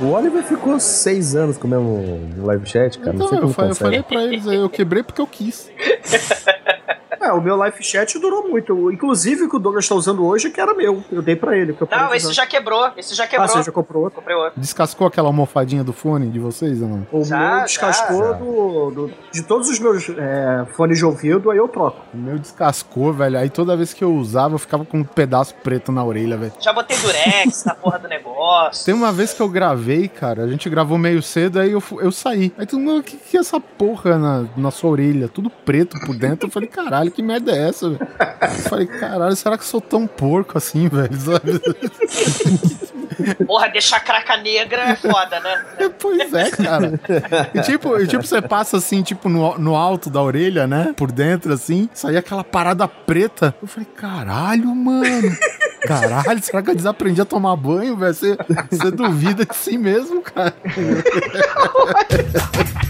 O Oliver ficou seis anos com o mesmo live chat, cara. não sei Então, como eu, fa- eu falei pra eles aí, eu quebrei porque eu quis. É, o meu live chat durou muito. Inclusive, o que o Douglas tá usando hoje, que era meu. Eu dei pra ele. que eu Não, esse já quebrou. Esse já Ah, quebrou. você já comprou outro? Comprei outro. Descascou aquela almofadinha do fone de vocês ou não? O Já, meu descascou já. do, do- de todos os meus é, fones de ouvido, aí eu troco. O meu descascou, velho. Aí toda vez que eu usava, eu ficava com um pedaço preto na orelha, velho. Já botei durex na porra do negócio. Tem uma vez que eu gravei, cara, a gente gravou meio cedo, aí eu, eu saí. Aí todo mundo, o que, que é essa porra na, na sua orelha? Tudo preto por dentro. Eu falei, caralho, que merda é essa, velho? Eu falei, caralho, será que sou tão porco assim, velho? Sabe? Porra, deixar craca negra é foda, né? pois é, cara. E tipo, e tipo, você passa assim, tipo, no, no alto da orelha, né? Por dentro, assim, saía aquela parada preta. Eu falei, caralho, mano. Caralho, será que eu desaprendi a tomar banho, velho? Você, você duvida de si mesmo, cara.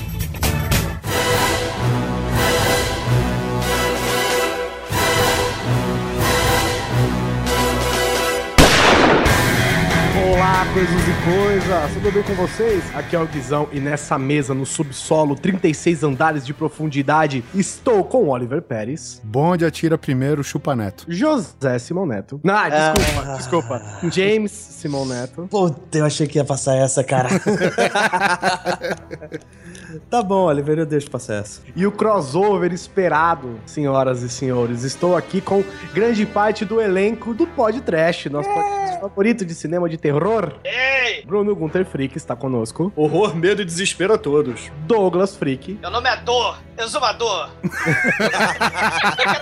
Coisas e coisas! Tudo bem com vocês? Aqui é o Guizão e nessa mesa, no subsolo, 36 andares de profundidade, estou com Oliver Pérez, Bonde atira primeiro, chupa neto. José Simão Neto. Ah, desculpa, desculpa. James Simão Neto. Puta, eu achei que ia passar essa, cara. tá bom, Oliver, eu deixo passar essa. E o crossover esperado, senhoras e senhores. Estou aqui com grande parte do elenco do Pod Trash, nosso podcast favorito de cinema de terror. Ei! Bruno Gunter Frick está conosco. Horror, medo e desespero a todos. Douglas Frick. Meu nome é Dor, exumador.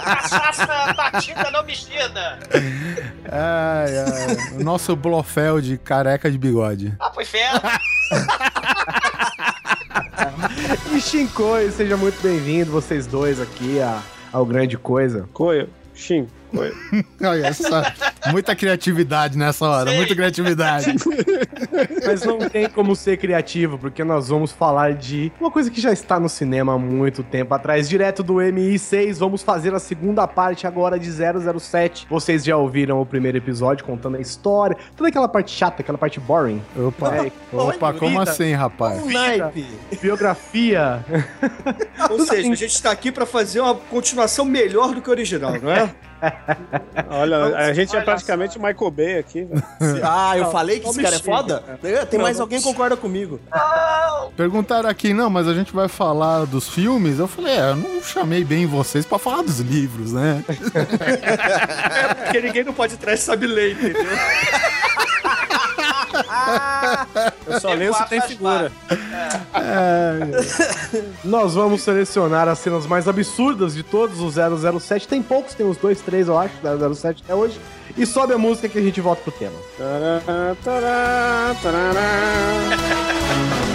cachaça batida, não mexida. Ai, ai. O nosso Blofeld careca de bigode. Ah, foi ferro. E Shinkoi, seja muito bem-vindo, vocês dois aqui a- ao Grande Coisa. Coia, Shin, Olha essa. Muita criatividade nessa hora, Sim. muita criatividade. Mas não tem como ser criativo, porque nós vamos falar de uma coisa que já está no cinema há muito tempo atrás, direto do MI6. Vamos fazer a segunda parte agora de 007. Vocês já ouviram o primeiro episódio contando a história, toda aquela parte chata, aquela parte boring. Opa, É, opa, como vida. assim, rapaz? Um naipe. biografia. Ou seja, a gente tá aqui pra fazer uma continuação melhor do que o original, não é? Olha, a gente é praticamente o Michael Bay aqui. Ah, eu falei que Não esse cara é foda? Tem mais alguém que concorda comigo. Perguntaram aqui, não, mas a gente vai falar dos filmes? Eu falei, é, eu não chamei bem vocês pra falar dos livros, né? Porque ninguém não pode trás sabe ler, entendeu? Eu só leio se tem figura. Nós vamos selecionar as cenas mais absurdas de todos os 007. Tem poucos, tem uns dois, três, eu acho, 007 até hoje. E sobe a música que a gente volta pro tema. Tará, tará, tarará.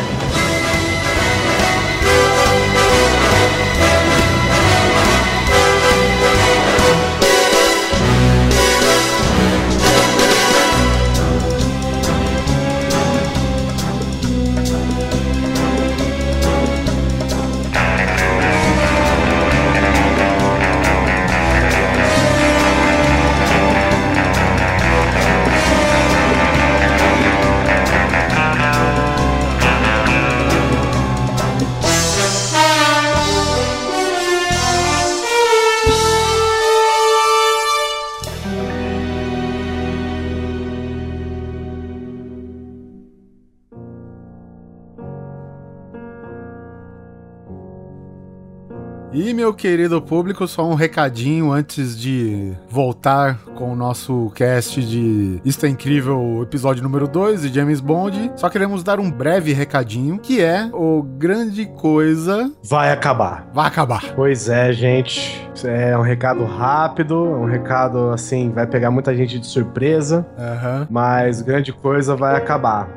E, meu querido público, só um recadinho antes de voltar com o nosso cast de Isto é Incrível, episódio número 2 de James Bond. Só queremos dar um breve recadinho, que é o grande coisa Vai acabar. vai acabar. Pois é, gente. É um recado rápido, um recado assim, vai pegar muita gente de surpresa, Aham. mas grande coisa vai acabar.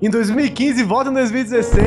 Em 2015, volta em 2016.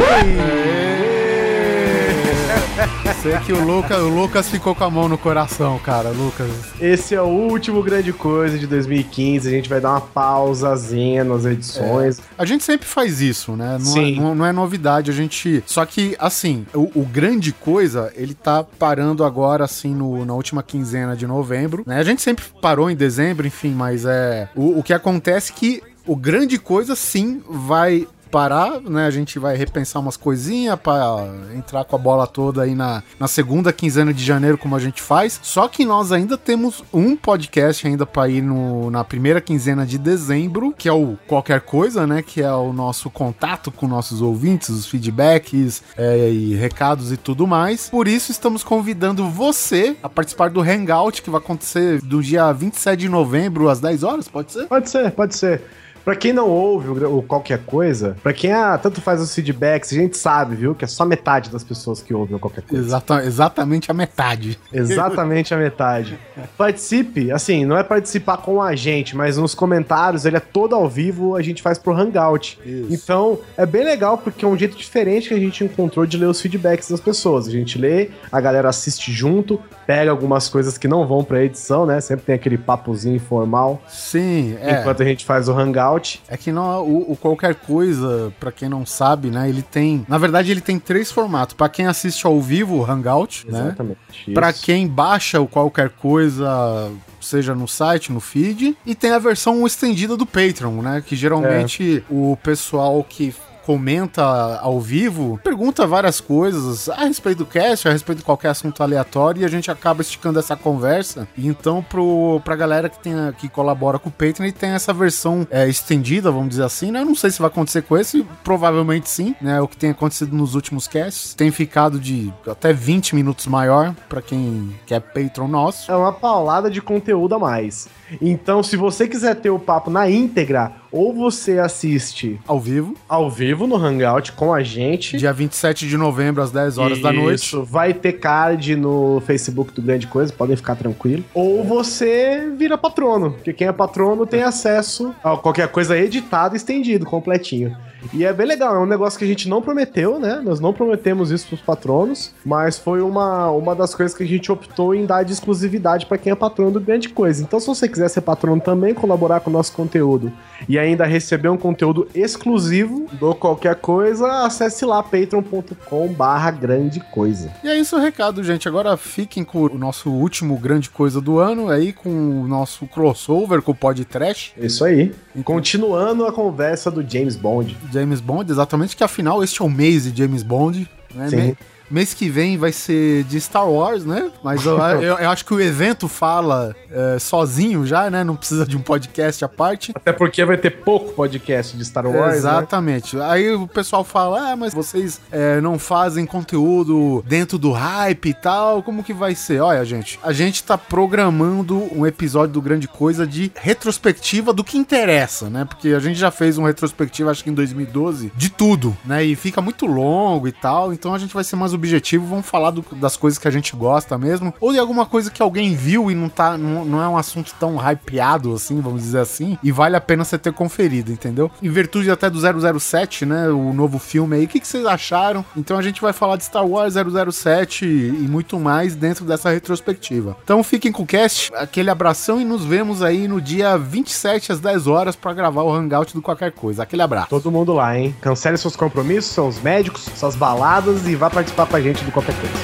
Sei que o Lucas, o Lucas ficou com a mão no coração, cara, Lucas. Esse é o último grande coisa de 2015. A gente vai dar uma pausazinha nas edições. A gente sempre faz isso, né? Não, Sim. É, não, não é novidade, a gente. Só que, assim, o, o grande coisa, ele tá parando agora, assim, no, na última quinzena de novembro. Né? A gente sempre parou em dezembro, enfim, mas é. O, o que acontece é que o grande coisa, sim, vai parar, né? A gente vai repensar umas coisinhas pra entrar com a bola toda aí na, na segunda quinzena de janeiro, como a gente faz. Só que nós ainda temos um podcast ainda pra ir no, na primeira quinzena de dezembro, que é o Qualquer Coisa, né? Que é o nosso contato com nossos ouvintes, os feedbacks é, e recados e tudo mais. Por isso, estamos convidando você a participar do Hangout, que vai acontecer do dia 27 de novembro, às 10 horas, pode ser? Pode ser, pode ser. Pra quem não ouve o, o qualquer coisa, pra quem ah, tanto faz os feedbacks, a gente sabe, viu, que é só metade das pessoas que ouvem o qualquer coisa. Exata, exatamente a metade. Exatamente a metade. Participe, assim, não é participar com a gente, mas nos comentários, ele é todo ao vivo, a gente faz pro Hangout. Então, é bem legal porque é um jeito diferente que a gente encontrou de ler os feedbacks das pessoas. A gente lê, a galera assiste junto, pega algumas coisas que não vão pra edição, né? Sempre tem aquele papozinho informal, Sim, é. enquanto a gente faz o Hangout. É que não, o, o qualquer coisa, pra quem não sabe, né? Ele tem. Na verdade, ele tem três formatos. Pra quem assiste ao vivo, o Hangout, né? Exatamente. Pra isso. quem baixa o qualquer coisa, seja no site, no feed, e tem a versão estendida do Patreon, né? Que geralmente o pessoal que comenta ao vivo, pergunta várias coisas a respeito do cast, a respeito de qualquer assunto aleatório e a gente acaba esticando essa conversa. Então, pro, pra galera que, tem, que colabora com o Patreon, tem essa versão é, estendida, vamos dizer assim, né? Eu não sei se vai acontecer com esse, provavelmente sim, né? O que tem acontecido nos últimos casts. Tem ficado de até 20 minutos maior pra quem quer Patreon nosso. É uma paulada de conteúdo a mais. Então, se você quiser ter o papo na íntegra, ou você assiste Ao vivo, ao vivo no Hangout com a gente. dia 27 de novembro, às 10 horas da noite. Isso, vai ter card no Facebook do Grande Coisa, podem ficar tranquilo. Ou você vira patrono, porque quem é patrono tem acesso a qualquer coisa editado, estendido, completinho. E é bem legal, é um negócio que a gente não prometeu, né? Nós não prometemos isso pros patronos, mas foi uma, uma das coisas que a gente optou em dar de exclusividade para quem é patrono do Grande Coisa. Então, se você quiser ser patrono também, colaborar com o nosso conteúdo e ainda receber um conteúdo exclusivo do qualquer coisa, acesse lá patreon.com barra grande coisa. E é isso o recado, gente. Agora fiquem com o nosso último grande coisa do ano, aí com o nosso crossover com o Pod Trash. Isso aí. Continuando a conversa do James Bond. James Bond, exatamente, que afinal este é o mês de James Bond. Né? Sim. Mês que vem vai ser de Star Wars, né? Mas eu, eu- eu acho que o evento fala é, sozinho já, né? Não precisa de um podcast à parte. Até porque vai ter pouco podcast de Star Wars, né? Exatamente. Aí o pessoal fala, ah, mas vocês é, não fazem conteúdo dentro do hype e tal, como que vai ser? Olha, gente, a gente tá programando um episódio do Grande Coisa de retrospectiva do que interessa, né? Porque a gente já fez um retrospectiva, acho que em 2012, de tudo, né? E fica muito longo e tal, então a gente vai ser mais objetivo, vamos falar do- das coisas que a gente gosta mesmo, ou de alguma coisa que alguém viu e não tá, não, não é um assunto tão hypeado assim, vamos dizer assim, e vale a pena você ter conferido, entendeu? Em virtude até do 007, né, o novo filme aí, o que, que vocês acharam? Então a gente vai falar de Star Wars 007 e, e muito mais dentro dessa retrospectiva. Então fiquem com o cast, aquele abração e nos vemos aí no dia 27 às 10 horas pra gravar o Hangout do Qualquer Coisa. Aquele abraço. Todo mundo lá, hein? Cancele seus compromissos, seus médicos, suas baladas e vá participar com a gente do.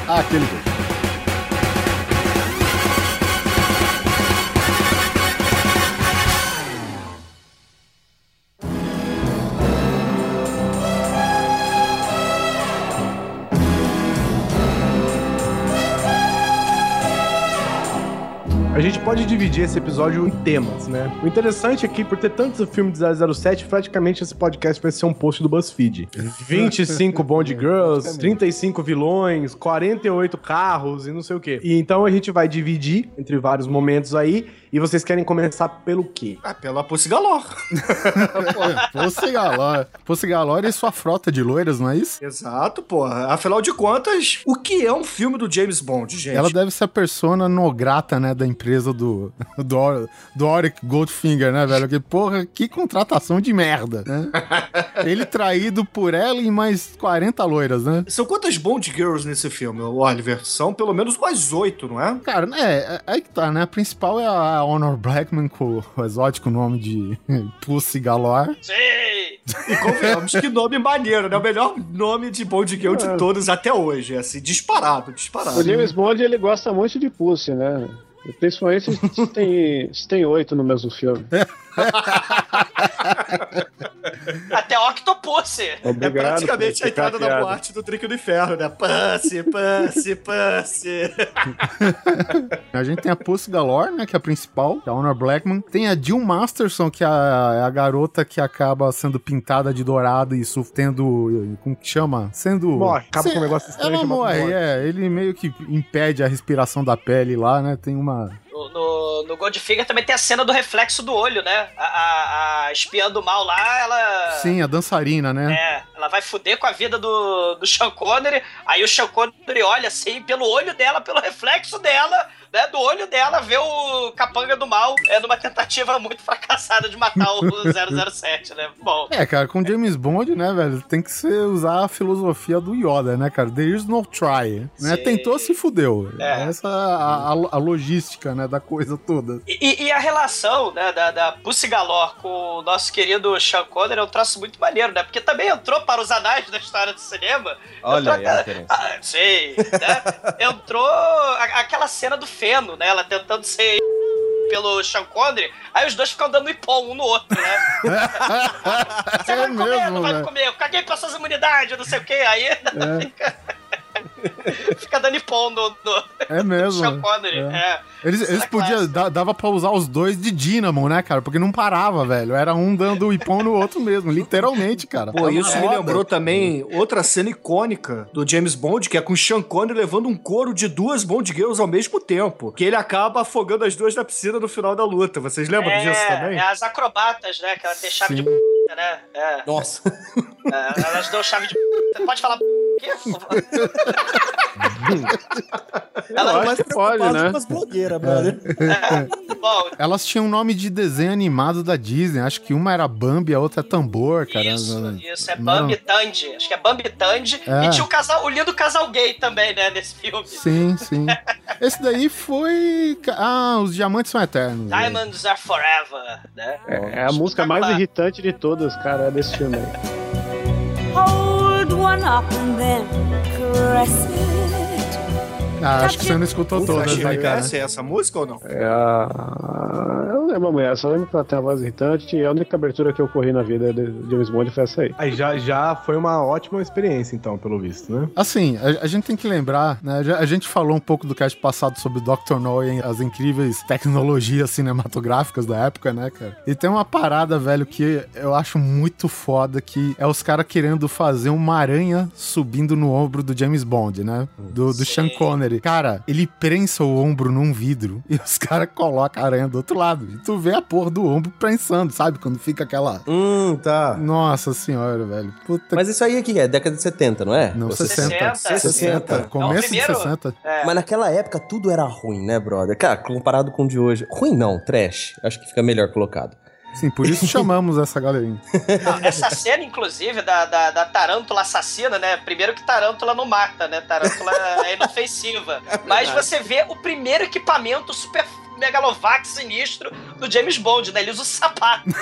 Ah, aquele jeito. Gente pode dividir esse episódio em temas, né? O interessante aqui, por ter tantos filmes de 007, praticamente esse podcast vai ser um post do BuzzFeed. 25 Bond Girls, 35 vilões, 48 carros e não sei o quê. E então a gente vai dividir entre vários momentos aí E vocês querem começar pelo quê? Ah, pela Pussy Galore. Pussy Galore. Pussy Galore e sua frota de loiras, não é isso? Exato, porra. Afinal de contas, o que é um filme do James Bond, gente? Ela deve ser a persona no grata, né, da empresa do, do, do Oric Goldfinger, né, velho? Que, porra, que contratação de merda, né? Ele traído por ela e mais 40 loiras, né? São quantas Bond Girls nesse filme, Oliver? São pelo menos umas oito, não é? Cara, né, é- aí que tá, né? A principal é a Honor Blackman com o exótico nome de Pussy Galore. Sim! E convenhamos que nome maneiro, né? O melhor nome de Bond Girl de todos até hoje. É assim, disparado, disparado. O James Bond ele gosta muito de Pussy, né? Principalmente se tem, se tem oito no mesmo filme. Até Octopus. É Obrigado. praticamente por a entrada explicar da boate do Trinco do Inferno, né? Pussy, pussy, pussy. A gente tem a Pussy Galore, né, que é a principal, que é a Honor Blackman. Tem a Jill Masterson, que é a, é a garota que acaba sendo pintada de dourado e isso tendo, como que chama? Sendo... Morre, acaba Sim, com um negócio estranho Ela morre, morte. é. Ele meio que impede a respiração da pele lá, né? Tem uma... No, no, Goldfinger também tem a cena do reflexo do olho, né? A, a, a espiã do mal lá, ela. Sim, a dançarina, né? É, ela vai fuder com a vida do, do Sean Connery, aí o Sean Connery olha assim, pelo olho dela, pelo reflexo dela, né, do olho dela, vê o capanga do mal, é numa tentativa muito fracassada de matar o 007, né? Bom, É, cara, com James Bond, né, velho, tem que ser usar a filosofia do Yoda, né, cara? There is no try, né? Sim. Tentou, se fudeu. É. Essa é a, a- a logística, né, da coisa toda. E, e a relação né, da, da Pussy Galore com o nosso querido Sean Connery é um troço muito maneiro, né? Porque também entrou para os anais da história do cinema. Olha Entrou aí a referência. Ah, sei, né? Entrou a- aquela cena do Feno, né? Ela tentando ser pelo Sean Connery, aí os dois ficam dando ipom um no outro, né? Você É vai comer, mesmo, não vai velho. comer, eu caguei pra suas imunidades, não sei o que, aí É. fica, dando ipom no, no É mesmo. Sean Connery. É. É. Eles, eles podiam, dava pra usar os dois de dínamo, né, cara? Porque não parava, velho. Era um dando o ipom no outro mesmo, literalmente, cara. Pô, isso me lembrou também outra cena icônica do James Bond, que é com o Sean Connery levando um couro de duas Bond Girls ao mesmo tempo. Que ele acaba afogando as duas na piscina no final da luta. Vocês lembram É, disso também? é as acrobatas, né? Que ela tem chave Sim. de p, né? É, Nossa. é, elas dão chave de p. Você pode falar? Ela Ela acho mais pode, né? com as blogueiras, brother. É, bom, Elas tinham nome de desenho animado da Disney. Acho que uma era Bambi, a outra é Tambor, cara. isso, Não- isso, é não Bambi Tandy. Acho que é Bambi Tandy. É. E tinha o, casal, o lindo casal gay também, né? Nesse filme. Sim, sim. Esse daí foi. Ah, os diamantes são eternos. velho. Diamonds are forever, né? É a música mais Espetacular. irritante de todas, cara, é desse filme aí. Hold one up and then caress it. Ah, acho que você não escutou Puta, todas, né, cara? Essa é essa música ou não? É a... Eu não lembro a mulher, só lembro que ela tem uma voz irritante e a única abertura que eu corri na vida de James Bond foi essa aí. Aí já, já foi uma ótima experiência, então, pelo visto, né? Assim, a, a gente tem que lembrar, né? já- A gente falou um pouco do cast passado sobre o Dr. No e as incríveis tecnologias cinematográficas da época, né, cara? E tem uma parada, velho, que eu acho muito foda, que é os caras querendo fazer uma aranha subindo no ombro do James Bond, né? Do, do Sean Connery. Cara, ele prensa o ombro num vidro e os caras colocam a aranha do outro lado. E tu vê a porra do ombro prensando, sabe? Quando fica aquela... Hum, tá. Nossa senhora, velho. Puta Mas isso aí aqui é década de 70, não é? Não, Ou 60. 60. 60. Começo de primeiro- 60. É. Mas naquela época tudo era ruim, né, brother? Cara, comparado com o de hoje. Ruim não, trash. Acho que fica melhor colocado. Sim, por isso chamamos essa galerinha. Não, essa cena, inclusive, da, da, da tarântula assassina, né? Primeiro que tarântula não mata, né? Tarântula é inofensiva. Mas você vê o primeiro equipamento super megalovax sinistro do James Bond, né? Ele usa o sapato. Ele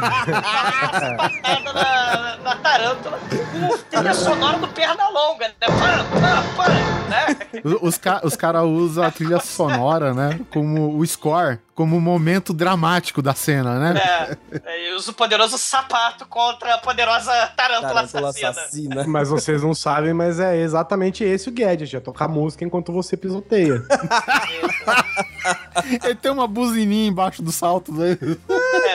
tá sapatada na, na tarântula com trilha sonora do Pernalonga, né? Pã, pã, pã, né? Os, os, ca- os caras usam a trilha sonora, né? Como o score, como o momento dramático da cena, né? É, e usa o poderoso sapato contra a poderosa tarântula, Tarântula assassina. assassina. Mas vocês não sabem, mas é exatamente esse o gadget. É tocar música enquanto você pisoteia. Ele tem uma buzininha embaixo do salto, né?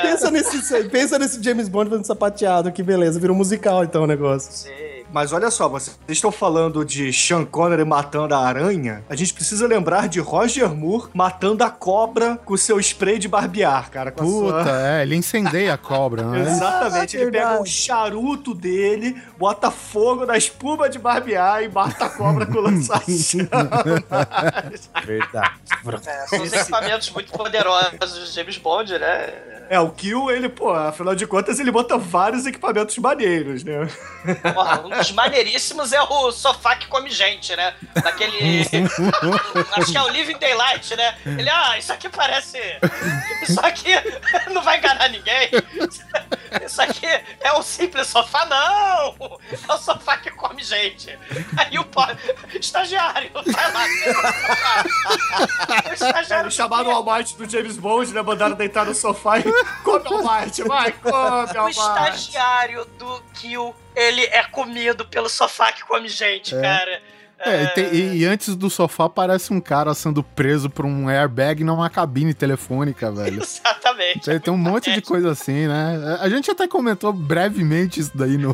Pensa nesse, pensa nesse James Bond fazendo sapateado, que beleza. Virou musical então o negócio. Sim. Mas olha só, vocês estão falando de Sean Connery matando a aranha. A gente precisa lembrar de Roger Moore matando a cobra com seu spray de barbear, cara. Com a Puta, sua... é, ele incendeia a cobra, né? Exatamente, ele pega o charuto dele, bota fogo na espuma de barbear e mata a cobra com lança-chamas. Verdade. É, são os equipamentos muito poderosos de James Bond, né? É, o Kill, ele, pô, afinal de contas, ele bota vários equipamentos maneiros, né? Porra, um dos maneiríssimos é o sofá que come gente, né? Daquele. Acho que é o Living Daylight, né? Ele, ah, isso aqui parece. Isso aqui não vai enganar ninguém. Isso aqui é um simples sofá, não! É o sofá que come gente. Aí o po... estagiário, vai lá. O estagiário. Eles chamaram o Almighty do James Bond, né? Mandaram deitar no sofá e come o Almighty, vai, come O Almighty. estagiário do Kill, ele é comido pelo sofá que come gente, cara. É, e, tem- e- antes do sofá parece um cara sendo preso por um airbag numa cabine telefônica, velho. Exatamente. Tem, tem um monte de coisa assim, né? A gente até comentou brevemente isso daí no,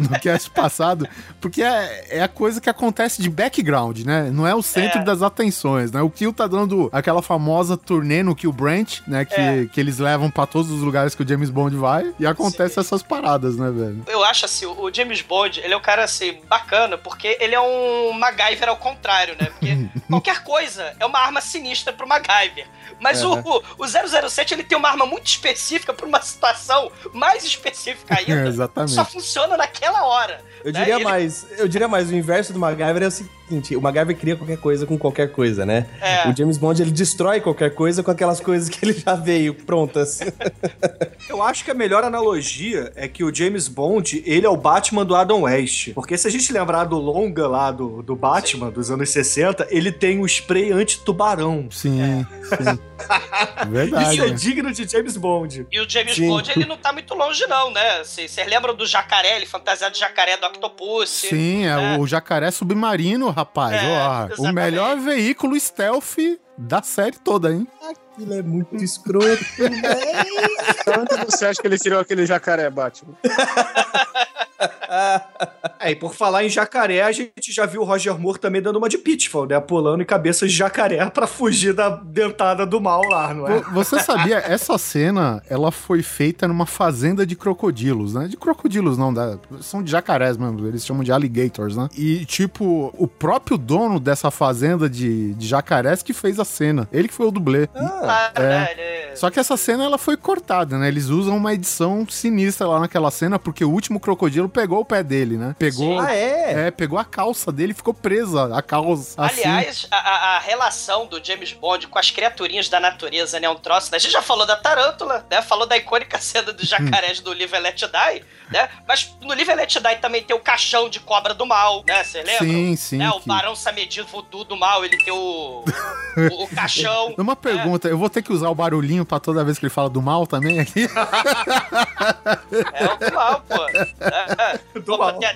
no cast passado, porque é, é a coisa que acontece de background, né? Não é o centro É. das atenções, né? O Kill tá dando aquela famosa turnê no Kill Branch, né? Que, É. que eles levam pra todos os lugares que o James Bond vai e acontece Sim. essas paradas, né, velho? Eu acho assim, o James Bond, ele é um cara assim, bacana, porque ele é um MacGyver ao contrário, né? Porque qualquer coisa é uma arma sinistra pro MacGyver. Mas o, o 007, ele tem uma arma muito específica pra uma situação mais específica ainda. Exatamente. Só funciona naquela hora. Eu né? diria Ele- mais, eu diria mais, o inverso do MacGyver é o seguinte, o MacGyver cria qualquer coisa com qualquer coisa, né? É. O James Bond, ele destrói qualquer coisa com aquelas coisas que ele já veio prontas. Eu acho que a melhor analogia é que o James Bond, ele é o Batman do Adam West. Porque se a gente lembrar do longa lá do, do Batman, dos anos 60, ele tem o spray anti-tubarão. Sim, sim. Verdade. Isso é né? digno de James Bond. E o James Sim. Bond, ele não tá muito longe, não, né? Vocês lembram do jacaré, ele fantasiado de jacaré do Octopus? Sim, é, o jacaré submarino, rapaz. É, Ó, o melhor veículo stealth da série toda, hein? Aquilo é muito escroto. Onde você acha que ele tirou aquele jacaré, Batman? É, e por falar em jacaré, a gente já viu o Roger Moore também dando uma de Pitfall, né? Pulando em cabeças de jacaré pra fugir da dentada do mal lá, não é? Vo- Você sabia, essa cena, ela foi feita numa fazenda de crocodilos, né? De crocodilos não, da- são de jacarés mesmo, eles chamam de alligators, né? E, tipo, o próprio dono dessa fazenda de, de jacarés que fez a cena. Ele que foi o dublê. Claro, É. Só que essa cena, ela foi cortada, né? Eles usam uma edição sinistra lá naquela cena, porque o último crocodilo pegou o pé dele, né? Pegou... ah, é? É, pegou a calça dele e ficou presa a calça assim. Aliás, a, a- a relação do James Bond com as criaturinhas da natureza, né? Um troço. Né? A gente já falou da tarântula, né? Falou da icônica cena dos jacarés do Live and Let Die, né? Mas no Live and Let Die também tem o caixão de cobra do mal, né? Você lembra? Sim, sim. Né? O que- Barão Samedi voodoo do mal, ele tem o, o, o caixão. Uma pergunta, eu vou ter que usar o barulhinho pra toda vez que ele fala do mal também aqui? É o do mal, pô. É, Do Pô, mal. Tem,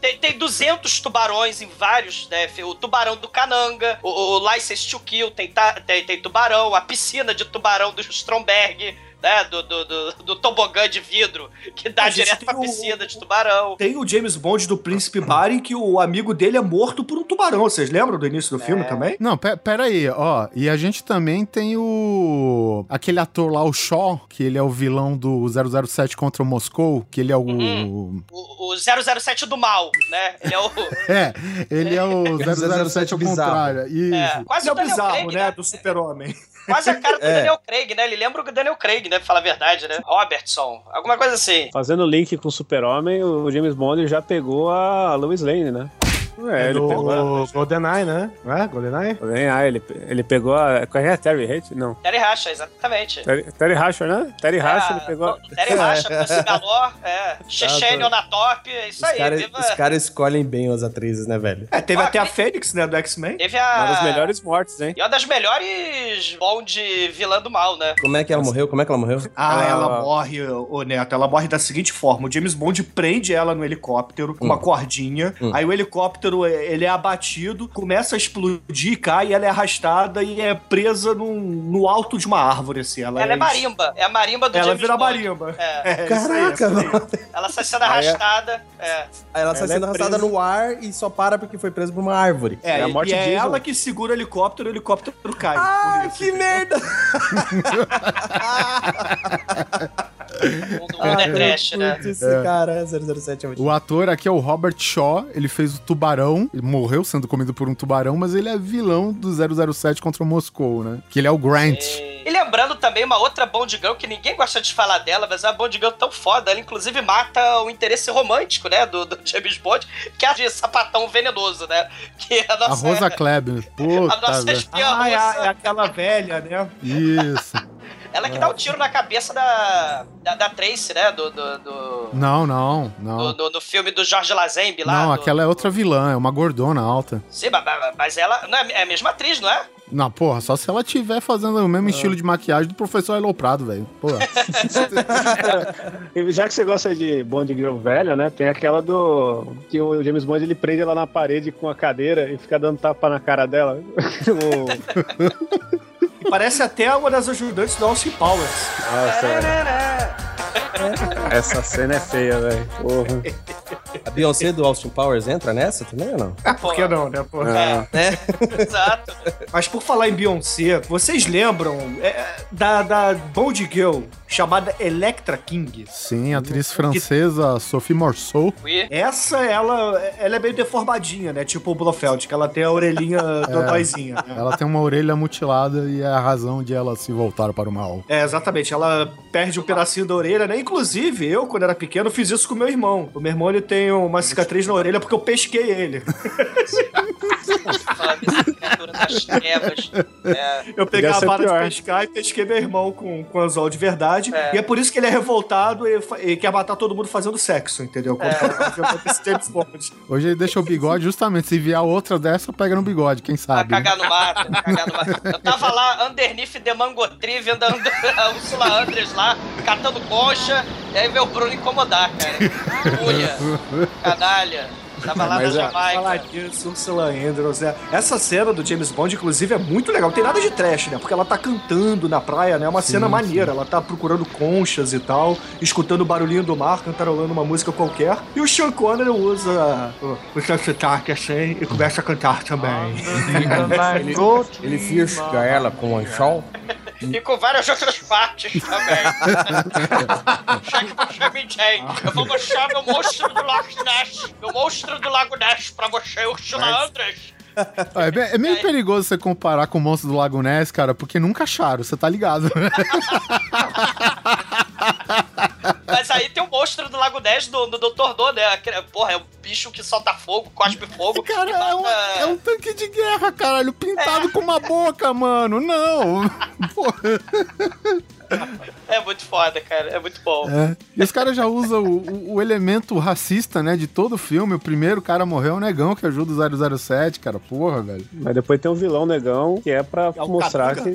tem, tem 200 tubarões em vários, né? O tubarão do Cananga, o, o License to Kill, tem, tem, tem tubarão, a piscina de tubarão do Stromberg, né? Do, do, do, do tobogã de vidro, que dá direto tem pra o- piscina de tubarão. Tem o James Bond do Príncipe Barry, que o amigo dele é morto por um tubarão. Vocês lembram do início do filme também? Não, pe- pera aí, ó. E a gente também tem o... Aquele ator lá, o Shaw, que ele é o vilão do 007 contra o Moscou, que ele é o... Uhum. O, o 007 do mal, né? Ele é o. É, ele é o 007 ao bizarro. contrário. Isso. É, quase é o bizarro, Craig, né? Do super-homem. Quase a cara do É. Daniel Craig, né? Ele lembra o Daniel Craig, né? Pra falar a verdade, né? Robertson, alguma coisa assim. Fazendo link com o Super-Homem, o James Bond já pegou a Lois Lane, né? É, ele pegou a... No GoldenEye, né? Não é? GoldenEye? Ah, ele, ele pegou a... Qual é? Terry Hate? Não. Terry Racha, exatamente. Terry, Terry Hatcher, né? Terry Hatcher, É, ele pegou... Terry Racha, Pussy Galore, é. Chechênio na top, é isso Os aí. viva- os caras escolhem bem as atrizes, né, velho? É, teve Ah, até a e- Fênix, né? Do X-Men. Teve Uma a. das melhores mortes, hein? E uma das melhores Bond vilã do mal, né? Como é que ela morreu? Como é que ela morreu? Ah, Ela- ela morre, ô Neto, ela morre da seguinte forma: o James Bond prende ela no helicóptero com uma cordinha, Hum. aí o helicóptero helicóptero ele é abatido, começa a explodir, cai, e ela é arrastada e é presa num, no alto de uma árvore, assim. Ela, Ela é marimba. É a marimba do Ela James vira Bond. marimba. É. É, Caraca, aí. mano. Ela sai sendo é- arrastada. É. Ela está Ela é sendo arrastada presa. no ar e só para porque foi presa por uma árvore. É, É a e- morte e é ela que segura o helicóptero e o helicóptero cai. Ah, que entendeu? merda! O mundo é trash, né? Putz, Esse cara, 007 é muito... O ator aqui é o Robert Shaw, ele fez o Tubarão, ele morreu sendo comido por um tubarão, mas ele é vilão do 007 contra o Moscou, né? Que ele é o Grant. E lembrando também uma outra Bond Girl que ninguém gosta de falar dela, mas é uma Bond Girl tão foda. Ela inclusive mata o interesse romântico, né? Do, do James Bond, que é a de sapatão venenoso, né? Que é a A nossa. Rosa Klebb. Puta, a nossa espiã Ah, é, a- é aquela velha, né? Isso. Ela que dá o tiro na cabeça da, da, da Tracy, né? Do, do, do, Não, não, do, não. do- do filme do Jorge Lazenby lá. Não, do- aquela é outra vilã, é uma gordona alta. Sim, mas, mas- ela não é, é a mesma atriz, não é? Não, porra, só se ela tiver fazendo o mesmo estilo de maquiagem do professor Eloprado, velho. Porra. E já que você gosta de Bond Girl velha, né? Tem aquela do. Que o James Bond ele prende ela na parede com a cadeira e fica dando tapa na cara dela. O- parece até uma das ajudantes do Austin Powers. Nossa. Essa cena é feia, velho. Porra. A Beyoncé do Austin Powers entra nessa também ou não? Por que não, né? pô? É, É. exato. Mas por falar em Beyoncé, vocês lembram é, da, da Bond Girl chamada Electra King? Sim, a atriz francesa Sophie Morceau. Ui. Essa, ela, ela é meio deformadinha, né? Tipo o Blofeld, que ela tem a orelhinha dodóizinha. né? Ela tem uma orelha mutilada e é a razão de ela se voltar para o mal. É, exatamente. Ela perde um pedacinho da orelha, né? Inclusive, eu, quando era pequeno, fiz isso com meu irmão. O meu irmão, ele tem uma cicatriz na orelha porque eu pesquei ele. Foda, essa criatura das trevas. É, Eu peguei a vara de pescar e pesquei meu irmão com, com anzol de verdade. É. E é por isso que ele é revoltado e, e quer matar todo mundo fazendo sexo, entendeu? Bond. Hoje ele deixa o bigode justamente. Se vier outra dessa, pega no bigode, quem sabe. né? cagar no mato, cagar no mato. Eu tava lá, underneath the Mangotri, vendo a Ursula Andres lá, catando concha, e aí veio o Bruno incomodar, cara. Canalha. Tava lá Mas, na ó, Jamaica. Falar disso, Ursula Andrews, né? Essa cena do James Bond, inclusive, é muito legal. Não tem nada de trash, né? Porque ela tá cantando na praia, né? É uma cena maneira. Ela tá procurando conchas e tal, escutando o barulhinho do mar, cantarolando uma música qualquer. E o Sean Connery usa o, o seu sotaque assim e começa a cantar também. Ele, ele fisga ela com um anchol. E com várias outras partes também. Já que você me tem, eu vou mostrar meu monstro do Loch Ness. Meu monstro do Lago Ness pra você, Ursula Andres. Ah, É, bem- é meio perigoso você comparar com o monstro do Lago Ness, cara, porque nunca acharam, você tá ligado. Mas aí tem o monstro do Lago Ness do, do Dr. Do, né? Porra, é um bicho que solta fogo, cospe fogo. Cara, e é um, mata- é um tanque de guerra, caralho, pintado com uma boca, mano. Não. Porra. É muito foda, cara. É muito bom. É. E os caras já usam o, o- o elemento racista, né, de todo o filme. O primeiro cara morreu é o negão que ajuda o 007, cara. Porra, velho. Mas depois tem um vilão negão que é pra É mostrar que.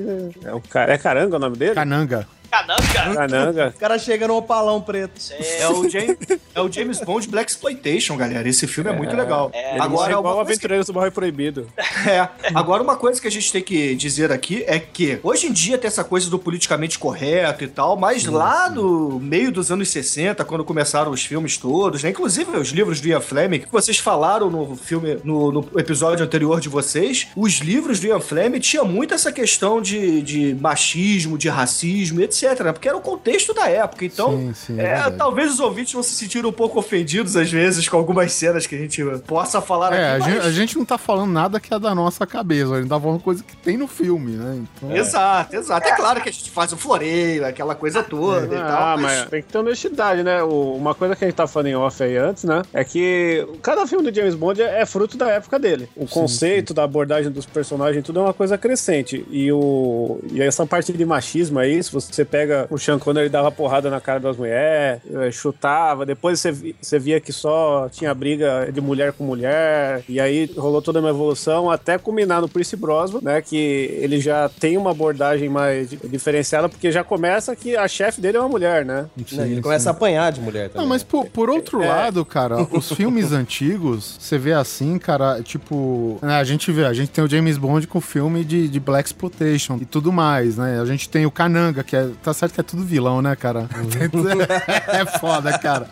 É, o cara, é Caranga o nome dele? Cananga. Cananga. Cananga. O cara chega no opalão preto. É o, James, é o James Bond Black Exploitation, galera. Esse filme é, muito legal. Ele Agora, é uma igual o coisa que- Aventureiros do Bairro Proibido. É. Agora, uma coisa que a gente tem que dizer aqui é que hoje em dia tem essa coisa do politicamente correto e tal, mas lá no meio dos anos 60, quando começaram os filmes todos, né? Inclusive os livros do Ian Fleming, que vocês falaram no filme, no, no episódio anterior de vocês, os livros do Ian Fleming tinha muito essa questão de, de machismo, de racismo, etc. né? Porque era o contexto da época. Então, Sim, sim, é é, talvez os ouvintes vão se sentir um pouco ofendidos às vezes com algumas cenas que a gente possa falar É, a aqui. gente, mas- a gente não tá falando nada que é da nossa cabeça, a gente tá falando coisa que tem no filme, né? Então, Exato, exato. É claro que a gente faz o floreio, aquela coisa toda e Ah, tal. mas tem que ter honestidade, né? O- uma coisa que a gente tá falando em off aí antes, né? É que cada filme do James Bond é, é fruto da época dele. O conceito da abordagem dos personagens, tudo é uma coisa crescente. E, o, e essa parte de machismo aí, se você pega o Sean Connery dava porrada na cara das mulheres, eh, chutava. Depois você, você via que só tinha briga de mulher com mulher. E aí rolou toda uma evolução até culminar no Pierce Brosnan, né? Que ele já tem uma abordagem mais di- diferenciada, porque já começa que a chefe dele é uma mulher, né? Não, ele começa a apanhar de mulher também. Não, mas por, por outro É. lado, cara, os filmes antigos, você vê assim, cara, tipo. né, a gente vê, a gente tem o James Bond com o filme de, de Black Exploitation e tudo mais, né? A gente tem o Kananga, que é. Tá certo que é tudo vilão, né, cara? é foda, cara.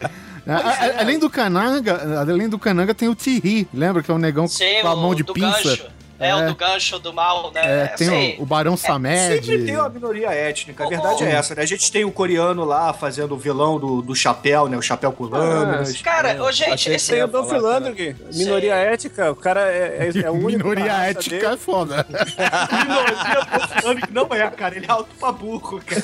A- a- além do Kananga, além do Kananga tem o Thierry, lembra que é um negão Sim, com a mão de pinça? gancho. É, o do gancho do mal, né? É, tem Assim, o, o Barão Samed. Sempre tem uma minoria étnica, a verdade ô. é essa, né? A gente tem o coreano lá fazendo o vilão do, do chapéu, né? O chapéu com lâminas. Cara, ô, gente, achei esse, Tem o Dolph falar, Lundgren, minoria ética, o cara é, é, é o único. Minoria ética dele. é foda. Minoria que não é, cara. Ele é alto pra burro, cara.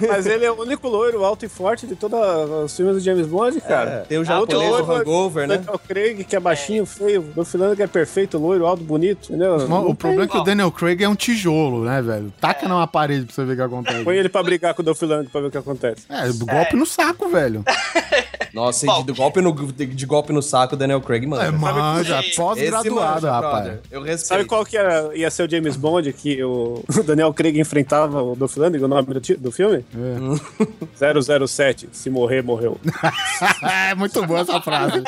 Mas ele é o único loiro alto e forte de todos os filmes do James Bond, cara. É, tem o Ah, japonês do Hangover, né? Daniel Craig, que é baixinho, feio. O Finlândia que é perfeito, loiro, alto, bonito, entendeu? O problema é que o. Daniel Craig é um tijolo, né, velho? Taca numa parede pra você ver o que acontece. Põe ele pra brigar com o Dolph Lundgren pra ver o que acontece. É, golpe no saco, velho. Nossa, Bom. e de, golpe no, de, de golpe no saco, o Daniel Craig, mano. É, manja, pós-graduado, rapaz. Eu respeito. Sabe qual que era, ia ser o James Bond que o, o Daniel Craig enfrentava o Dolph Lundgren, o nome do, do filme? É. 007, se morrer, morreu. é muito boa essa frase.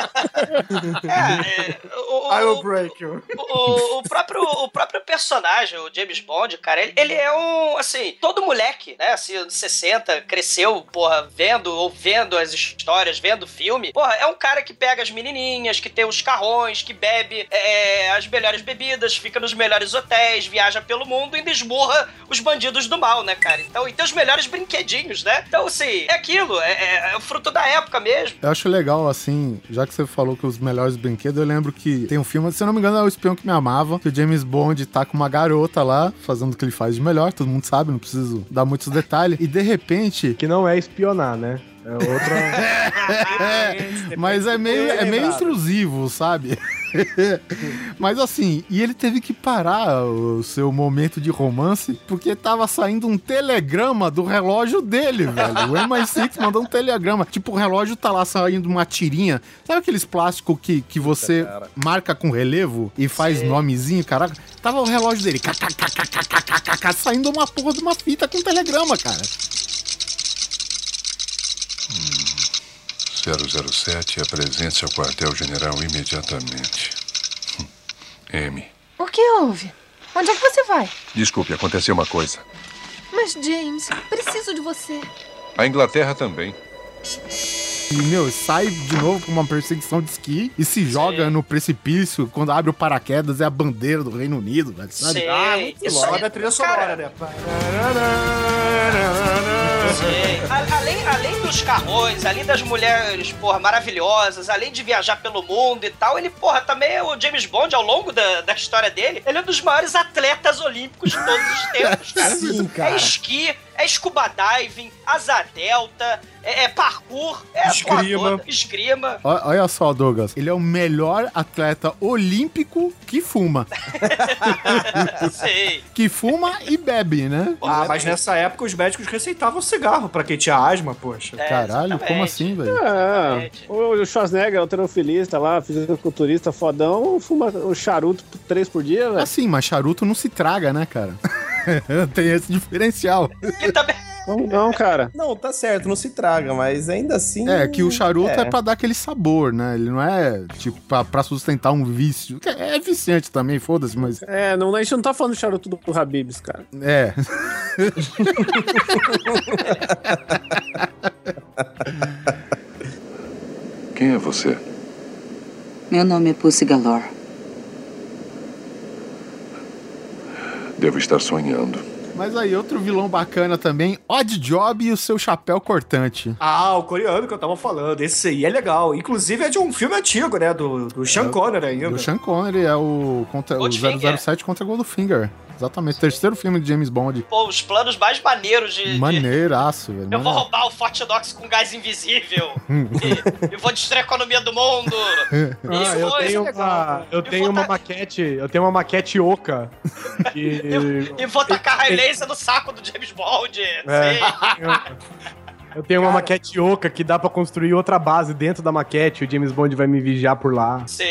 é, é, o, I will o, break you. O, o próprio, o próprio personagem, o James Bond, cara, ele, ele é um, assim, todo moleque, né, assim, anos 60, cresceu, porra, vendo ou vendo as histórias, vendo o filme. Porra, é um cara que pega as menininhas, que tem os carrões, que bebe é, as melhores bebidas, fica nos melhores hotéis, viaja pelo mundo e esmurra os bandidos do mal, né, cara? Então, e tem os melhores brinquedinhos, né? Então, assim, é aquilo, é, é, é o fruto da época mesmo. Eu acho legal, assim, já que você falou que os melhores brinquedos, eu lembro que tem um filme, se eu não me engano, é o Espião que Me Amava, que o James Bond tá com uma garota lá, fazendo o que ele faz de melhor, todo mundo sabe, não preciso dar muitos detalhes, e de repente... Que não é espionar, né? É outra. Mas é meio, é meio intrusivo, sabe? Mas assim, e ele teve que parar o seu momento de romance porque tava saindo um telegrama do relógio dele, velho. O MI6 mandou um telegrama. Tipo, o relógio tá lá saindo uma tirinha. Sabe aqueles plásticos que, que você marca com relevo e faz Sim. nomezinho? Caraca, tava o relógio dele. Saindo uma porra de uma fita com telegrama, cara. 007, apresente-se ao quartel-general imediatamente. Hum. M. O que houve? Onde é que você vai? Desculpe, aconteceu uma coisa. Mas, James, preciso de você. A Inglaterra também. E, meu, sai de novo com uma perseguição de esqui e se joga no precipício. Quando abre o paraquedas, é a bandeira do Reino Unido, velho. Sabe? Sim, Ah, muito isso logo aí, da trilha cara, sonora, né? Sim. A- Além, além dos carrões, além das mulheres, porra, maravilhosas, além de viajar pelo mundo e tal, ele, porra, também é o James Bond, ao longo da, da história dele, ele é um dos maiores atletas olímpicos de todos os tempos, cara. Sim, cara. É esqui, é scuba diving, asa delta, é, é parkour, é Esgrima. esgrima. Olha só, Douglas. Ele é o melhor atleta olímpico que fuma. Sei. Que fuma e bebe, né? Ah, mas nessa época os médicos receitavam cigarro pra quem tinha asma, poxa. É, Caralho, exatamente. como assim, velho? É, o Schwarzenegger, alterofilista lá, fisiculturista fodão, fuma o charuto três por dia, velho. Assim, mas charuto não se traga, né, cara? Tem esse diferencial. E também, Não, não, cara. Não, tá certo, não se traga, mas ainda assim. É, que o charuto é. é pra dar aquele sabor, né? Ele não é, tipo, pra, pra sustentar um vício. Que É viciante também, foda-se, mas. É, não, a gente não tá falando do charuto do Habibs, cara. É. Quem é você? Meu nome é Pussy Galore. Devo estar sonhando. Mas aí, outro vilão bacana também, Odd Job e o seu chapéu cortante. Ah, o coreano que eu tava falando. Esse aí é legal. Inclusive é de um filme antigo, né? Do, do Sean Connery ainda. Do Sean Connery é o, contra, o Goldfinger. 007 contra Goldfinger. Exatamente. Terceiro filme de James Bond. Pô, os planos mais maneiros de. Maneiraço, velho. Eu vou roubar o Fort Knox com gás invisível. e, e vou destruir a economia do mundo. Ah, Isso eu foi tenho legal. uma, eu E tenho uma ta- maquete, eu tenho uma maquete oca. Que, E vou tacar raio laser no saco do James Bond. É. Sim. eu tenho uma maquete oca que dá pra construir outra base dentro da maquete. O James Bond vai me vigiar por lá. Sim,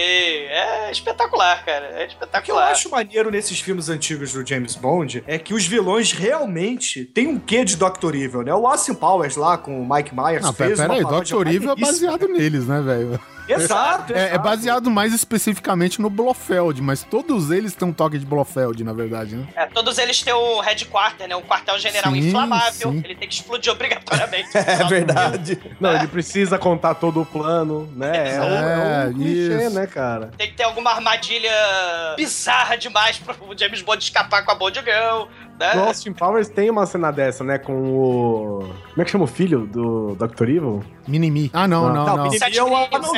é espetacular, cara. É O que eu espetacular. acho maneiro nesses filmes antigos do James Bond é que os vilões realmente têm um quê de Dr. Evil, né? O Austin Powers lá com o Mike Myers Não, pera, fez pera uma aí, Dr. Evil é baseado neles, né, velho? Exato, É, é exato. baseado mais especificamente no Blofeld, mas todos eles têm um toque de Blofeld, na verdade, né? É, todos eles têm um headquarter, né? Um quartel-general Sim, inflamável. sim. Ele tem que explodir obrigatoriamente. É verdade. Não, ele precisa contar todo o plano, né? É, um, é um É, clichê, né, cara? Tem que ter alguma armadilha bizarra demais pro James Bond escapar com a Bond Girl, né? O Austin Powers tem uma cena dessa, né? Com o. Como é que chama o filho do Dr. Evil? Minimi. Ah, não, não, não. Minimi Sete é o.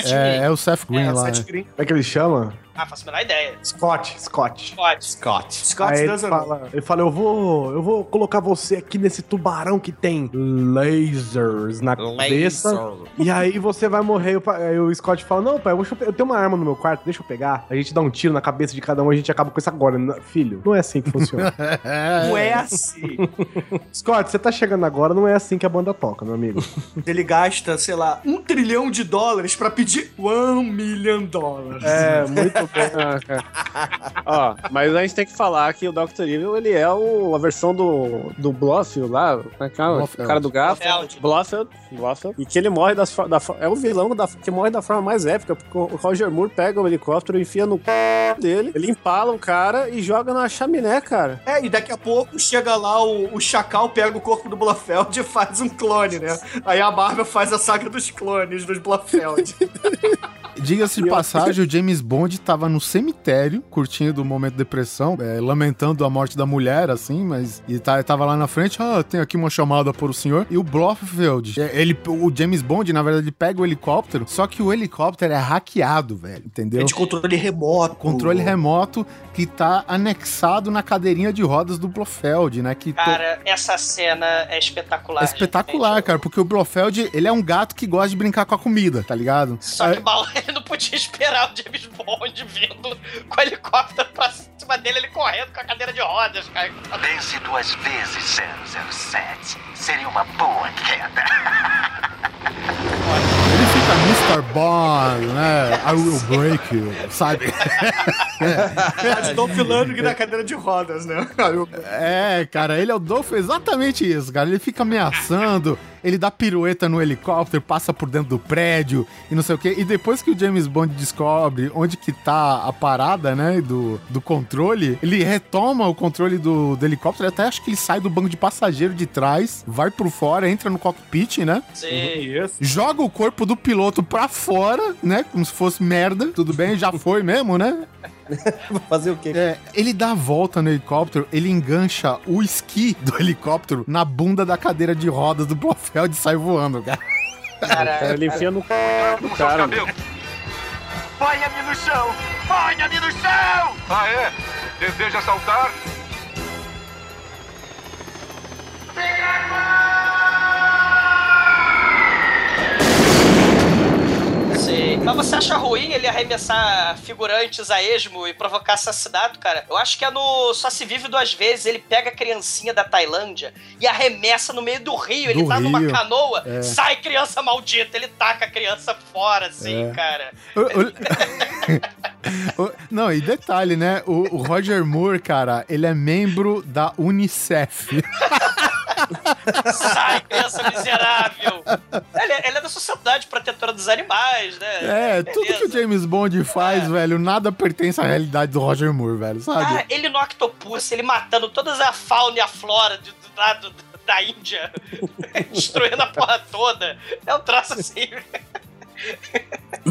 Sete É, Green. é o Seth Green É, lá. Seth né? Como é que ele chama? Ah, faço a menor ideia. Scott, Scott. Pode. Scott. Scott Aí ele doesn't fala, ele fala, eu vou, eu vou colocar você aqui nesse tubarão que tem lasers na cabeça. E aí você vai morrer. Aí o Scott fala, não, pai, eu, vou- eu tenho uma arma no meu quarto, deixa eu pegar. A gente dá um tiro na cabeça de cada um, a gente acaba com isso agora. Não- Filho, não é assim que funciona. Não é assim. Scott, você tá chegando agora, não é assim que a banda toca, meu amigo. Ele gasta, sei lá, um trilhão de dólares pra pedir one million dólares. É, muito Ah, cara. Ó, mas a gente tem que falar que o Dr. Evil, ele é o, a versão do, do Blofeld lá, como é que é? o Blofeld. cara do gato. Blofeld. Blofeld, Blofeld. E que ele morre das, da, é o vilão da, que morre da forma mais épica, porque o Roger Moore pega o helicóptero, enfia no c... dele, ele empala o cara e joga na chaminé, cara. É, e daqui a pouco chega lá o, o Chacal, pega o corpo do Blofeld e faz um clone, né? Aí a Marvel faz a saga dos clones dos Blofeld. Diga-se de passagem, o James Bond tava no cemitério, curtindo o momento de depressão, é, lamentando a morte da mulher, assim, mas e tá, tava lá na frente, ah, tem aqui uma chamada para o senhor. E o Blofeld, é, ele, o James Bond, na verdade, ele pega o helicóptero, só que o helicóptero é hackeado, velho, entendeu? É de controle remoto. Controle remoto que tá anexado na cadeirinha de rodas do Blofeld, né? Que to- Cara, essa cena é espetacular. é espetacular, gente. cara, porque o Blofeld, ele é um gato que gosta de brincar com a comida, tá ligado? Só que mal, ele não podia esperar o James Bond vindo com o helicóptero pra cima dele, ele correndo com a cadeira de rodas, cara. Pense duas vezes 007. Seria uma boa queda. Ele fica Mr. Bond, né? I will break you, sabe? De Dolph Lundgren na cadeira de rodas, né? É, cara, ele é o Dolph, exatamente isso, cara. Ele fica ameaçando, ele dá pirueta no helicóptero, passa por dentro do prédio e não sei o quê. E depois que o James Bond descobre onde que tá a parada, né, do, do controle, ele retoma o controle do, do helicóptero, até acho que ele sai do banco de passageiro de trás, vai por fora, entra no cockpit, né? Sim. Joga o corpo do piloto pra fora, né? Como se fosse merda. Tudo bem, já foi mesmo, né? Vou fazer o quê? É, ele dá a volta no helicóptero, ele engancha o esqui do helicóptero na bunda da cadeira de rodas do Blofeld e sai voando, cara. Cara, ele enfia no c... do cara. Ponha-me no chão! Ponha-me no chão! Ah, é? Deseja saltar? Sim. Mas você acha ruim ele arremessar figurantes a esmo e provocar assassinato, cara? Eu acho que é no Só Se Vive Duas Vezes. Ele pega a criancinha da Tailândia e arremessa no meio do rio. Ele Do tá numa rio, canoa, é. sai criança maldita. Ele taca a criança fora, assim, É. cara. O- o- Não, e detalhe, né? O, o Roger Moore, cara, ele é membro da Unicef. Sai, criança miserável. Ele, é- é da Sociedade Protetora dos Animais, né? É, tudo que o James Bond faz, velho, nada pertence à realidade do Roger Moore, velho, sabe? Ah, ele no Octopus, ele matando toda a fauna e a flora de, do lado da Índia, destruindo a porra toda. É um troço assim.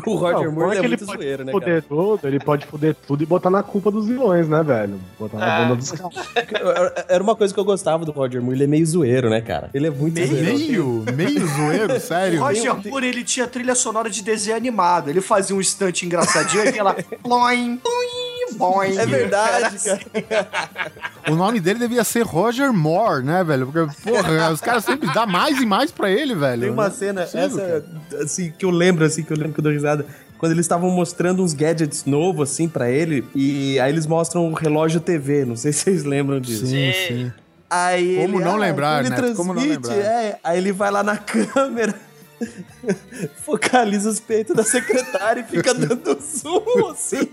O Roger Não, Moore é, que ele muito zoeiro, né, Poder tudo, ele pode poder tudo e botar na culpa dos vilões, né, velho? Botar na Ah. bunda dos caras. cara? Era uma coisa que eu gostava do Roger Moore, ele é meio zoeiro, né, cara? Ele é muito Meio? zoeiro. Meio, meio zoeiro, O sério. Roger Moore, ele tinha trilha sonora de desenho animado. Ele fazia um instante engraçadinho, aquela... ploim, ploim, Boing. É verdade, cara. O nome dele devia ser Roger Moore, né, velho? Porque, porra, os caras sempre dão mais e mais pra ele, velho. Tem uma é cena, possível, essa, assim, que eu lembro, assim, que eu lembro que eu dou risada. Quando eles estavam mostrando uns gadgets novos, assim, pra ele, e aí eles mostram o relógio TV, não sei se vocês lembram disso. Sim, sim. Aí Como ele, não ah, lembrar, ele Neto? Como não lembrar? É, aí ele vai lá na câmera, focaliza os peitos da secretária e fica dando zoom, assim.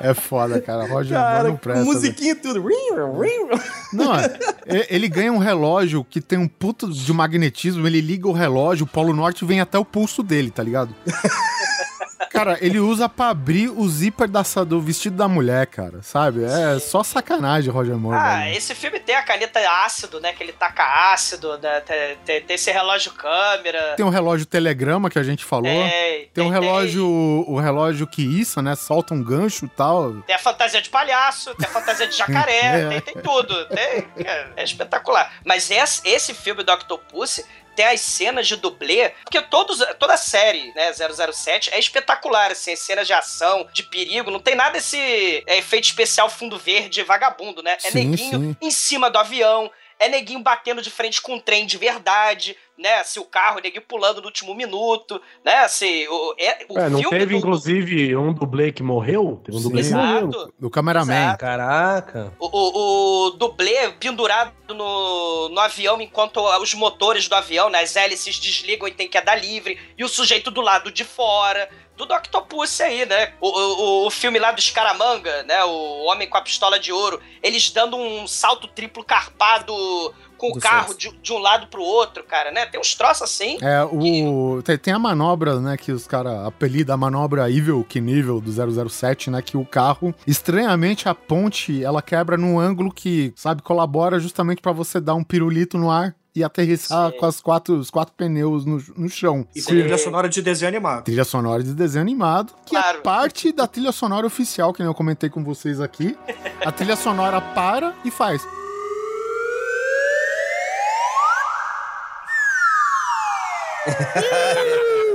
É foda, cara. Roger Cara, não presta. musiquinha e tudo. Não, é, e- ele ganha um relógio que tem um puto de magnetismo, ele liga o relógio, o Polo Norte vem até o pulso dele, tá ligado? Cara, ele usa pra abrir o zíper da, do vestido da mulher, cara, sabe? É só sacanagem, Roger Moore, Ah, velho. esse filme tem a caneta ácido, né? Que ele taca ácido, né, tem, tem- tem esse relógio câmera. Tem um relógio telegrama que a gente falou. Tem, Tem um relógio, o relógio que isso, né? Solta um gancho e tal. Tem a fantasia de palhaço, tem a fantasia de jacaré, É. tem, tudo. Tem, é, é espetacular. Mas esse, esse filme do Octopussy tem as cenas de dublê, porque todos, toda a série, né, 007, é espetacular, assim, as cenas de ação, de perigo, não tem nada esse é, efeito especial fundo verde vagabundo, né? É Sim, neguinho sim. em cima do avião, é neguinho batendo de frente com um trem de verdade, né? Se o carro, neguinho pulando no último minuto, né? Se o, é, o É, não filme teve, do- inclusive, um dublê que morreu? Teve um dublê que Sim. morreu. Exato. Do cameraman. Exato. Caraca. O, o, o dublê pendurado no, no avião enquanto os motores do avião, né, as hélices desligam e tem queda livre, e o sujeito do lado de fora. Tudo Octopus aí, né? O, o, o filme lá do Scaramanga, né? O Homem com a Pistola de Ouro. Eles dando um salto triplo carpado com o carro de, de um lado pro outro, cara, né? Tem uns troços assim. É, o. Tem, tem a manobra, né, que os caras apelidam a manobra Evil Knievel do 007, né, que o carro, estranhamente, a ponte, ela quebra num ângulo que, sabe, colabora justamente pra você dar um pirulito no ar e aterrissar Sim. com as quatro, os quatro pneus no, no chão. E Sim. trilha sonora de desenho animado. Trilha sonora de desenho animado, que é Claro. parte da trilha sonora oficial, que nem eu comentei com vocês aqui. A trilha sonora para e faz. yeah.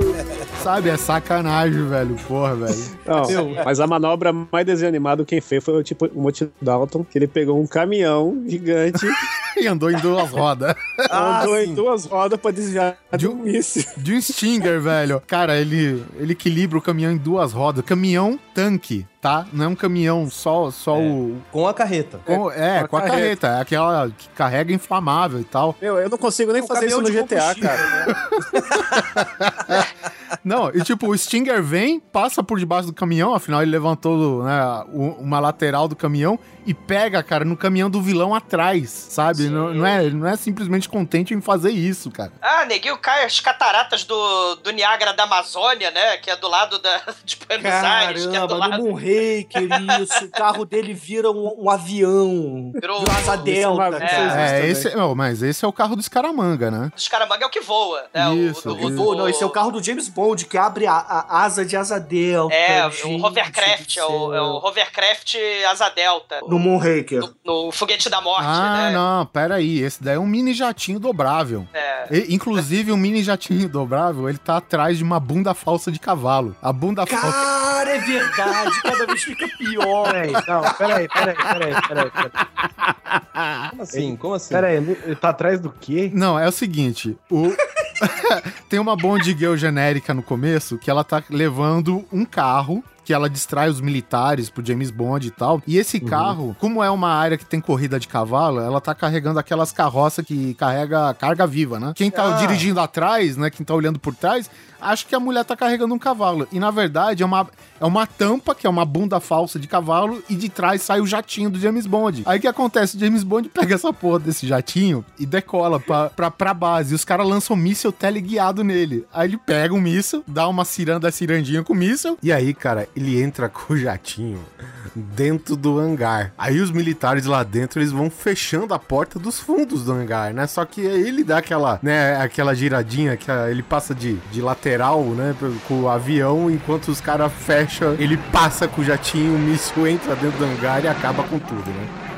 Sabe, é sacanagem, velho. Porra, velho. Não, mas a manobra mais desenho animado quem fez foi o tipo o Monty Dalton, que ele pegou um caminhão gigante, E andou em duas rodas. andou sim. em duas rodas pra desviar de um míssil. De um Stinger, velho. Cara, ele, ele equilibra o caminhão em duas rodas. Caminhão tanque, tá? Não é um caminhão só, só o. Com a carreta. com- é, com a com a carreta. É aquela que carrega inflamável e tal. Meu, eu não consigo nem Um fazer isso no GTA, cara. né? Não, e tipo, o Stinger vem, passa por debaixo do caminhão, afinal ele levantou né, uma lateral do caminhão e pega, cara, no caminhão do vilão atrás, sabe? Não, não é, não é simplesmente contente em fazer isso, cara. Ah, neguinho cai as cataratas do, do Niágara da Amazônia, né? Que é do lado da, de Buenos Aires, que é do lado. no Moonraker, isso. O carro dele vira um, um avião. Virou Vira asa delta, é. É, esse, não, mas esse é o carro do Escaramanga, né? Os caramanga é o que voa, né? O- Isso, o, isso. Pô, não, esse é o carro do James Bond, que abre a, a asa de asa delta. É, o gente Hovercraft, do é o, é o. Hovercraft Asa Delta. No Moonraker. No, no Foguete da Morte, Ah, né? não, pera aí, esse daí é um mini jatinho dobrável. É. E, inclusive, o mini jatinho dobrável, ele tá atrás de uma bunda falsa de cavalo. A bunda falsa... Cara, é verdade. Cada vez fica pior. Peraí, não, peraí, peraí, peraí, peraí. peraí. Como assim? Como assim? Peraí, ele tá atrás do quê? Não, é o seguinte, o... tem uma Bond Girl genérica no começo que ela tá levando um carro que ela distrai os militares pro James Bond e tal. E esse carro, como é uma área que tem corrida de cavalo, ela tá carregando aquelas carroças que carrega carga viva, né? Quem tá Ah. dirigindo atrás, né? Quem tá olhando por trás, acha que a mulher tá carregando um cavalo. E na verdade é uma, é uma tampa, que é uma bunda falsa de cavalo, e de trás sai o jatinho do James Bond. Aí o que acontece? O James Bond pega essa porra desse jatinho e decola pra, pra, pra base. E os caras lançam um míssil teleguiado nele. Aí ele pega um míssil, dá uma ciranda cirandinha com o míssil, e aí, cara, ele entra com o jatinho dentro do hangar. Aí os militares lá dentro, eles vão fechando a porta dos fundos do hangar, né? Só que ele dá aquela, né, aquela giradinha que ele passa de, de lateral, né, com o avião, enquanto os caras fecham, ele passa com o jatinho, o míssil entra dentro do hangar e acaba com tudo, né?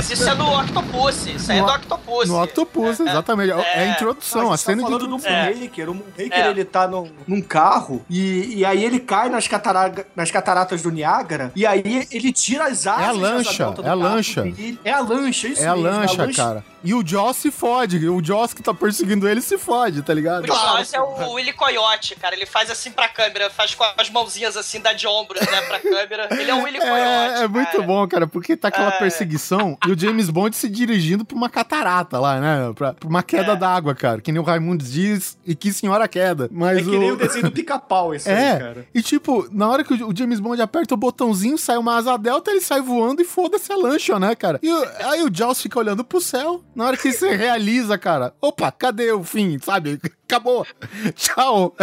Mas isso é no Octopus. Isso aí é No do Octopus. No Octopus, exatamente. É, a introdução, a, cena de falando do introdução. Moonraker. O Moonraker, É. ele tá num, num carro e, e aí ele cai nas, catara- nas cataratas do Niágara e aí ele tira as asas É a de lancha, do é a carro lancha. É a lancha, isso É a mesmo, lancha, cara. E o Joss se fode. O Joss que tá perseguindo ele se fode, tá ligado? O Joss é o Willy Coyote, cara. Ele faz assim pra câmera, faz com as mãozinhas assim, dá de ombros, né, pra câmera. Ele é o Willy Coyote. É, é muito bom, cara, porque tá aquela É. perseguição e o James Bond se dirigindo pra uma catarata lá, né? Pra, pra uma queda É. d'água, cara. Que nem o Raimundo diz, e que senhora queda. Mas É que nem o... o desenho do pica-pau, isso aí, É, cara. e tipo, na hora que o o James Bond aperta o botãozinho, sai uma asa delta, ele sai voando e foda-se a lancha, né, cara? E o- aí o Jaws fica olhando pro céu, na hora que você realiza, cara, opa, cadê o fim, sabe? Acabou. Tchau.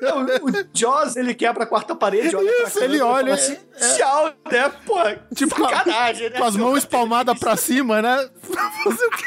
Não, o Jaws, ele quebra a quarta parede, olha Isso, ele olha, assim, tchau, né? Pô, Tipo, com a- sacanagem, né? Com as mãos espalmadas pra cima, né? Fazer o quê?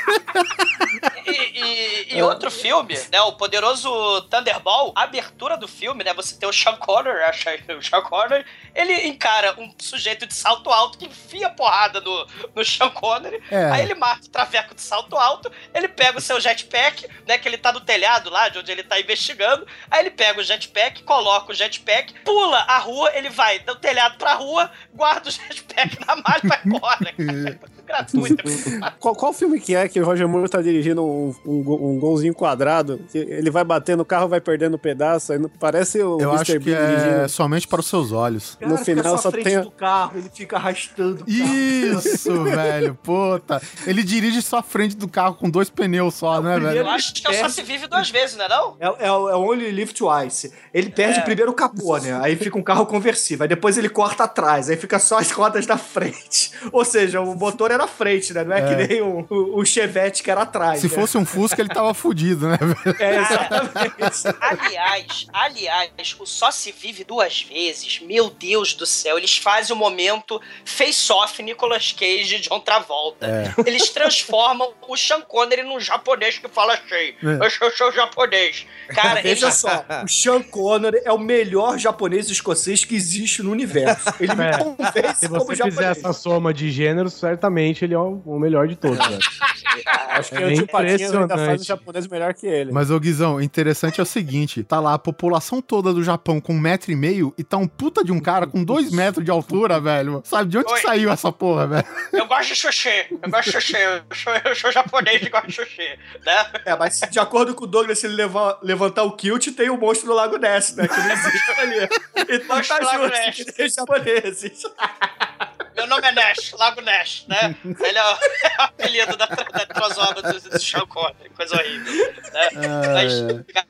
E, e- e outro filme, né? O poderoso Thunderball, a abertura do filme, né? Você tem o Sean Connor, acha o Sean Connor, ele encara um sujeito de salto alto que enfia porrada no, no Sean Connery. É. Aí ele mata o traveco de salto alto, ele pega o seu jetpack, né? Que ele tá no telhado lá, de onde ele tá investigando. Aí ele pega o jetpack, coloca o jetpack, pula a rua, ele vai do telhado pra rua, guarda o jetpack na malha e vai embora. cara. Gratuito. Qual, qual filme que é que o Roger Moore tá dirigindo um, um, um golzinho quadrado? Que ele vai batendo o carro, vai perdendo pedaço. aí não- Parece o Eu Mr. acho que é dirigindo. somente para os seus olhos. Cara, no fica final só a tem a- do carro, ele fica arrastando. Isso, velho, puta. Ele dirige só a frente do carro com dois pneus só, né, primeiro- velho? Eu acho que só se vive duas vezes, não é não? É, é, o- é o Only Live Twice. Ele perde É. primeiro o capô, né? Aí fica um carro conversível. Aí depois ele corta atrás. Aí fica só as rodas da frente. Ou seja, o motor era frente, né? Não é, É. que nem o, o, o Chevette que era atrás. Se né? fosse um Fusca, ele tava fudido, né? É, exatamente. Aliás, aliás, o Só Se Vive Duas Vezes, meu Deus do céu, eles fazem o momento face-off Nicolas Cage e John Travolta. É. Eles transformam o Sean Connery num japonês que fala assim, É. eu sou, sou japonês. Cara, Veja eles... só, o Sean Connery é o melhor japonês escocês que existe no universo. Ele me É. convence Se como você fizer japonês. essa soma de gêneros, certamente ele é o, o melhor de todos, velho. Acho que É o Tio Patinhas ainda faz impressionante. o japonês melhor que ele. Mas, ô Guizão, interessante é o seguinte: tá lá a população toda do Japão com um metro e meio e tá um puta de um cara com dois metros de altura, velho. Sabe de onde que saiu essa porra, velho? Eu gosto de sushi, eu gosto de sushi, eu sou, eu sou japonês e gosto de sushi, né? É, mas de acordo com o Douglas, se ele levar- levantar o kilt, tem o monstro do Lago Ness, né? Que não existe ali. Então Monstro tá do Lago justo japoneses. Meu nome é Nash, Lago Nash, né? Ele é o, é o apelido da, da crossover do, do Sean Connery, coisa horrível. Né? Mas,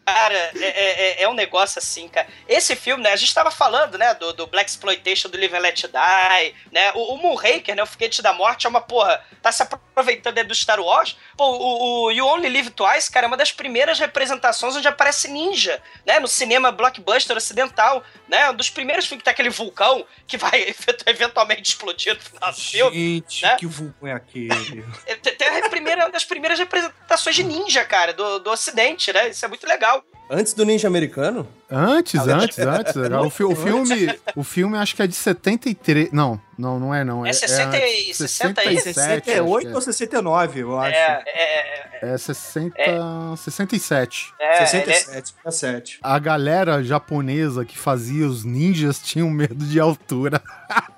cara, é, é- é um negócio assim, cara. Esse filme, né? A gente tava falando, né, do, do Black Exploitation, do Live and Let Die, né? O, o Moonraker, né? O Foguete da Morte é uma porra. Tá se aproveitando do Star Wars. Pô, o, o You Only Live Twice, cara, é uma das primeiras representações onde aparece ninja, né? No cinema blockbuster ocidental, né? Um dos primeiros filmes que tem aquele vulcão que vai eventualmente explodir filme. Gente, né? que vulcão é aquele? É, tem a primeira, uma das primeiras representações de ninja, cara, do, do ocidente, né? Isso é muito legal. Antes do Ninja Americano? Antes, Ah, antes, antes. O, fi- o filme, o filme acho que é de 73. Não, não, não é não. É 60 antes. 60 e- 67, 68 acho ou 69, eu acho. É, é, é. É 60, 67. é, 67, 67. A galera japonesa que fazia os ninjas tinham medo de altura.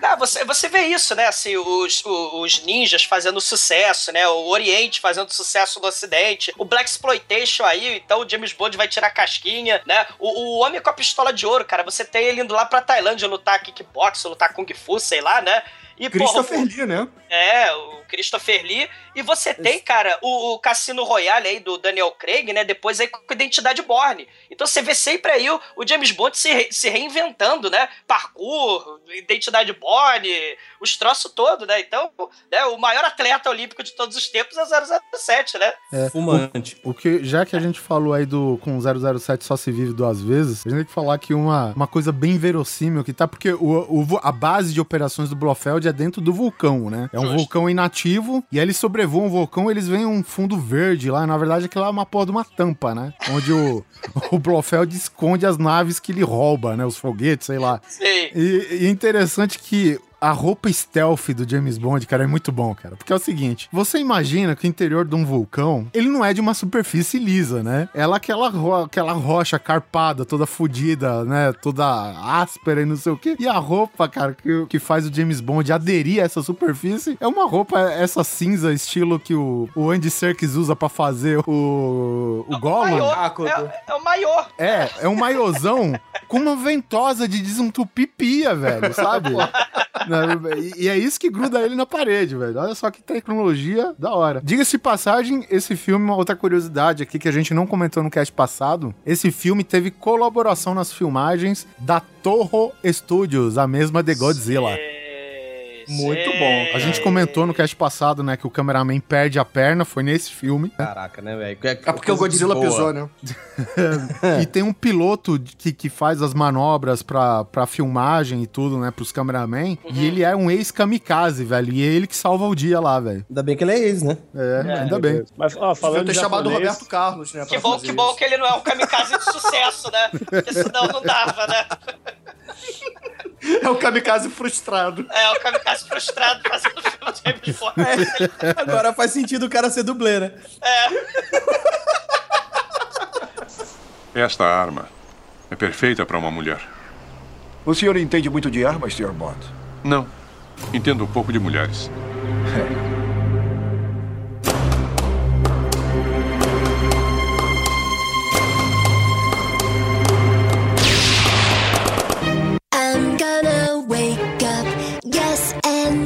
Não, você, você vê isso, né? Assim, os, os ninjas fazendo sucesso, né? O Oriente fazendo sucesso no Ocidente. O Black Exploitation aí, então o James Bond vai tirar a casquinha, né? O, o Homem com a Pistola de Ouro, cara, você tem ele indo lá pra Tailândia lutar kickbox, lutar Kung Fu, sei lá, né? E, Christopher porra, Lee, né? É, o Christopher Lee. E você tem, cara, o, o Cassino Royale aí do Daniel Craig, né? Depois aí com a Identidade Borne. Então você vê sempre aí o, o James Bond se, re- se reinventando, né? Parkour, Identidade Borne, os troços todos, né? Então, né, o maior atleta olímpico de todos os tempos é o 007, né? É, Fumante. O que, já que a gente falou aí do com 007 só se vive duas vezes, a gente tem que falar aqui uma, uma coisa bem verossímil que tá, porque o, o a base de operações do Blofeld é dentro do vulcão, né? É um Justo. vulcão inativo, e aí eles sobrevoam o vulcão eles veem um fundo verde lá, na verdade aquilo lá é uma porra de uma tampa, né? Onde o, o Blofeld esconde as naves que ele rouba, né? Os foguetes, sei lá. Sim. E, e é interessante que a roupa stealth do James Bond, cara, é muito bom, cara. Porque é o seguinte, você imagina que o interior de um vulcão, ele não é de uma superfície lisa, né? Ela é aquela, ro aquela rocha carpada, toda fodida, né? Toda áspera e não sei o quê. E a roupa, cara, que, que faz o James Bond aderir a essa superfície é uma roupa, essa cinza, estilo que o, o Andy Serkis usa pra fazer o, o Gollum. Maiô, é, é o maiô. É, é um maiôzão com uma ventosa de desentupir pia, velho, sabe? E- E é isso que gruda ele na parede, velho. Olha só que tecnologia da hora. Diga-se passagem, esse filme, uma outra curiosidade aqui que a gente não comentou no cast passado, esse filme teve colaboração nas filmagens da Toho Studios, a mesma de Godzilla. Muito bom. A gente comentou no cast passado, né, que o cameraman perde a perna, foi nesse filme. Caraca, né, velho? É porque o Godzilla pisou, né? e tem um piloto que, que faz as manobras pra, pra filmagem e tudo, né, pros cameraman. Uhum. E ele é um ex-kamikaze, velho. E é ele que salva o dia lá, velho. Ainda bem que ele é ex, né? É, ainda bem. Mas, ó, falando ter de chamado o Roberto Carlos, né? Que bom, que bom isso. que ele não é um kamikaze de sucesso, né? Porque senão não dava, né? É o kamikaze frustrado. É o kamikaze frustrado fazendo filme de James Bond. Agora faz sentido o cara ser dublê, né? Esta arma é perfeita para uma mulher. O senhor entende muito de armas, Sr. Bond? Não. Entendo um pouco de mulheres. I'm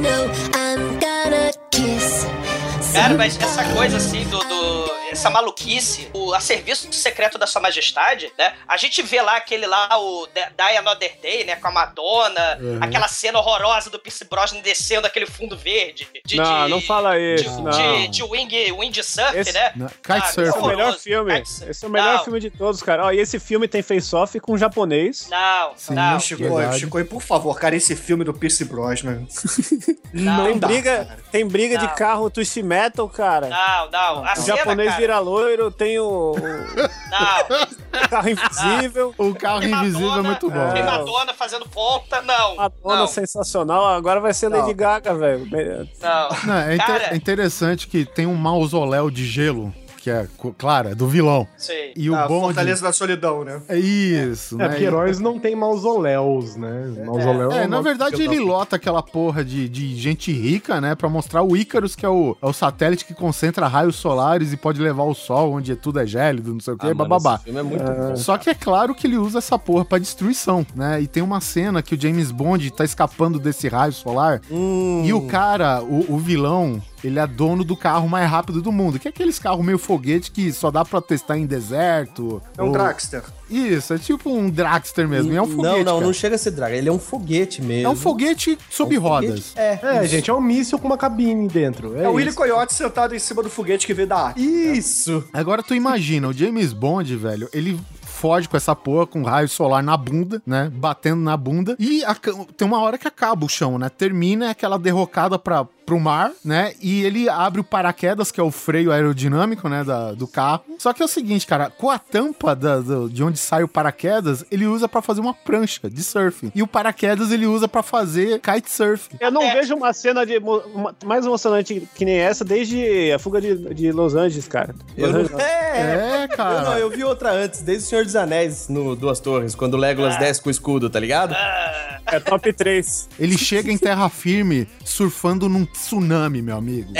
no. I'm gonna kiss. Cara, mas essa coisa assim do. do- essa maluquice, o a serviço do secreto da Sua Majestade, né? A gente vê lá aquele lá, o Die Another Day, né? Com a Madonna, Uhum. aquela cena horrorosa do Pierce Brosnan descendo aquele fundo verde. De, Não, de- não fala isso, de, não. De, de wing, windsurf, Esse- né? Não, Kite Ah, é o melhor filme. Kite- Esse é o melhor Não. filme de todos, cara. Ó, e esse filme tem face-off com um japonês. Não, Sim, não. Chico. Chico, por favor, cara, esse filme do Pierce Brosnan. Não, tem dá, briga, cara. tem briga Não. de carro twist metal, cara. Não, não. A O cena, japonês cara, vira loiro, tem o, o Não. carro invisível. O carro Tem invisível é muito bom. Tem. Madonna fazendo ponta, não. Madonna não, sensacional. Agora vai ser Lady Não. Gaga, velho. não. Não, é, inter- é interessante que tem um mausoléu de gelo, que é, claro, é do vilão. Sei. E o a Bond... Fortaleza da Solidão, né? É isso, É, né? porque heróis não tem mausoléus, né? Mausoléu É, um na verdade ele lota aquela porra de, de gente rica, né? Pra mostrar o Ícaros, que é o, é o satélite que concentra raios solares e pode levar o sol, onde tudo é gélido, não sei o que, Ah, mano, bababá. esse filme é muito bom. Só que é claro que ele usa essa porra pra destruição, né? E tem uma cena que o James Bond tá escapando desse raio solar Hum. e o cara, o, o vilão, ele é dono do carro mais rápido do mundo, que é aqueles carros meio foguete que só dá pra testar em deserto. É um ou- Dragster. Isso, é tipo um Dragster mesmo, e é um foguete. Não, não, cara. não chega a ser draga. Ele é um foguete mesmo. É um foguete sob É um foguete- rodas. É. É, gente, é um míssil com uma cabine dentro. É, É o Willy. Coyote sentado em cima do foguete que veio da arte. Isso. Agora tu imagina, o James Bond, velho, ele foge com essa porra, com raio solar na bunda, né? Batendo na bunda. E a tem uma hora que acaba o chão, né? Termina é aquela derrocada pra, pro mar, né? E ele abre o paraquedas, que é o freio aerodinâmico, né? Da, do carro. Só que é o seguinte, cara, com a tampa da- do- de onde sai o paraquedas, ele usa pra fazer uma prancha de surf. E o paraquedas ele usa pra fazer kitesurf. Eu não É. vejo uma cena de uma- mais emocionante que nem essa desde a fuga de, de Los Angeles, cara. Los não... Angeles, É, É, cara. Eu, não, eu vi outra antes, desde o Senhor dos Anéis, no Duas Torres, quando o Legolas desce com o escudo, tá ligado? É top 3. Ele chega em terra firme surfando num tsunami, meu amigo.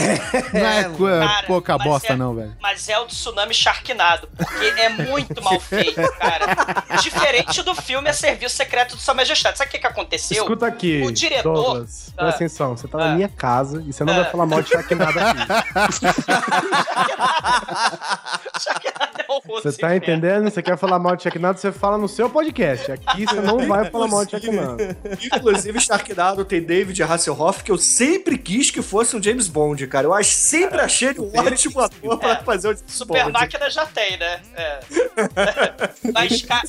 não é, co- é Cara, pouca bosta, é- não, velho. Mas é o tsunami Sharknado, porque é muito mal feito, cara. Diferente do filme A Serviço Secreto de Sua Majestade. Sabe o que, que aconteu? Escuta aqui, O diretor- Douglas, Ah. presta atenção, você tá Ah. na minha casa e você não Ah. vai falar mal de Sharknado aqui. Sharknado é um Você tá entendendo? Você quer falar mal de Sharknado, você fala no seu podcast. Aqui você não vai falar mal de Sharknado. Inclusive, Sharknado tem David Hasselhoff, que eu sempre quis que fosse um James Bond, cara. Eu acho, sempre achei ele um ótimo ator pra fazer o James Super Bond. máquina já tem, né? É. Mas, cara.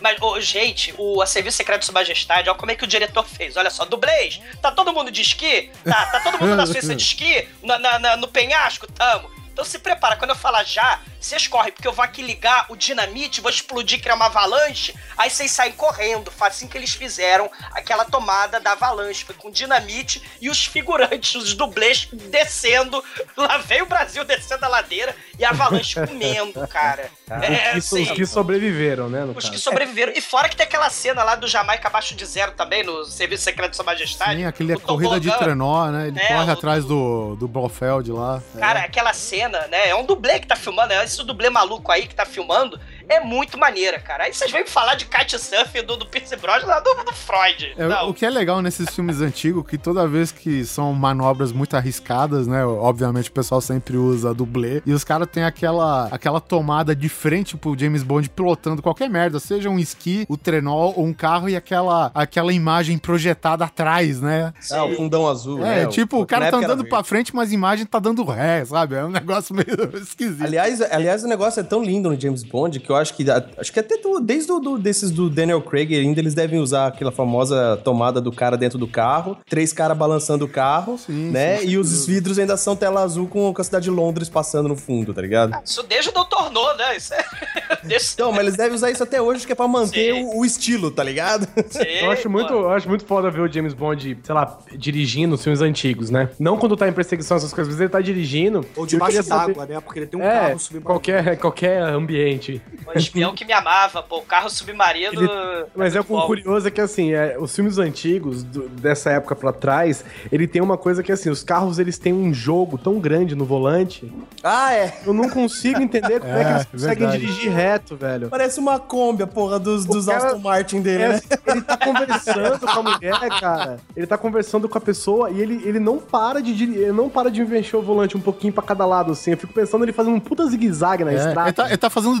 Mas, ô, gente, o A Serviço Secreto de Sua Majestade, olha como é que o diretor fez. Olha só, dublês, tá todo mundo de esqui? Tá, tá todo mundo na Suíça de esqui? Na, na- na- no penhasco? Tamo. Então se prepara, quando eu falar já, vocês correm, porque eu vou aqui ligar o dinamite, vou explodir, criar uma avalanche, aí vocês saem correndo. Foi assim que eles fizeram aquela tomada da avalanche, foi com dinamite e os figurantes, os dublês descendo, lá veio o Brasil descendo a ladeira e a avalanche comendo, cara. É, Os que, assim, os que sobreviveram, né? Os caso. que sobreviveram. E fora que tem aquela cena lá do Jamaica abaixo de zero também, no Serviço Secreto de Sua Majestade. Sim, aquele o corrida de trenó, né? Ele É, corre o- atrás do, do Blofeld lá. Cara, aquela cena, né? É um dublê que tá filmando, é esse dublê maluco aí que tá filmando. É muito maneira, cara. Aí vocês vêm falar de kitesurf do, do Pierce Brosnan lá do, do Freud. É, Não. o que é legal nesses filmes antigos, que toda vez que são manobras muito arriscadas, né? Obviamente o pessoal sempre usa dublê. E os caras têm aquela, aquela tomada de frente pro James Bond pilotando qualquer merda, seja um esqui, o trenó ou um carro e aquela, aquela imagem projetada atrás, né? Ah, o fundão azul. É, né? tipo, o cara na tá andando pra frente, mas a imagem tá dando ré, sabe? É um negócio meio esquisito. Aliás, aliás, o negócio é tão lindo no James Bond que eu acho que acho que até do- desde o do, desses do Daniel Craig ainda eles devem usar aquela famosa tomada do cara dentro do carro, três caras balançando o carro, né? sim, e os vidros ainda são tela azul com, a cidade de Londres passando no fundo, tá ligado? Isso desde o Dr. No, né? Isso é... Desde... Então, mas eles devem usar isso até hoje, que é pra manter o, o estilo, tá ligado? Eu acho, muito, eu acho muito foda ver o James Bond, sei lá, dirigindo os filmes antigos, né? Não quando tá em perseguição, essas coisas, mas ele tá dirigindo. Ou debaixo queria saber- d'água, né? Porque ele tem um é, carro submarino. qualquer, qualquer ambiente. O espião que me amava, pô, o carro submarino. Ele- Mas é o curioso é que, assim, é, os filmes antigos, do- dessa época pra trás, ele tem uma coisa que, assim, os carros, eles têm um jogo tão grande no volante. Ah, é. Eu não consigo entender como é, É, que eles conseguem verdade. dirigir reto, velho. Parece uma Kombi, a porra dos, dos cara- Aston Martin dele, É, né? ele tá conversando com a mulher, cara. Ele tá conversando com a pessoa e ele, ele não para de ele não para de mexer o volante um pouquinho pra cada lado, assim. Eu fico pensando ele fazendo um puta zigue-zague na É, estrada. ele, tá, ele tá fazendo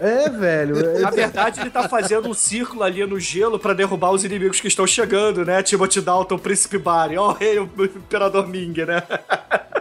É, velho. Na verdade, ele tá fazendo um círculo ali no gelo pra derrubar os inimigos que estão chegando, né? Timothy Dalton, Príncipe Barry. Ó, o rei, o Imperador Ming, né?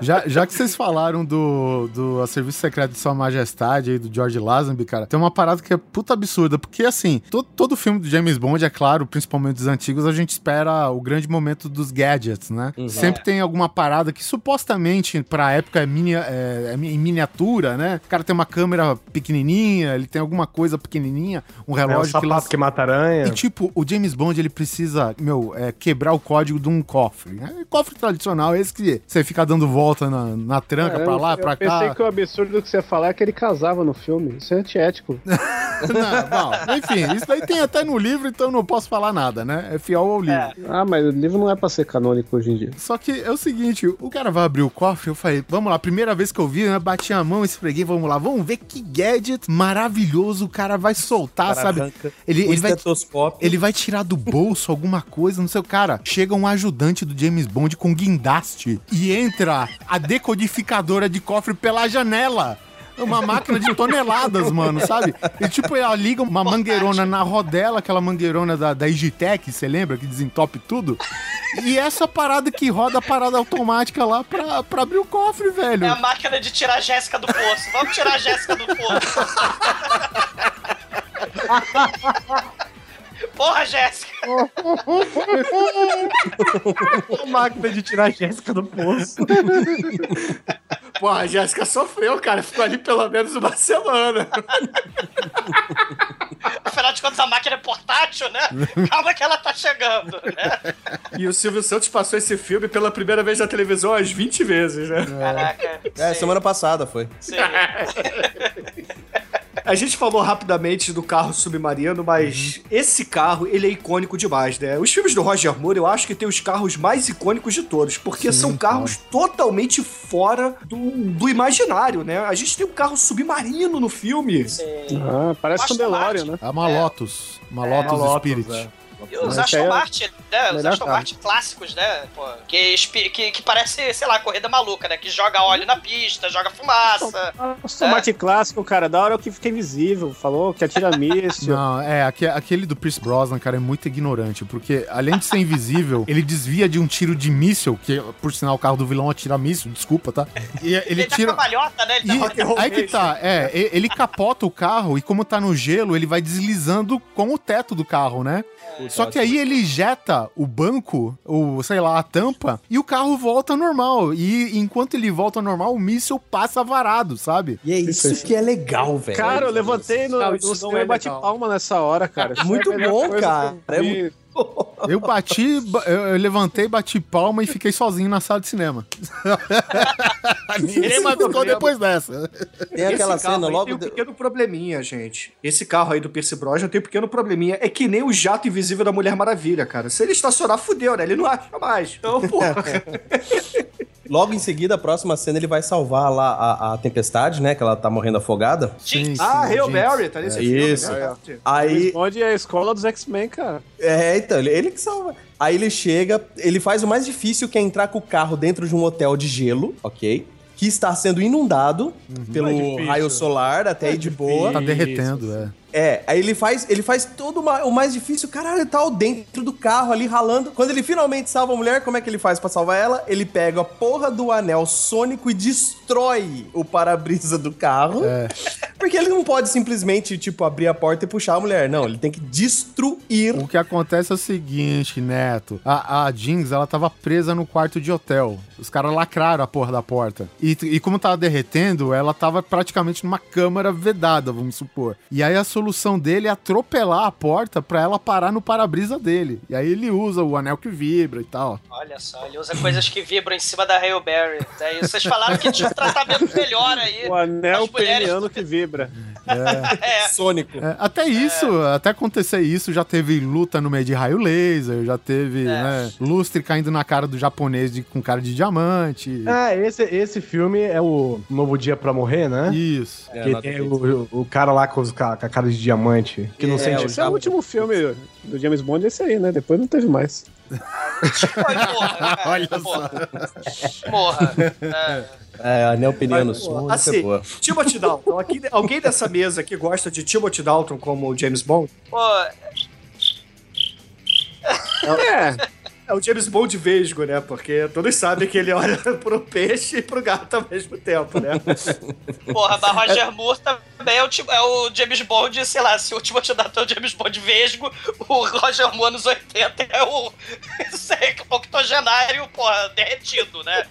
Já, já que vocês falaram do, do A Serviço Secreto de Sua Majestade aí, do George Lazenby, cara, tem uma parada que é puta absurda, porque assim, to, todo filme do James Bond, é claro, principalmente dos antigos, a gente espera o grande momento dos gadgets, né? Sempre tem alguma parada que supostamente pra época é, mini, é, é em miniatura, né? O cara tem uma câmera pequenininha, ele tem alguma coisa pequenininha, um É o relógio que sapato lança... que mata aranha. E tipo, o James Bond, ele precisa, meu, é, quebrar o código de um cofre. né? Cofre tradicional, esse que você fica dando volta na, na tranca, É, pra lá, eu, pra eu pensei cá. que o absurdo que você ia falar é que ele casava no filme. Isso é antiético. Não, bom, enfim, isso daí tem até no livro, então eu não posso falar nada, né? É fiel ao livro. Ah, mas o livro não é pra ser canônico hoje em dia. Só que é o seguinte, o cara vai abrir o cofre, eu falei, vamos lá, primeira vez que eu vi, né, bati a mão, esfreguei, vamos lá, vamos ver que gadget maravilhoso o cara vai soltar, Cara sabe? Ele, ele vai. Ele vai tirar do bolso alguma coisa, não sei o cara. Chega um ajudante do James Bond com guindaste e entra a decodificadora de cofre pela janela. É Uma máquina de toneladas, mano, sabe? E tipo, ela liga uma mangueirona na rodela, aquela mangueirona da, da Igitec, você lembra? Que desentope tudo. E essa parada que roda a parada automática lá pra, pra abrir o cofre, velho. É a máquina de tirar a Jéssica do poço. Vamos tirar a Jéssica do poço. Porra, Jéssica! A máquina de tirar a Jéssica do poço. Pô, a Jéssica sofreu, cara. Ficou ali pelo menos uma semana. Afinal de contas, a máquina é portátil, né? Calma que ela tá chegando, né? E o Silvio Santos passou esse filme pela primeira vez na televisão umas 20 vezes, né? Caraca. É, semana passada foi. Sim. A gente falou rapidamente do carro submarino, mas esse carro, ele é icônico demais, né? Os filmes do Roger Moore, eu acho que tem os carros mais icônicos de todos, porque são carros totalmente fora do, do imaginário, né? A gente tem um carro submarino no filme. Ah, parece um DeLorean, né? É uma Lotus. Uma Lotus, Uma Lotus, Spirit. é. E os Aston é Martin, né? Os Aston. Martin clássicos, né? Pô, que, que, que parece, sei lá, corrida maluca, né? Que joga óleo na pista, joga fumaça. O tomate clássico, cara, da hora é o que fica invisível. Falou que atira míssil. Não, é, aque- aquele do Pierce Brosnan, cara, é muito ignorante, porque além de ser invisível, ele desvia de um tiro de míssil, que por sinal o carro do vilão atira míssil, desculpa, tá? E ele Ele tá tira. cambalhota, né? Ele tá E and roll aí que tá, é, ele capota o carro e como tá no gelo, ele vai deslizando com o teto do carro, né? Só que aí ele injeta o banco, ou sei lá, a tampa, e o carro volta ao normal. E enquanto ele volta ao normal, o míssil passa varado, sabe? E é isso que é legal, velho. Cara, eu levantei no, Não, no isso não cinema é e bati legal. palma nessa hora, cara. Isso Muito é bom, cara. que É muito- Eu bati, ba- eu eu levantei, bati palma e fiquei sozinho na sala de cinema. Ninguém mais ficou depois dessa. Tem aquela Esse carro cena logo. Tem um pequeno probleminha, gente. Esse carro aí do Pierce Brosnan tem um pequeno probleminha. É que nem o jato invisível da Mulher Maravilha, cara. Se ele estacionar, fudeu, né? Ele não acha mais. Então, porra. Logo em seguida, a próxima cena, ele vai salvar lá a, a tempestade, né? Que ela tá morrendo afogada. Sim, ah, sim, Hail gente. Mary, tá nesse É filme, isso. né? Aí, Onde é a escola dos X-Men, cara? É, então, ele, ele que salva. Aí ele chega, ele faz o mais difícil, que é entrar com o carro dentro de um hotel de gelo, ok? Que está sendo inundado pelo Não é raio solar, até aí de boa. Tá derretendo, é. É, aí ele faz, ele faz todo uma- o mais difícil, caralho, ele tá dentro do carro ali ralando. Quando ele finalmente salva a mulher, como é que ele faz pra salvar ela? Ele pega a porra do anel sônico e destrói o para-brisa do carro. É. Porque ele não pode simplesmente, tipo, abrir a porta e puxar a mulher. Não, ele tem que destruir. O que acontece é o seguinte, Neto. A, a Jinx, ela tava presa no quarto de hotel. Os caras lacraram a porra da porta. E, e como tava derretendo, ela tava praticamente numa câmara vedada, vamos supor. E aí a solução dele é atropelar a porta pra ela parar no para-brisa dele. E aí ele usa o anel que vibra e tal. Olha só, ele usa coisas que vibram em cima da Hail Berry. Daí vocês falaram que tinha um tratamento melhor aí. O anel peniano que vibra. É. Sônico. É, até isso, até acontecer isso, já teve luta no meio de raio laser, já teve, né, lustre caindo na cara do japonês de- com cara de diamante. Ah, esse, esse filme é o Novo Dia pra Morrer, né? Isso. É, Que na tem o, o cara lá com, os, com a cara de diamante. Que não É, sente. o Esse é o último filme do James Bond, esse aí, né? Depois não teve mais. Porra, cara, Olha porra. Porra. É. É, anel peniano Mas, sônico assim, é boa. Timothy Dalton. Aqui, alguém dessa mesa aqui gosta de Timothy Dalton como o James Bond? Pô, É, É o James Bond vesgo, né? Porque todos sabem que ele olha pro peixe e pro gato ao mesmo tempo, né? porra, mas Roger Moore também é o, ti- é o James Bond, sei lá, se o Timothy Dalton é o James Bond vesgo, o Roger Moore nos 80 é o sei, octogenário, porra, derretido, né?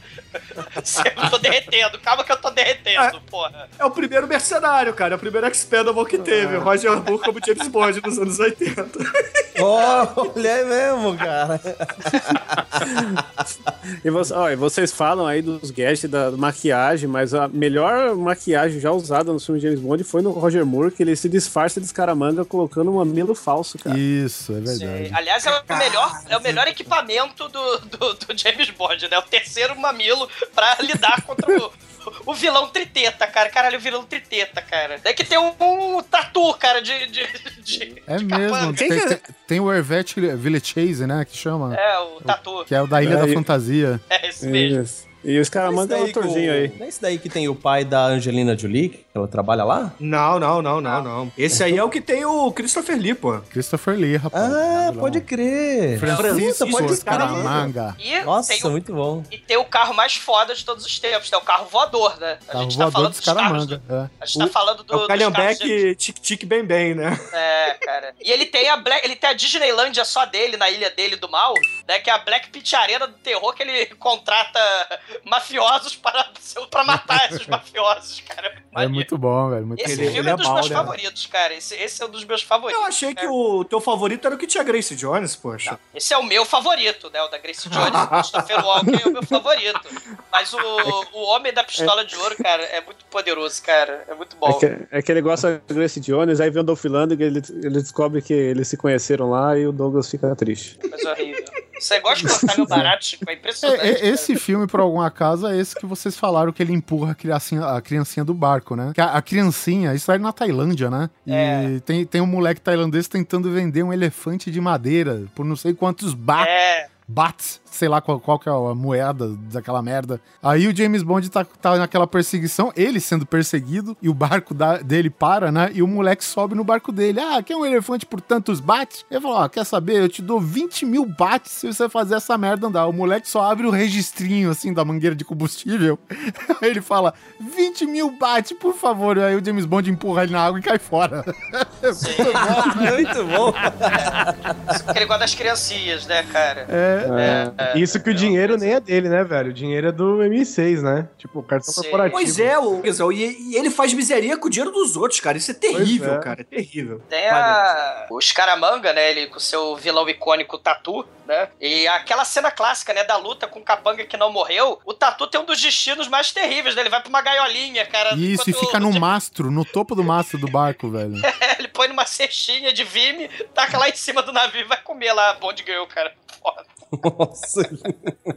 Sempre tô derretendo, calma que eu tô derretendo, porra. É o primeiro mercenário, cara. É o primeiro expendable que teve. O Roger Moore como James Bond nos anos 80. Olha é mesmo, cara. E, você- ó, e vocês falam aí dos gadgets da maquiagem, mas a melhor maquiagem já usada no filme James Bond foi no Roger Moore, que ele se disfarça de escaramanga colocando um mamilo falso, cara. Isso, é verdade. Aliás, é o melhor, é o melhor equipamento do, do, do James Bond, né? O terceiro mamilo pra lidar contra o, o vilão triteta, cara. Caralho, o vilão triteta, cara. É que tem um, um tatu, cara, de. de, de- É de mesmo. Tem, tem, tem o Hervet Villechase, né? Que chama. É, o tatu. Que é o da Ilha É, da Fantasia. É esse mesmo. Isso. E o escaramanga é o autorzinho aí. Não é esse daí que tem o pai da Angelina Jolie, que ela trabalha lá? Não, não, não, não, não. Esse aí é o que tem o Christopher Lee, pô. Christopher Lee, rapaz. Ah, pode crer. Francisco pode Scaramanga. E Nossa, o, muito bom. e tem o carro mais foda de todos os tempos, né? O carro voador, né? A Carro gente tá voador falando dos carros. Scaramanga. Do, É. a gente tá falando do. É o Calhambeck Tic Tic Bem Bem, né? É, cara. E ele tem a Black, ele tem a Disneylândia só dele, na ilha dele do mal, né? Que é a Black Pit Arena do terror que ele contrata mafiosos para, para matar esses mafiosos, cara. É muito bom, velho. Muito Esse filme é é dos mal, meus né? favoritos, cara. Esse, esse é um dos meus favoritos. Eu achei que É. o teu favorito era o que tinha Grace Jones, poxa. Esse é o meu favorito, né? O da Grace Jones, o Christopher Walken é o meu favorito. Mas o, o Homem da Pistola de Ouro, cara, é muito poderoso, cara. É muito bom. É que, é que ele gosta do Grace Jones, aí vem o Dolph Lundgren, ele, ele descobre que eles se conheceram lá e o Douglas fica triste. Coisa horrível. Você gosta de cortar meu barato, Chico? É impressionante. É, é, cara. esse filme, por algum acaso, é esse que vocês falaram que ele empurra a criancinha, a criancinha do barco, né? A, a criancinha, isso é na Tailândia, né? E É. tem, tem um moleque tailandês tentando vender um elefante de madeira por não sei quantos ba É. bahts, sei lá qual, qual que é a moeda daquela merda. Aí o James Bond tá, tá naquela perseguição, ele sendo perseguido, e o barco da- dele para, né? E o moleque sobe no barco dele. Ah, quer um elefante por tantos bahts? Ele falou, ó, quer saber? Eu te dou 20 mil bahts se você fazer essa merda andar. O moleque só abre o registrinho, assim, da mangueira de combustível. Aí ele fala, 20 mil bahts, por favor. Aí o James Bond empurra ele na água e cai fora. Muito bom. Porque ele gosta das criancinhas, né, cara? É, É, Isso que o dinheiro nem é dele, né, velho? O dinheiro é do M6, né? Tipo, o cartão Sim. corporativo. Pois é, o, e, e ele faz miseria com o dinheiro dos outros, cara. Isso é terrível, é. cara. É terrível. Tem a... o Scaramanga, né? Ele com seu vilão icônico Tatu, né? E aquela cena clássica, né? Da luta com o Capanga que não morreu. O Tatu tem um dos destinos mais terríveis, né? Ele vai pra uma gaiolinha, cara. Isso, e fica o- no mastro, no topo do mastro do barco, velho. Ele põe numa cestinha de vime, taca lá em cima do navio e vai comer lá a Bond Girl, cara. Foda. Nossa.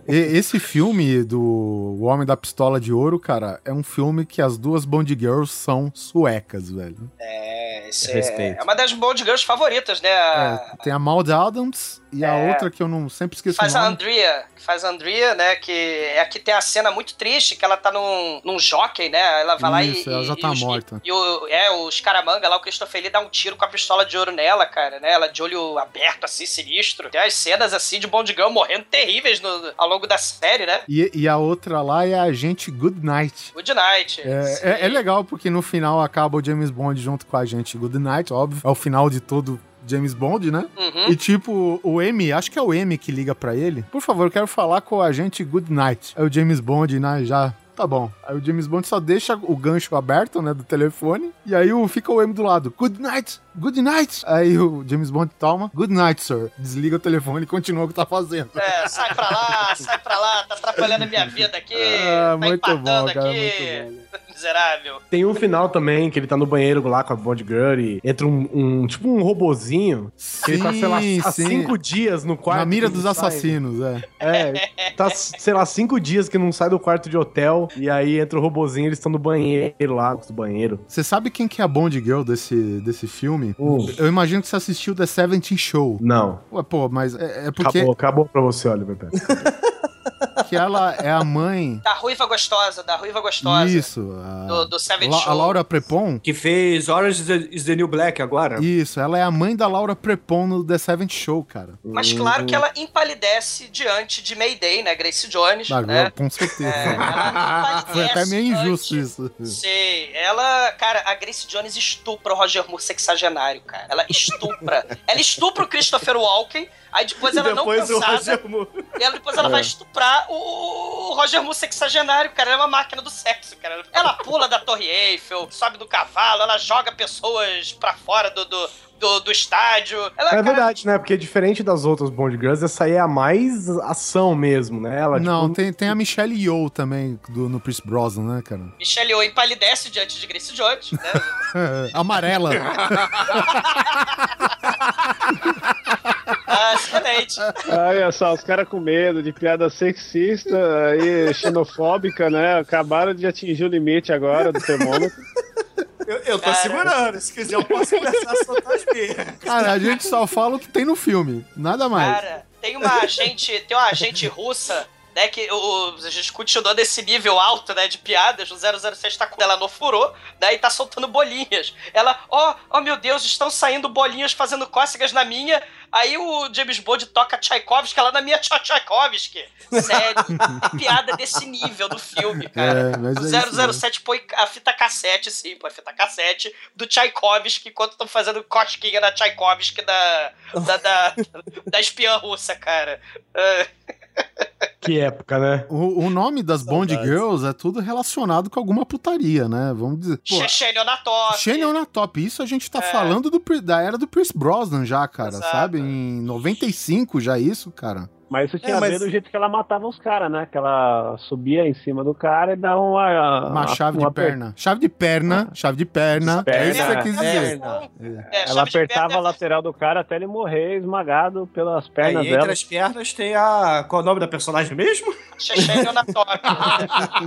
E- esse filme do O Homem da Pistola de Ouro, cara, é um filme que as duas Bond Girls são suecas, velho. É, isso é, é uma das Bond Girls favoritas, né? A- É, tem a Maud Adams e a É. outra que eu não sempre esqueço faz a. Andrea, que faz a Andrea, né? Que é aqui tem a cena muito triste, que ela tá num, num jockey, né? Ela vai lá e. Isso, ela já e- tá e os- morta. E, o, é, o Scaramanga lá, o Christopher Lee dá um tiro com a pistola de ouro nela, cara, né? Ela de olho aberto, assim, sinistro. Tem as cenas, assim, de Bond Girl morrendo terríveis no- ao longo da série, né? E, e a outra lá é a agente Goodnight. Good Night. É, é, é legal porque no final acaba o James Bond junto com a gente Goodnight, óbvio. É o final de todo James Bond, né? Uhum. E tipo, o M, acho que é o M que liga pra ele. Por favor, eu quero falar com o agente Goodnight. É o James Bond, né? Já. Tá bom. Aí o James Bond só deixa o gancho aberto, né, do telefone. E aí o, fica o M do lado. Good night, good night. Aí o James Bond toma. Good night, sir. Desliga o telefone e continua o que tá fazendo. É, sai pra lá, sai pra lá, tá atrapalhando a minha vida aqui, Ah, tá muito bom, cara, aqui. Miserável. Tem um final também, que ele tá no banheiro lá com a Bond Girl e entra um, um- tipo um robozinho. que ele tá, sei lá, Sim, há sim. cinco dias no quarto. Na mira dos sai. assassinos, é. É, tá, sei lá, cinco dias que não sai do quarto de hotel. E aí entra o robozinho eles estão no banheiro lá, do banheiro. Você sabe quem que é a Bond Girl desse, desse filme? Hum. Eu imagino que você assistiu The Seventeen Show. Não. Ué, pô, mas é, é porque Acabou, acabou pra você, Oliver. Pera. que ela é a mãe. Da ruiva gostosa, da ruiva gostosa. Isso. A, Do, do Savage La- Show. a Laura Prepon. Que fez Orange is the, is the New Black agora. Isso, ela é a mãe da Laura Prepon no The Seventh Show, cara. Mas claro que ela empalidece diante de Mayday, né? Grace Jones, Ah, né? Com certeza. É, ela Foi até empalidece meio antes- injusto isso. Sei, ela, cara, a Grace Jones estupra o Roger Moore sexagenário, cara. Ela estupra. ela estupra o Christopher Walken, aí depois ela depois não o cansada, Roger Moore. e ela, depois ela É. vai estuprar o, o Roger Moore sexagenário, cara. Ela é uma máquina do sexo, cara. Ela pula da Torre Eiffel, sobe do cavalo, ela joga pessoas pra fora do, do, do, do estádio. Ela, É cara, verdade, né? Porque diferente das outras Bond Girls, essa aí é a mais ação mesmo, né? Ela, Não, tipo, tem, tem a Michelle Yeoh também do, no Pierce Brosnan, né, cara? Michelle Yeoh empalidece diante de Grace Jones, né? Amarela. ah, excelente. Olha só, os caras com medo de piada sexista e xenofóbica, né? Acabaram de atingir o limite agora do termômetro. Eu, eu tô Cara. segurando. Se quiser, eu posso começar a soltar as minhas. Cara, a gente só fala o que tem no filme. Nada mais. Cara, tem uma agente, tem uma agente russa, né, que o, a gente continua nesse nível alto, né, de piadas, o 007 tá com ela no furô, né, e tá soltando bolinhas. Ela, ó, oh, meu Deus, estão saindo bolinhas fazendo cócegas na minha, aí o James Bond toca Tchaikovsky, ela na minha Tcha- Tchaikovsky. Sério, piada desse nível do filme, cara. É, O é isso 007 põe a fita cassete, sim, põe a fita cassete do Tchaikovsky enquanto estão fazendo cosquinha na Tchaikovsky da, da, da, da espiã russa, cara. É. Que época, né? O, o nome das Bond Girls é tudo relacionado com alguma putaria, né? Vamos dizer. Pô, Chechênio na top. Xenia na top. Isso a gente tá É. falando do, da era do Pierce Brosnan já, cara, Exato. sabe? Em 95 já isso, cara. Mas isso tinha É, a ver mas- do jeito que ela matava os caras, né? Que ela subia em cima do cara e dava uma. Uma chave de Ah, uma per- perna. Chave de perna, chave de perna. É isso que você quis dizer. É, Ela apertava a lateral do cara até ele morrer esmagado pelas pernas Aí, entre dela. as pernas tem a. Qual é o nome da personagem mesmo? Chechênio na.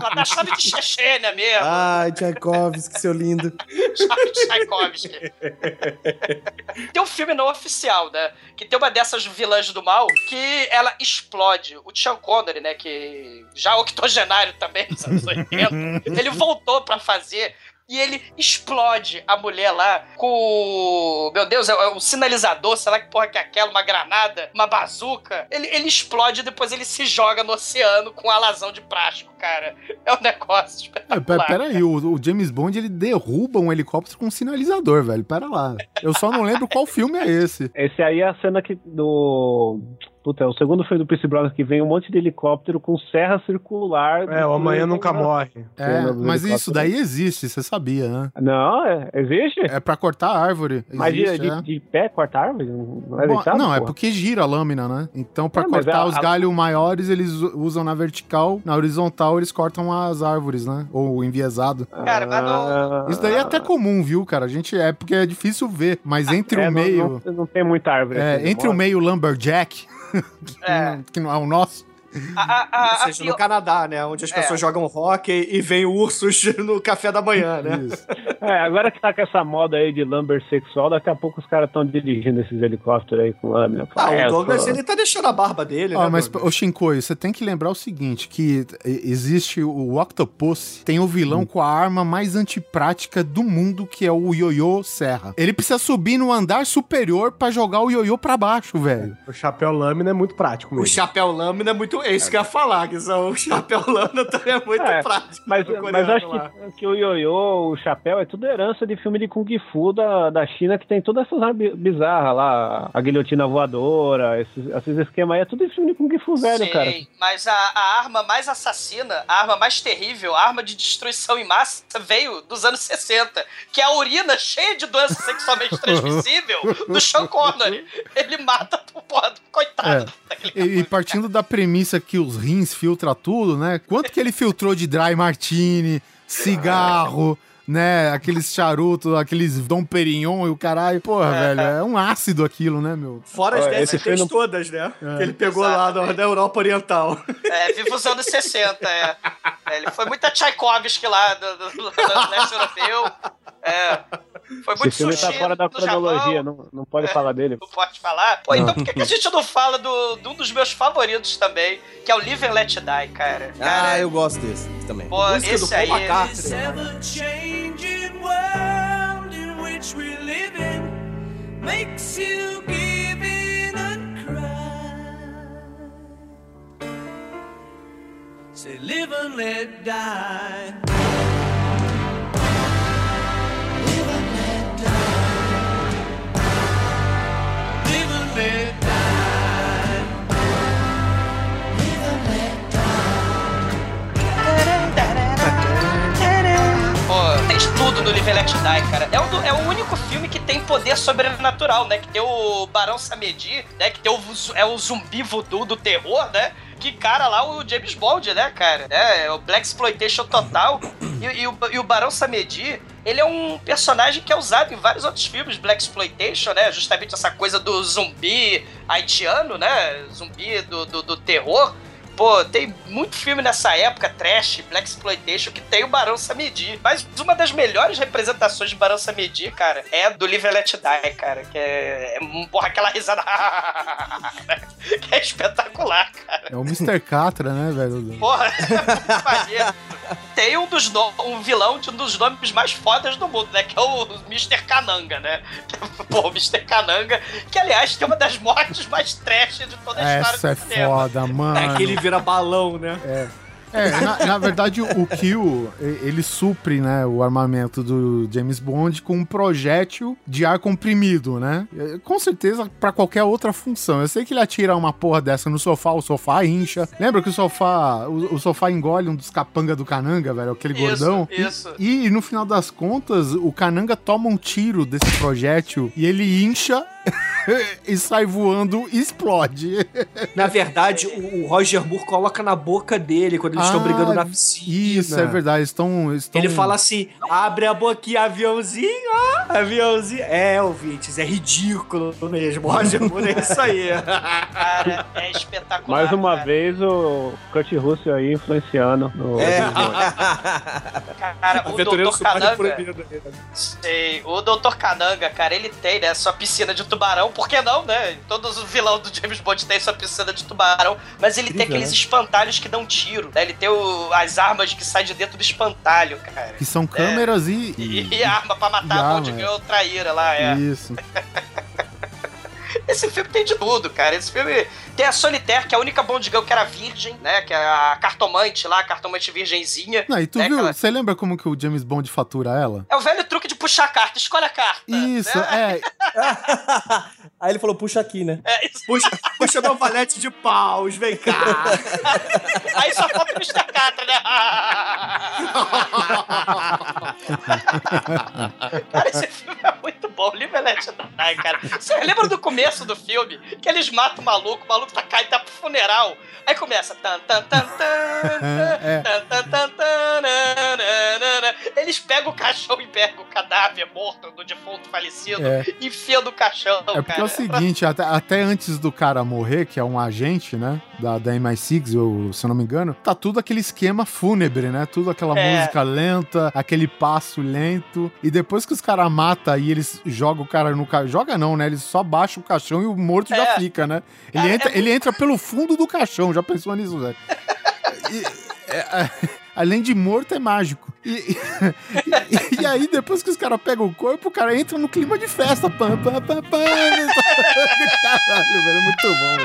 Ela dá chave de Chechênia mesmo. Ai, Tchaikovsky, seu lindo. Chave de Tchaikovsky. Tem um filme não oficial, né? Que tem uma dessas vilãs do mal que ela explode. O Sean Connery, né? Que já octogenário também nos anos 80, ele voltou pra fazer. e ele explode a mulher lá com. o- Meu Deus, é é um sinalizador, sei lá que porra que é aquela, uma granada, uma bazuca. Ele, ele explode e depois ele se joga no oceano com um alazão de plástico, cara. É um negócio É, espetacular. pe- pera aí, o, o James Bond ele derruba um helicóptero com um sinalizador, velho. Pera lá. Eu só não lembro qual filme é esse. Esse aí é a cena que do. Puta, é o segundo filme do Pierce Brosnan que vem um monte de helicóptero com serra circular. É, o Amanhã Nunca Morre. É, mas isso daí existe, você sabia, né? Não, é, existe? É pra cortar a árvore. Mas de, Existe, de, é. de pé, cortar árvore? Não é Bom, deitado, não, é porque gira a lâmina, né? Então, pra É, cortar a- os a- galhos maiores, eles usam na vertical, na horizontal, eles cortam as árvores, né? Ou enviesado. Cara, mas não. Isso daí é até comum, viu, cara? A gente é porque é difícil ver, mas entre É, o não- meio. Não, não tem muita árvore. é, aqui, entre não o meio lumberjack, que, É. não, que não é o nosso. A, a, a, Ou a seja, pior- no Canadá, né? Onde as É. pessoas jogam hockey e vem ursos no café da manhã, né? Isso. É, agora que tá com essa moda aí de lumber sexual, daqui a pouco os caras estão dirigindo esses helicópteros aí com lâmina. Ah, É, o Douglas, só- ele tá deixando a barba dele, Ó, né? mas, Douglas? ô Shinkoi, você tem que lembrar o seguinte, que existe o Octopus, tem o vilão com a arma mais antiprática do mundo, que é o Yoyo Serra. Ele precisa subir no andar superior pra jogar o Yoyo pra baixo, velho. O chapéu lâmina é muito prático O mesmo. chapéu lâmina é muito. É isso que eu ia falar, que são- o chapéu lâmina também é muito É, prático. Mas, mas acho lá. que, que o ioiô, o chapéu, é tudo herança de filme de Kung Fu da, da China, que tem todas essas armas bizarras lá, a guilhotina voadora, esses, esses esquemas aí, é tudo filme de Kung Fu velho, Sim, cara. mas a, a arma mais assassina, a arma mais terrível, a arma de destruição em massa veio dos anos 60, que é a urina cheia de doença sexualmente transmissível do Sean Connery. Ele mata o porra, do- coitado. É. E, e partindo da premissa que os rins filtram tudo, né? Quanto que ele filtrou de dry martini, cigarro, né? Aqueles charutos, aqueles Dom Perignon e o caralho. Porra, velho, é um ácido aquilo, né, meu? Fora as Ó, esse DSTs filme- todas, né? É. Que ele pegou lá da, da Europa Oriental. É, vive os anos 60, é. É, Ele foi muita Tchaikovsky lá do, do, do, do leste europeu. É. Foi Esse muito filme sushi tá fora da no cronologia, não, não pode É. falar dele. Não pode falar? Pô, então por que, que a gente não fala do, de um dos meus favoritos também, que é o Live and Let Die, cara? Ah, eu gosto desse também. Pô, Música do esse Paul aí. McCartney. ever-changing world in which we live in makes you give in and cry. Say, live and let die. Tem tudo no Live Let Die, cara. É o, é o único filme que tem poder sobrenatural, né? Que tem o Barão Samedi, né? Que tem o, é o zumbi voodoo do terror, né? Que cara lá, o James Bond, né, cara? É, é o Black Exploitation total. E, e o, e o Barão Samedi, ele é um personagem que é usado em vários outros filmes, Black Exploitation, né? Justamente essa coisa do zumbi haitiano, né? Zumbi do, do, do terror. Pô, tem muito filme nessa época, trash, Black Exploitation, que tem o Barão Samedi. Mas uma das melhores representações de Barão Samedi, cara, é do Live and Let Die, cara. Que é, é porra, aquela risada. que é espetacular, cara. É o Mr. Catra, né, velho? Porra, é muito maneiro. Tem um dos no- um vilão de um dos nomes mais fodas do mundo, né? Que é o Mr. Cananga, né? Pô, o Mr. Cananga, que aliás tem uma das mortes mais trash de toda a história Essa é do cinema. foda, mano. É que ele vira balão, né? É. É, na, na verdade, o Kill, e- ele supre, né, o armamento do James Bond com um projétil de ar comprimido, né? É, Com certeza, pra qualquer outra função. Eu sei que ele atira uma porra dessa no sofá, o sofá incha. Lembra que o sofá, o, o sofá engole um dos capanga do Cananga, velho? Aquele Isso, gordão. E- isso. E, no final das contas, o Cananga toma um tiro desse projétil e ele incha e sai voando e explode. Na verdade, o, o Roger Moore coloca na boca dele quando eles estão Ah, brigando na piscina. Isso, é verdade. Estão, estão... Ele fala assim: abre a boquinha, aviãozinho, ó, aviãozinho. É, ouvintes, é ridículo mesmo. Roger Moore é isso aí. Cara, é espetacular. Mais uma cara. vez o Kurt Russell aí influenciando. No... É. Cara, o Aventureiro Dr. Cananga. proibido. Sei, o Dr. Cananga, cara, ele tem, né, sua piscina de tubarão por que não, né? Todos os vilão do James Bond tem sua piscina de tubarão, mas ele tem aqueles né? espantalhos que dão tiro, né? Ele tem o- as armas que saem de dentro do espantalho, cara. Que são câmeras e. E, e arma pra matar a mão de é. traíra lá, é. Isso. Esse filme tem de tudo, cara. Esse filme tem a Solitaire, que é a única Bond Girl que era virgem, né? Que é a cartomante lá, a cartomante virgenzinha. Não, e tu né, viu? Você lembra como que o James Bond fatura ela? É o velho truque de puxar a carta, escolhe a carta. Isso, é. Aí ele falou, puxa aqui, né? É isso. Puxa, puxa meu valete de paus, vem cá. Aí só falta o Mr. Catra, né? cara, esse filme é muito bom. Live and Let Die, cara. Você lembra do começo do filme? Que eles matam o maluco, o maluco tá caindo, tá pro funeral. Aí começa. Tan, tan, tan, É. Eles pegam o caixão e pegam o cadáver morto do defunto falecido, É. enfia no caixão. É porque cara. é o seguinte, até, até antes do cara morrer, que é um agente, né? Da, da MI6, eu, se eu não me engano, tá tudo aquele esquema fúnebre, né? Tudo aquela É. música lenta, aquele passo lento. E depois que os caras matam e eles jogam o cara no caixão. Joga não, né? Eles só baixam o caixão e o morto já É. fica, né? Ele, entra, é ele entra pelo fundo do caixão, já pensou nisso, Zé? E- é, além de morto, é mágico. E, e- e aí, depois que os caras pegam o corpo, o cara entra no clima de festa. Pam, pam, pam, pam. Caralho, velho, é muito bom.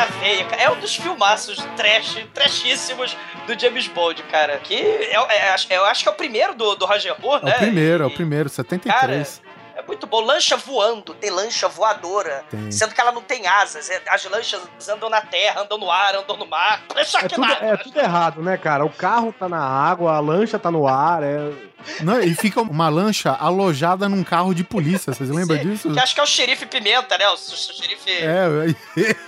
Na veia, cara. É um dos filmaços trash, trashíssimos do James Bond, cara. Que é, é- acho- eu acho que é o primeiro do, do Roger Moore, É né? o primeiro, é o primeiro, 73. É muito bom. Lancha voando, tem lancha voadora. Tem. Sendo que ela não tem asas. é- As lanchas andam na terra, andam no ar, andam no mar. É tudo, é tudo errado, né, cara? O carro tá na água, a lancha tá no ar, é... Não, e fica uma lancha alojada num carro de polícia, vocês lembram disso? Que acho que é o xerife Pimenta, né? O, xerife. É,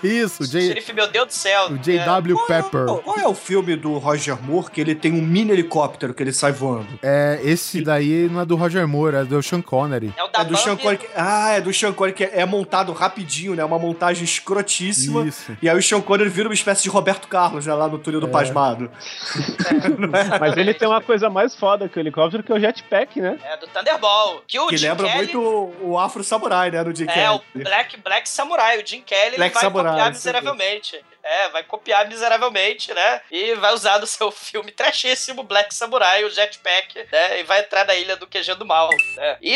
isso, o J- Xerife, meu Deus do céu. o JW Pepper. Qual, qual é o filme do Roger Moore que ele tem um mini helicóptero que ele sai voando? É, esse daí não é do Roger Moore, é do Sean Connery. É o da É do Sean Connery. que- Ah, é do Sean Connery que é montado rapidinho, né? Uma montagem escrotíssima. Isso. E aí o Sean Connery vira uma espécie de Roberto Carlos, né? Lá no túnel do Pasmado. Mas ele tem uma coisa mais foda que o helicóptero, que é o jetpack, né? É do Thunderball. Que o Que Jim lembra Kelly... muito o, o Afro Samurai, né? Do Jim É, o Kelly. Black, Black Samurai. O Jim Kelly Black ele vai Samurai, copiar miseravelmente. É, vai copiar miseravelmente, né? E vai usar no seu filme trashíssimo Black Samurai, o jetpack, né? E vai entrar na ilha do QG do mal, né? E,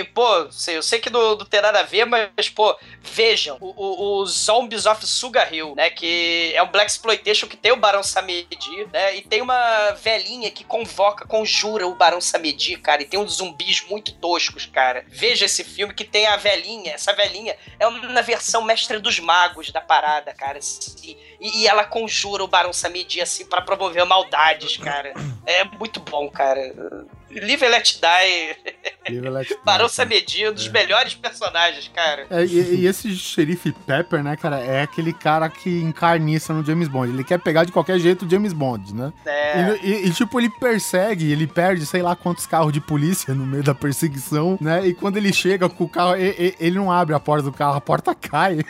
e, pô, sei- eu sei que não, não tem nada a ver, mas, pô, vejam, o, o, o Zombies of Sugar Hill, né? Que é um Black Exploitation que tem o Barão Samedi, né? E tem uma velhinha que convoca, conjura o Barão Samedi, cara. E tem uns zumbis muito toscos, cara. Veja esse filme que tem a velhinha. Essa velhinha é uma versão mestre dos magos da parada, cara. Assim. E, e ela conjura o Barão Samedi, assim, pra promover maldades, cara. É muito bom, cara. Live and Let Die. Live and Let Die, Barão cara. Samedi, um dos melhores personagens, cara. É, e, e esse xerife Pepper, né, cara, é aquele cara que encarniça no James Bond. Ele quer pegar de qualquer jeito o James Bond, né? É. E, e- e, tipo, ele persegue, ele perde sei lá quantos carros de polícia no meio da perseguição, né? E quando ele chega com o carro, ele, não abre a porta do carro, a porta cai.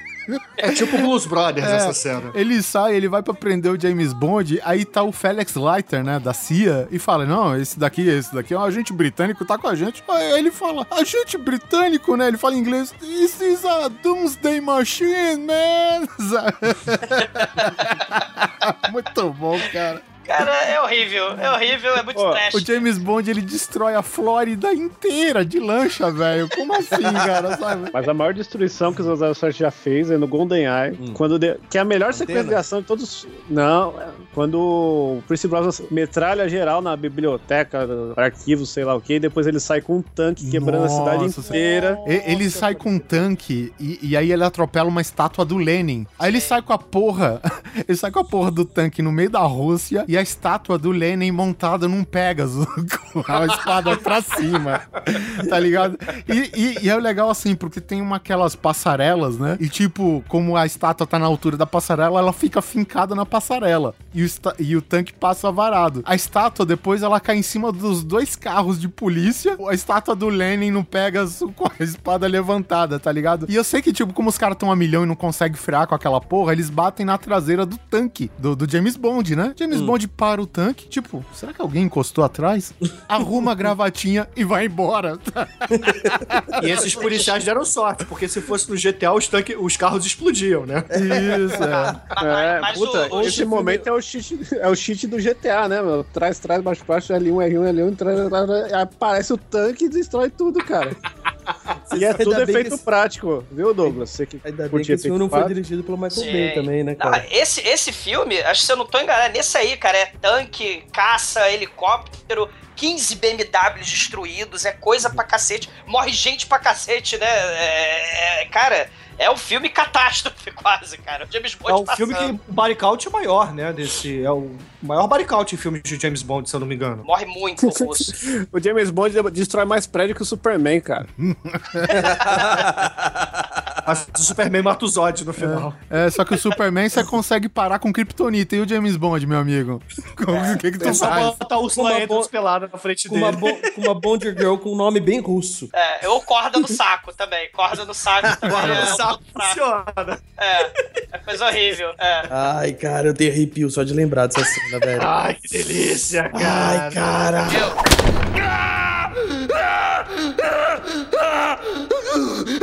É tipo Blues Brothers É. essa cena. Ele sai, ele vai pra prender o James Bond, aí tá o Felix Leiter, né, da CIA, e fala: Não, esse daqui, esse daqui é um agente britânico, tá com a gente. Aí ele fala: Agente britânico, né? Ele fala em inglês: This is a Doomsday Machine, man. Muito bom, cara. Cara, é horrível. É horrível, é muito trash. O James Bond, ele destrói a Flórida inteira de lancha, velho. Como assim, cara, sabe? Mas a maior destruição que o 007 já fez é no GoldenEye, quando de- que é a melhor sequência de ação de todos. Não, é quando o Prince Brosnan metralha geral na biblioteca, arquivo, sei lá o que, e depois ele sai com um tanque quebrando a cidade Nossa, inteira. Ele sai com um tanque e, e aí ele atropela uma estátua do Lenin. Aí ele sai com a porra. Ele sai com a porra do tanque no meio da Rússia. E a estátua do Lenin montada num Pegasus, com a espada pra cima. Tá ligado? E, e- e é legal assim, porque tem uma aquelas passarelas, né? E tipo, como a estátua tá na altura da passarela, ela fica fincada na passarela. E o, e o tanque passa varado. A estátua, depois, ela cai em cima dos dois carros de polícia. A estátua do Lenin no Pegasus com a espada levantada, tá ligado? E eu sei que, tipo, como os caras estão a milhão e não conseguem frear com aquela porra, eles batem na traseira do tanque, do, do James Bond, né? James Bond para o tanque, tipo, será que alguém encostou atrás? Arruma a gravatinha e vai embora. E esses policiais deram sorte, porque se fosse no GTA, os, tanque, os carros explodiam, né? Isso, é. É, Mas puta, o- o esse filme- momento é o, cheat, é o cheat do GTA, né, meu? Traz, traz, baixo, baixo, L1, R1, L1, traz, traz, traz, aparece o tanque e destrói tudo, cara. E é tudo efeito esse- prático, viu, Douglas? Você que Ainda bem que esse filme não foi prático. dirigido pelo Michael Sim. Bay também, né, Não, cara? esse, esse filme, acho que se eu não tô enganado, é nesse aí, cara. É tanque, caça, helicóptero, 15 BMWs destruídos, é coisa pra cacete. Morre gente pra cacete, né? É, é- cara, é um filme catástrofe quase, cara. O James Bond É um passando. filme que o body count é maior, né? Desse, é o maior body count em filmes de James Bond, se eu não me engano. Morre muito o. O James Bond destrói mais prédio que o Superman, cara. Mas o Superman mata o Zod no final. É, só que o Superman você consegue parar com Kryptonita. E o James Bond, meu amigo? O que, que tu É só faz? botar o Ursula pelada na frente Com dele. uma, bo- com uma Bond Girl com um nome bem russo. É, ou corda no saco também. Corda no saco. Corda é, no um saco funciona. É, é coisa horrível. É. Ai, cara, eu tenho arrepio só de lembrar dessa cena, velho. Ai, que delícia, cara. Ai, cara.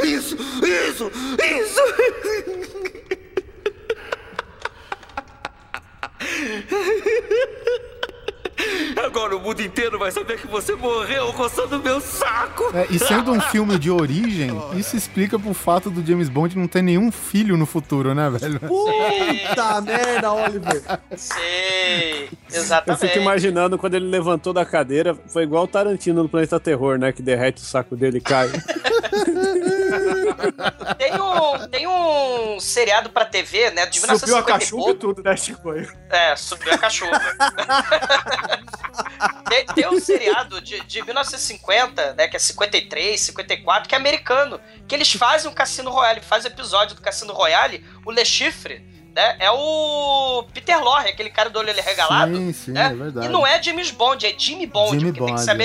Isso, isso, isso! Agora o mundo inteiro vai saber que você morreu coçando meu saco! É, e sendo um filme de origem, isso explica pro fato do James Bond não ter nenhum filho no futuro, né, velho? Puta merda, Oliver. Sei, Eu exatamente. fico imaginando quando ele levantou da cadeira, foi igual o Tarantino no Planeta Terror, né? Que derrete o saco dele e cai. Tem um, tem um seriado pra TV, né? De Subiu a 1950 e cachumba e tudo, né, Chico? É, subiu a cachorra. tem, tem um seriado de, de 1950, né? Que é 53, 54, que é americano. Que eles fazem um Cassino Royale, fazem episódio do Cassino Royale, o Le Chiffre, né? É o Peter Lorre, aquele cara do olho regalado. Sim, sim, né? é verdade. E não é James Bond, é Jimmy Bond, Jimmy porque tem que Bond, ser é.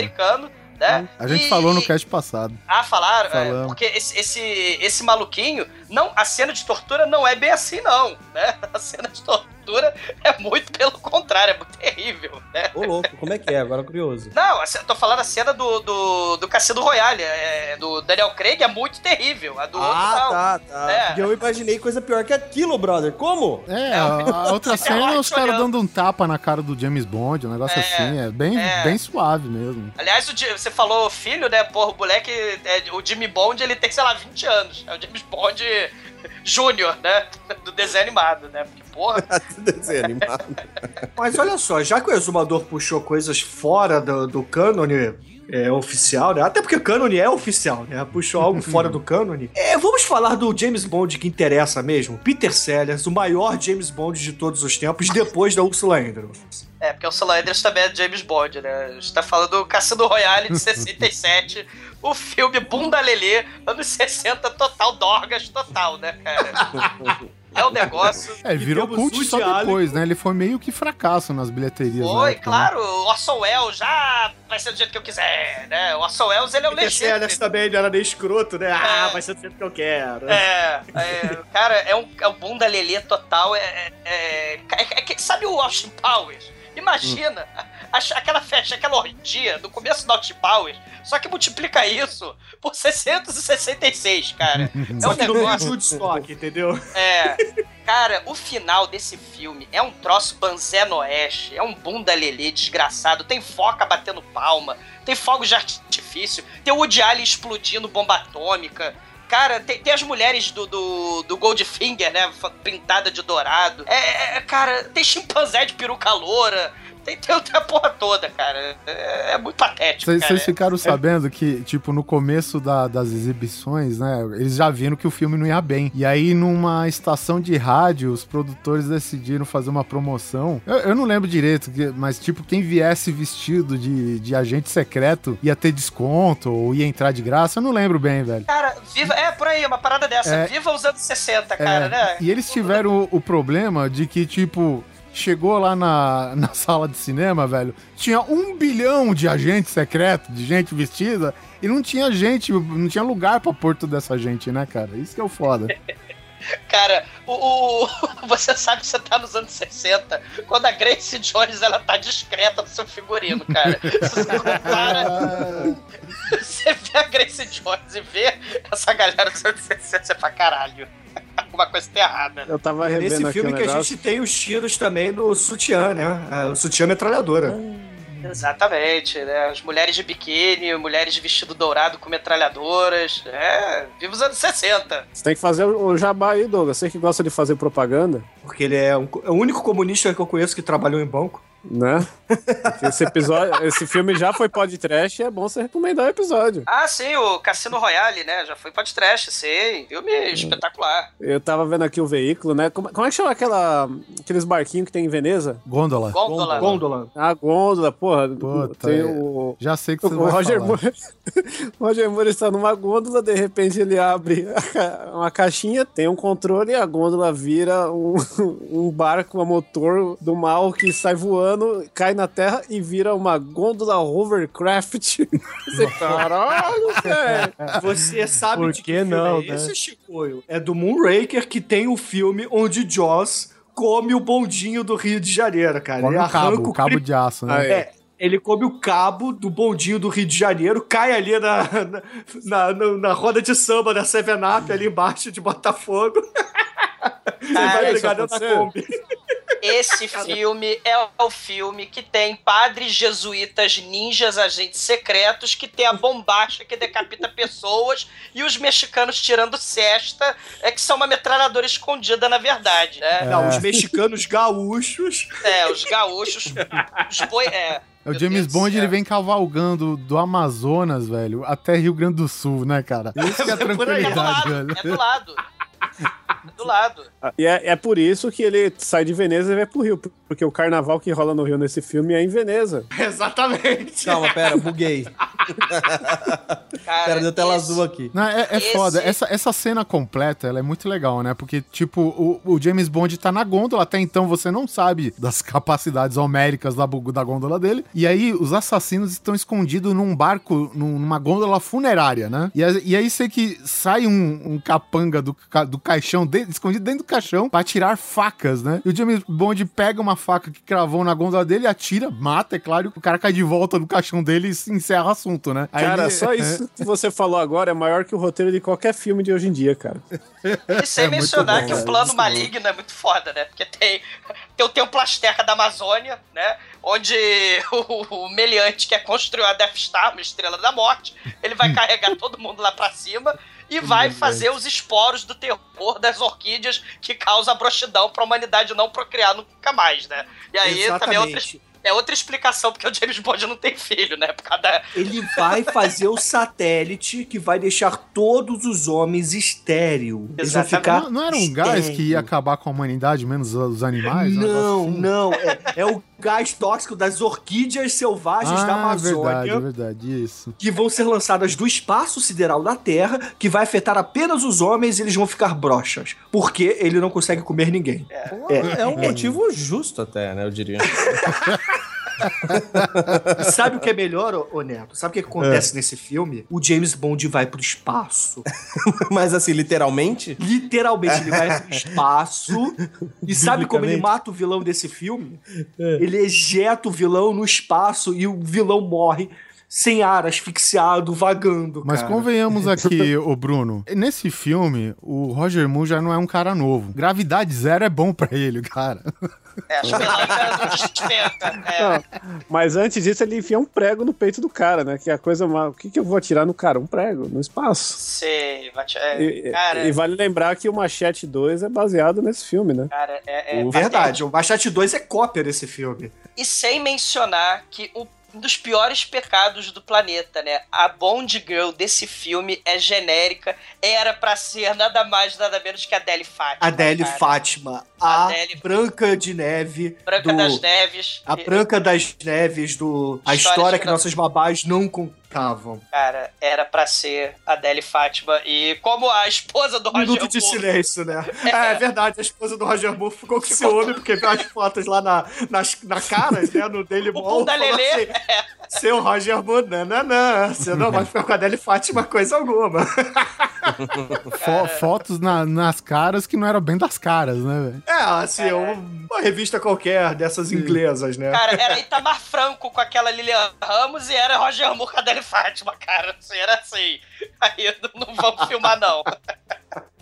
Né? A gente E- falou no cast passado. ah, falaram? É, porque esse, esse, esse maluquinho, não, a cena de tortura não é bem assim, não, né? A cena de tortura é muito pelo contrário, é muito terrível, né? Ô, louco, como é que é? Agora curioso. Não, ce- tô falando a cena do, do, do Cassino Royale, é, do Daniel Craig é muito terrível, a do outro Ah, não. tá, tá. É. Porque eu imaginei coisa pior que aquilo, brother. Como? É, a, a outra cena é os caras dando um tapa na cara do James Bond, um negócio É, assim. É bem, é. bem suave mesmo. Aliás, o você falou filho, né? Porra, o moleque, é, o Jimmy Bond, ele tem, sei lá, 20 anos. É o James Bond Júnior, né? Do desenho animado, né? Porque, porra, Desenho animado. Mas olha só, já que o Exumador puxou coisas fora do, do cânone é, oficial, né? Até porque cânone é oficial, né? Puxou algo fora do cânone. É, vamos falar do James Bond que interessa mesmo. Peter Sellers, o maior James Bond de todos os tempos, depois da Ursula Andrews. É, porque o Solan Andrews também é James Bond, né? A gente tá falando do Cassino Royale de 67, o filme Bunda Lelê, anos 60, total, Dorgas total, né, cara? É um negócio. É, virou cult só depois, né? Ele foi meio que fracasso nas bilheterias. Foi, época, né? claro, o Orson Welles já vai ser do jeito que eu quiser, né? O Orson Welles, ele é o Peter legítimo. Sellers também ele era meio escroto, né? Ah, vai ser do jeito que eu quero. É, é, cara, é um, é um bunda lelê total. É, é, é, é que- sabe o Austin Powers? Imagina a- aquela festa, aquela orgia do começo do Austin Powers, só que multiplica isso por 666, cara. É um meio de negócio. Woodstock, entendeu? É. Cara, o final desse filme é um troço banzé no oeste, é um bunda lelê desgraçado, tem foca batendo palma, tem fogos de artifício, tem o Woody Allen explodindo bomba atômica. Cara, tem, tem as mulheres do, do, do Goldfinger, né? Pintada de dourado. É, é, cara, tem chimpanzé de peruca loura. Tem, tem a porra toda, cara. É, é muito patético, Vocês cara. ficaram É- sabendo que, tipo, no começo da- das exibições, né? Eles já viram que o filme não ia bem. E aí, numa estação de rádio, os produtores decidiram fazer uma promoção. Eu, eu não lembro direito, mas, tipo, quem viesse vestido de, de agente secreto ia ter desconto ou ia entrar de graça. Eu não lembro bem, velho. Cara, viva. É, por aí, uma parada dessa. É. Viva os anos 60, cara, É, né? E eles tiveram o, o problema de que, tipo, chegou lá na, na sala de cinema, velho, tinha um bilhão de agentes secretos, de gente vestida, e não tinha gente, não tinha lugar pra pôr toda essa gente, né, cara? Isso que é o foda. Cara, o, o- você sabe que você tá nos anos 60 quando a Grace Jones ela tá discreta no seu figurino, cara. Se você compara. Você vê a Grace Jones e vê essa galera dos anos 60, você fala, caralho. Alguma coisa tá errada. Eu tava É revendo nesse filme que a negócio. gente tem os tiros também no sutiã, né? Ah, O sutiã metralhadora. Exatamente, né? As mulheres de biquíni, mulheres de vestido dourado com metralhadoras. É, viva os anos 60. Você tem que fazer o jabá aí, Douglas. Você que gosta de fazer propaganda, Porque ele é, um- é o único comunista que eu conheço que trabalhou em banco. Né? Esse episódio, esse filme já foi podcast e é bom você recomendar o episódio. Ah, sim, o Cassino Royale, né? Já foi podcast, sei. Filme espetacular. Eu tava vendo aqui o veículo, né? Como, como é que chama aquela, aqueles barquinhos que tem em Veneza? Gôndola. Gôndola. Gôndola. Ah, gôndola, porra. Puta, tem é. o... Já sei que O você vai Roger falar. Moore, o Roger Moore está numa gôndola, de repente ele abre uma caixinha, tem um controle e a gôndola vira um, um barco a motor do mal que sai voando, cai na terra e vira uma gôndola hovercraft. Você, caralho, velho. Você sabe Por de que filme não, é né? esse, Chicoio? É do Moonraker que tem o filme onde Joss come o bondinho do Rio de Janeiro, cara. Come Ele o cabo, arranca o cabo de aço, né? Ah, é. É, ele come o cabo do bondinho do Rio de Janeiro, cai ali na, na, na, na roda de samba da Seven Up, ali embaixo de Botafogo. Você Cara, vai brigar dentro da? Kombi. Esse filme é o filme que tem padres jesuítas, ninjas, agentes secretos, que tem a bombacha que decapita pessoas e os mexicanos tirando cesta, é que são uma metralhadora escondida, na verdade, né? Não, os mexicanos gaúchos. É, os gaúchos, os boi... É, É O James Bond, ele vem cavalgando do Amazonas, velho, até Rio Grande do Sul, né, cara? Isso que é É por aí. é do tranquilidade, lado, velho. é do lado. Do lado. E é, é por isso que ele sai de Veneza e vai pro Rio, porque o carnaval que rola no Rio nesse filme é em Veneza. Exatamente. Calma, pera, buguei. Cara, Pera, deu tela esse- azul aqui. Não, é, é Esse- foda. Essa, essa cena completa, ela é muito legal, né? Porque, tipo, o, o James Bond tá na gôndola, até então você não sabe das capacidades homéricas da, da gôndola dele. E aí, os assassinos estão escondidos num barco, num- numa gôndola funerária, né? E, e aí, sei que sai um, um capanga do, do caixão, de- escondido dentro do caixão, pra tirar facas, né? E o James Bond pega uma faca que cravou na gôndola dele, atira, mata, é claro, o cara cai de volta no caixão dele e se encerra o assunto, né? Aí Cara, ele- só isso que você falou agora é maior que o roteiro de qualquer filme de hoje em dia, cara. E sem É muito mencionar bom, que o velho, plano bom. maligno é muito foda, né? Porque tem, tem o Templo Azteca da Amazônia, né? Onde o, o meliante quer construir a Death Star, uma estrela da morte, ele vai carregar todo mundo lá pra cima e vai fazer os esporos do terror das orquídeas que causa a broxidão pra humanidade não procriar nunca mais, né? E aí também é Exatamente. É outra explicação porque o James Bond não tem filho, né? Por causa da, Ele vai fazer o satélite que vai deixar todos os homens estéril. Eles vão ficar. Não, não era um gás que ia acabar com a humanidade, menos os animais? Não, assim? não. É, é o gás tóxico das orquídeas selvagens da Ah, Amazônia. verdade, verdade, isso. Que vão ser lançadas do espaço sideral da Terra, que vai afetar apenas os homens e eles vão ficar broxas. Porque ele não consegue comer ninguém. É, um motivo justo até, né, eu diria. Sabe o que é melhor, ô, Neto? Sabe o que, que acontece nesse filme? O James Bond vai pro espaço. Mas assim, literalmente? Literalmente, ele vai pro espaço. E sabe como ele mata o vilão desse filme? Ele ejeta o vilão no espaço e o vilão morre. Sem ar, asfixiado, vagando, Mas cara. convenhamos aqui, ô Bruno. Nesse filme, o Roger Moore já não é um cara novo. Gravidade zero é bom pra ele, cara. É, pelancas não despenca. É. Não, mas antes disso, ele enfia um prego no peito do cara, né? Que é a coisa mais. O que, que eu vou atirar no cara? Um prego, no espaço. Sei, vai é, E, cara, e vale lembrar que o Machete 2 é baseado nesse filme, né? cara, é, é Verdade, o Machete 2 é cópia desse filme. E sem mencionar que o- um dos piores pecados do planeta, né? A Bond Girl desse filme é genérica, era pra ser nada mais, nada menos que a Adele Fátima. Adele cara. Fátima, a Adele- Branca de Neve. Branca do- das Neves. A Branca das Neves do. A História que Fran- nossas babás não contavam. Cara, era pra ser a Adele Fátima. E como a esposa do Um Roger minuto de Moore- silêncio, né? É, é verdade, a esposa do Roger Moore ficou com ciúme porque viu as fotos lá na, nas, na cara, né? No Daily Mall. da Lelê. assim, Seu Roger Moore, nananã. Você não vai ficar com a Adele Fátima coisa alguma. Fo- fotos na- nas caras que não eram bem das caras, né, velho? É, assim, um- uma revista qualquer dessas inglesas, né? Cara, era Itamar Franco com aquela Lilian Ramos e era Roger Moore com a Adele Fátima, cara. Assim, era assim. Aí não vamos filmar, não.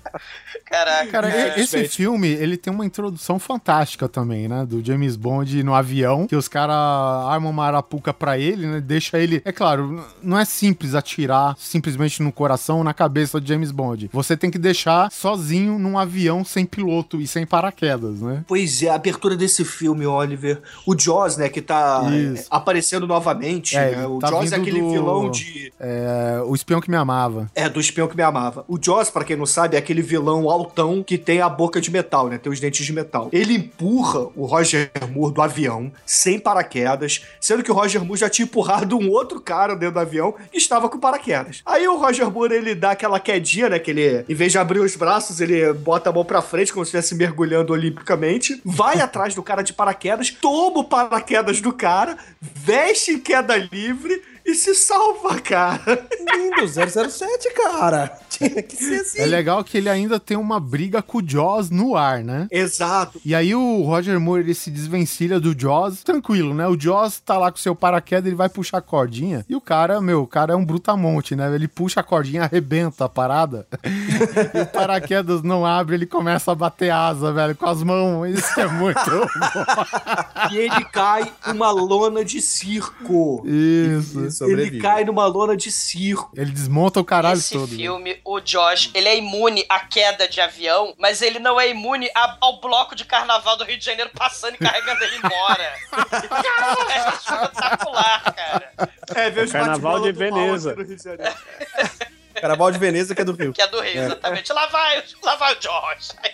Caraca. Cara, esse filme, ele tem uma introdução fantástica também, né? Do James Bond no avião, que os caras armam uma arapuca pra ele, né? Deixa ele... É claro, não é simples atirar simplesmente no coração ou na cabeça de James Bond. Você tem que deixar sozinho num avião sem piloto e sem paraquedas, né? Pois é, a abertura desse filme, Oliver. O Jaws, né, que tá Isso. é, aparecendo novamente. É, né? O tá Jaws é aquele do- vilão de. É, o espião que me amava. É, do espião que me amava. O Jaws, pra quem não sabe, é aquele vilão altão que tem a boca de metal, né? Tem os dentes de metal. Ele empurra o Roger Moore do avião, sem paraquedas, sendo que o Roger Moore já tinha empurrado um outro cara dentro do avião que estava com paraquedas. Aí o Roger Moore, ele dá aquela quedinha, né? Que ele, em vez de abrir os braços, ele bota a mão pra frente, como se estivesse mergulhando olimpicamente, vai atrás do cara de paraquedas, toma o paraquedas do cara, veste em queda livre e se salva, cara. Lindo, 007, cara. Tinha que ser assim. É legal que ele ainda tem uma briga com o Jaws no ar, né? Exato. E aí o Roger Moore, ele se desvencilha do Jaws, tranquilo, né? O Jaws tá lá com seu paraquedas, ele vai puxar a cordinha, e o cara, meu, o cara é um brutamonte, né? Ele puxa a cordinha, arrebenta a parada, e o paraquedas não abre, ele começa a bater asa, velho, com as mãos. Isso é muito bom. E ele cai numa lona de circo. Isso. Ele cai numa lona de circo. Ele desmonta o caralho Esse todo. né? filme, o Josh, ele é imune à queda de avião, mas ele não é imune a- ao bloco de carnaval do Rio de Janeiro passando e carregando ele embora. é espetacular, cara. É, ver os Carnaval de do Veneza. no Rio de Janeiro. Carnaval de Veneza, que é do Rio. Que é do Rio, É. exatamente. Lá vai, lá vai o Josh. Aí,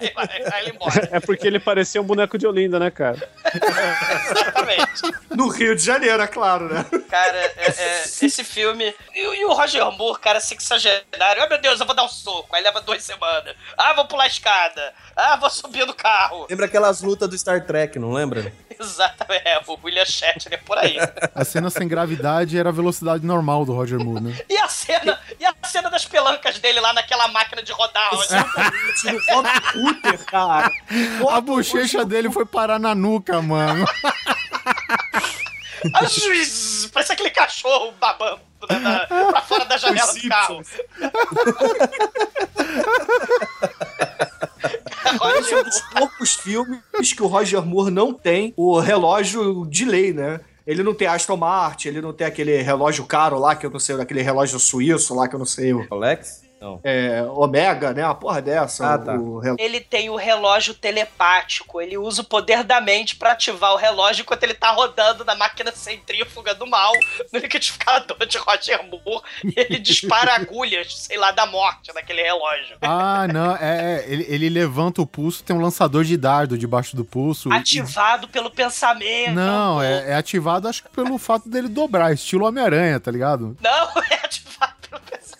Aí vai, vai ele embora. É porque ele parecia um boneco de Olinda, né, cara? Exatamente. No Rio de Janeiro, é claro, né? Cara, é- é, esse filme. E, e o Roger Moore, cara, sexagenário. Ai meu Deus, eu vou dar um soco. Aí leva duas semanas. Ah, vou pular a escada. Ah, vou subir no carro. Lembra aquelas lutas do Star Trek, não lembra? Exatamente. É, o William Shatner por aí. A cena sem gravidade era a velocidade normal do Roger Moore, né? E a cena, e a cena das pelancas dele lá naquela máquina de rodar. Tira o Bob Cooper, cara. A bochecha dele foi parar na nuca, mano. Ah, zzz, Parece aquele cachorro babando na- pra fora da janela do carro. Esse é um dos poucos filmes que o Roger Moore não tem o relógio de lei, né? Ele não tem Aston Martin, ele não tem aquele relógio caro lá, que eu não sei, aquele relógio suíço lá, que eu não sei. Alex? Não. É, Omega, né? Uma porra dessa. Ah, tá. o rel- Ele tem o relógio telepático. Ele usa o poder da mente pra ativar o relógio enquanto ele tá rodando na máquina centrífuga do mal, no liquidificador de Roger Moore. E ele dispara agulhas, sei lá, da morte naquele relógio. Ah, não, é, é, ele, ele levanta o pulso, tem um lançador de dardo debaixo do pulso. e- Ativado pelo pensamento. Não, é, é ativado acho que pelo fato dele dobrar, estilo Homem-Aranha, tá ligado? Não, é ativado.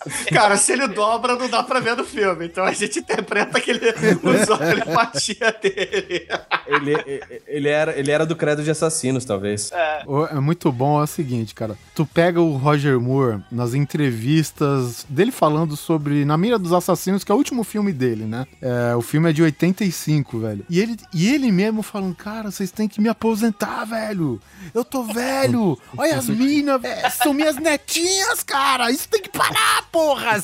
Cara, se ele dobra, não dá pra ver no filme. Então a gente interpreta que ele usou a telepatia dele. Ele, ele, era, ele era do credo de assassinos, talvez. É. É muito bom, é o seguinte, cara. Tu pega o Roger Moore nas entrevistas dele falando sobre Na Mira dos Assassinos, que é o último filme dele, né? É, o filme é de 85, velho. E ele, e ele mesmo falando, cara, vocês têm que me aposentar, velho. Eu tô velho. Olha as minas, velho. São minhas netinhas, cara. Isso tem que parar, porra.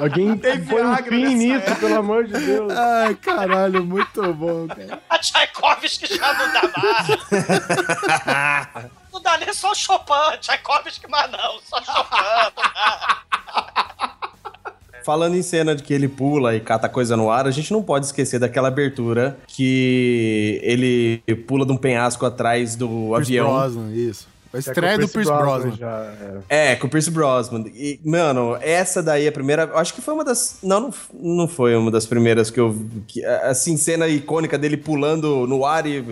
Alguém põe um fim nisso, pelo amor de Deus. Ai, caralho, muito bom, cara. A Tchaikovsky já não dá mais. não dá nem só o Chopin, Tchaikovsky mais não, só Chopin. Falando em cena de que ele pula e cata coisa no ar, a gente não pode esquecer daquela abertura que ele pula de um penhasco atrás do Pierce avião. Brosnan, isso. A estreia do Pierce Brosnan. já era. É, com o Pierce Brosnan. E, mano, essa daí é a primeira. Acho que foi uma das. Não, não, não foi uma das primeiras que eu. Que, assim, cena icônica dele pulando no ar e,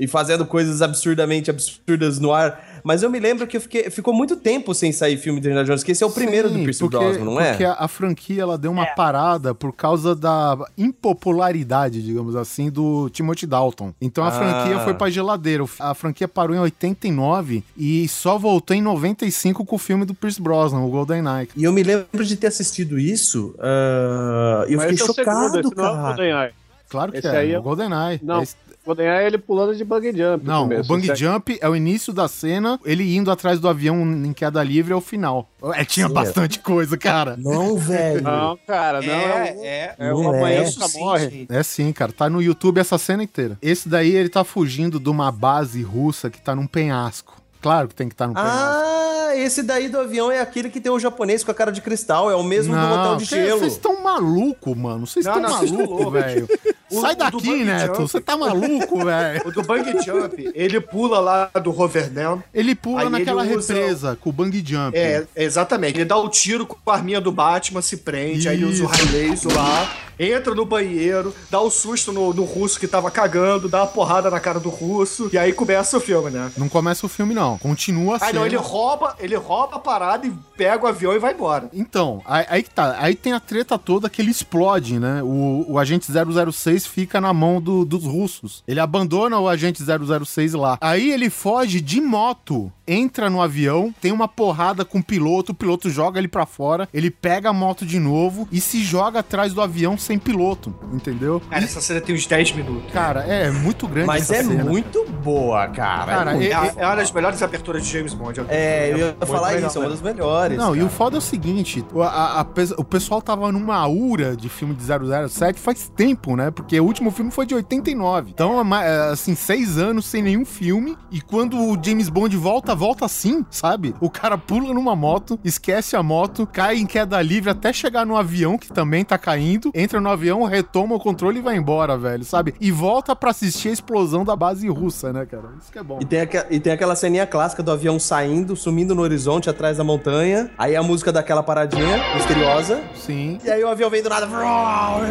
e fazendo coisas absurdamente absurdas no ar. Mas eu me lembro que eu fiquei, ficou muito tempo sem sair filme de Indiana Jones, que esse é o primeiro do Pierce porque, Brosnan, não é? Porque a, a franquia ela deu uma parada por causa da impopularidade, digamos assim, do Timothy Dalton. Então a Ah. franquia foi pra geladeira. O A franquia parou em 89 e só voltou em 95 com o filme do Pierce Brosnan, o Golden Knight. E eu me lembro de ter assistido isso ah, e eu Mas fiquei esse é o segundo, chocado, esse não é o cara. GoldenEye. Claro que Esse é, aí é- o Golden Knight. Não, Esse- GoldenEye é ele pulando de bug jump. Não, começo. o bang jump é o início da cena, ele indo atrás do avião em queda livre é o final. É, tinha Sim, bastante coisa, cara. Não, velho. Não, cara, não. É, é. é, Não o amanhã é. morre. É sim, cara. Tá no YouTube essa cena inteira. Esse daí ele tá fugindo de uma base russa que tá num penhasco. Claro que tem que estar no penhasco. Ah, esse daí do avião é aquele que tem o japonês com a cara de cristal, é o mesmo do hotel de cê- gelo. Vocês estão maluco, mano. Vocês Não, estão não, maluco, velho. Sai daqui, Neto. jump. Você tá maluco, velho. O do Bang Jump, ele pula lá do Roverdam. Ele pula Aí naquela ele usa- represa com o bang jump. É, exatamente. Ele dá o tiro com a arminha do Batman, se prende, aí ele usa o raio laser lá, entra no banheiro, dá o susto no, no russo que tava cagando, dá uma porrada na cara do russo, e aí começa o filme, né? Não começa o filme, não. Continua a Aí não, ele rouba, ele rouba a parada e pega o avião e vai embora. Então, aí, aí que tá. Aí tem a treta toda que ele explode, né? O, o agente 006 fica na mão do- dos russos. Ele abandona o agente 006 lá. Aí ele foge de moto, entra no avião, tem uma porrada com o piloto, o piloto joga ele pra fora, ele pega a moto de novo e se joga atrás do avião sem piloto, entendeu? Cara, essa cena tem uns 10 minutos. Cara, é muito grande Mas essa é cena. muito boa, cara. Cara, é, É, a- é uma das melhores aberturas de James Bond. é, eu ia falar isso, é uma das melhores. Não, e o cara. foda é o seguinte, o- a- a pe- o pessoal tava numa aura de filme de 007 faz tempo, né? Porque o último filme foi de 89. Então, é é, assim, seis anos sem nenhum filme. E quando o James Bond volta, volta assim, sabe? O cara pula numa moto, esquece a moto, cai em queda livre até chegar no avião, que também tá caindo, entra no avião, retoma o controle e vai embora, velho, sabe? E volta pra assistir a explosão da base russa, né, cara? Isso que é bom. E tem, aque- e tem aquela ceninha clássica do avião saindo, sumindo no horizonte atrás da montanha. Aí a música daquela paradinha misteriosa. Sim. E aí o avião vem do nada.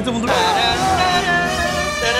todo mundo.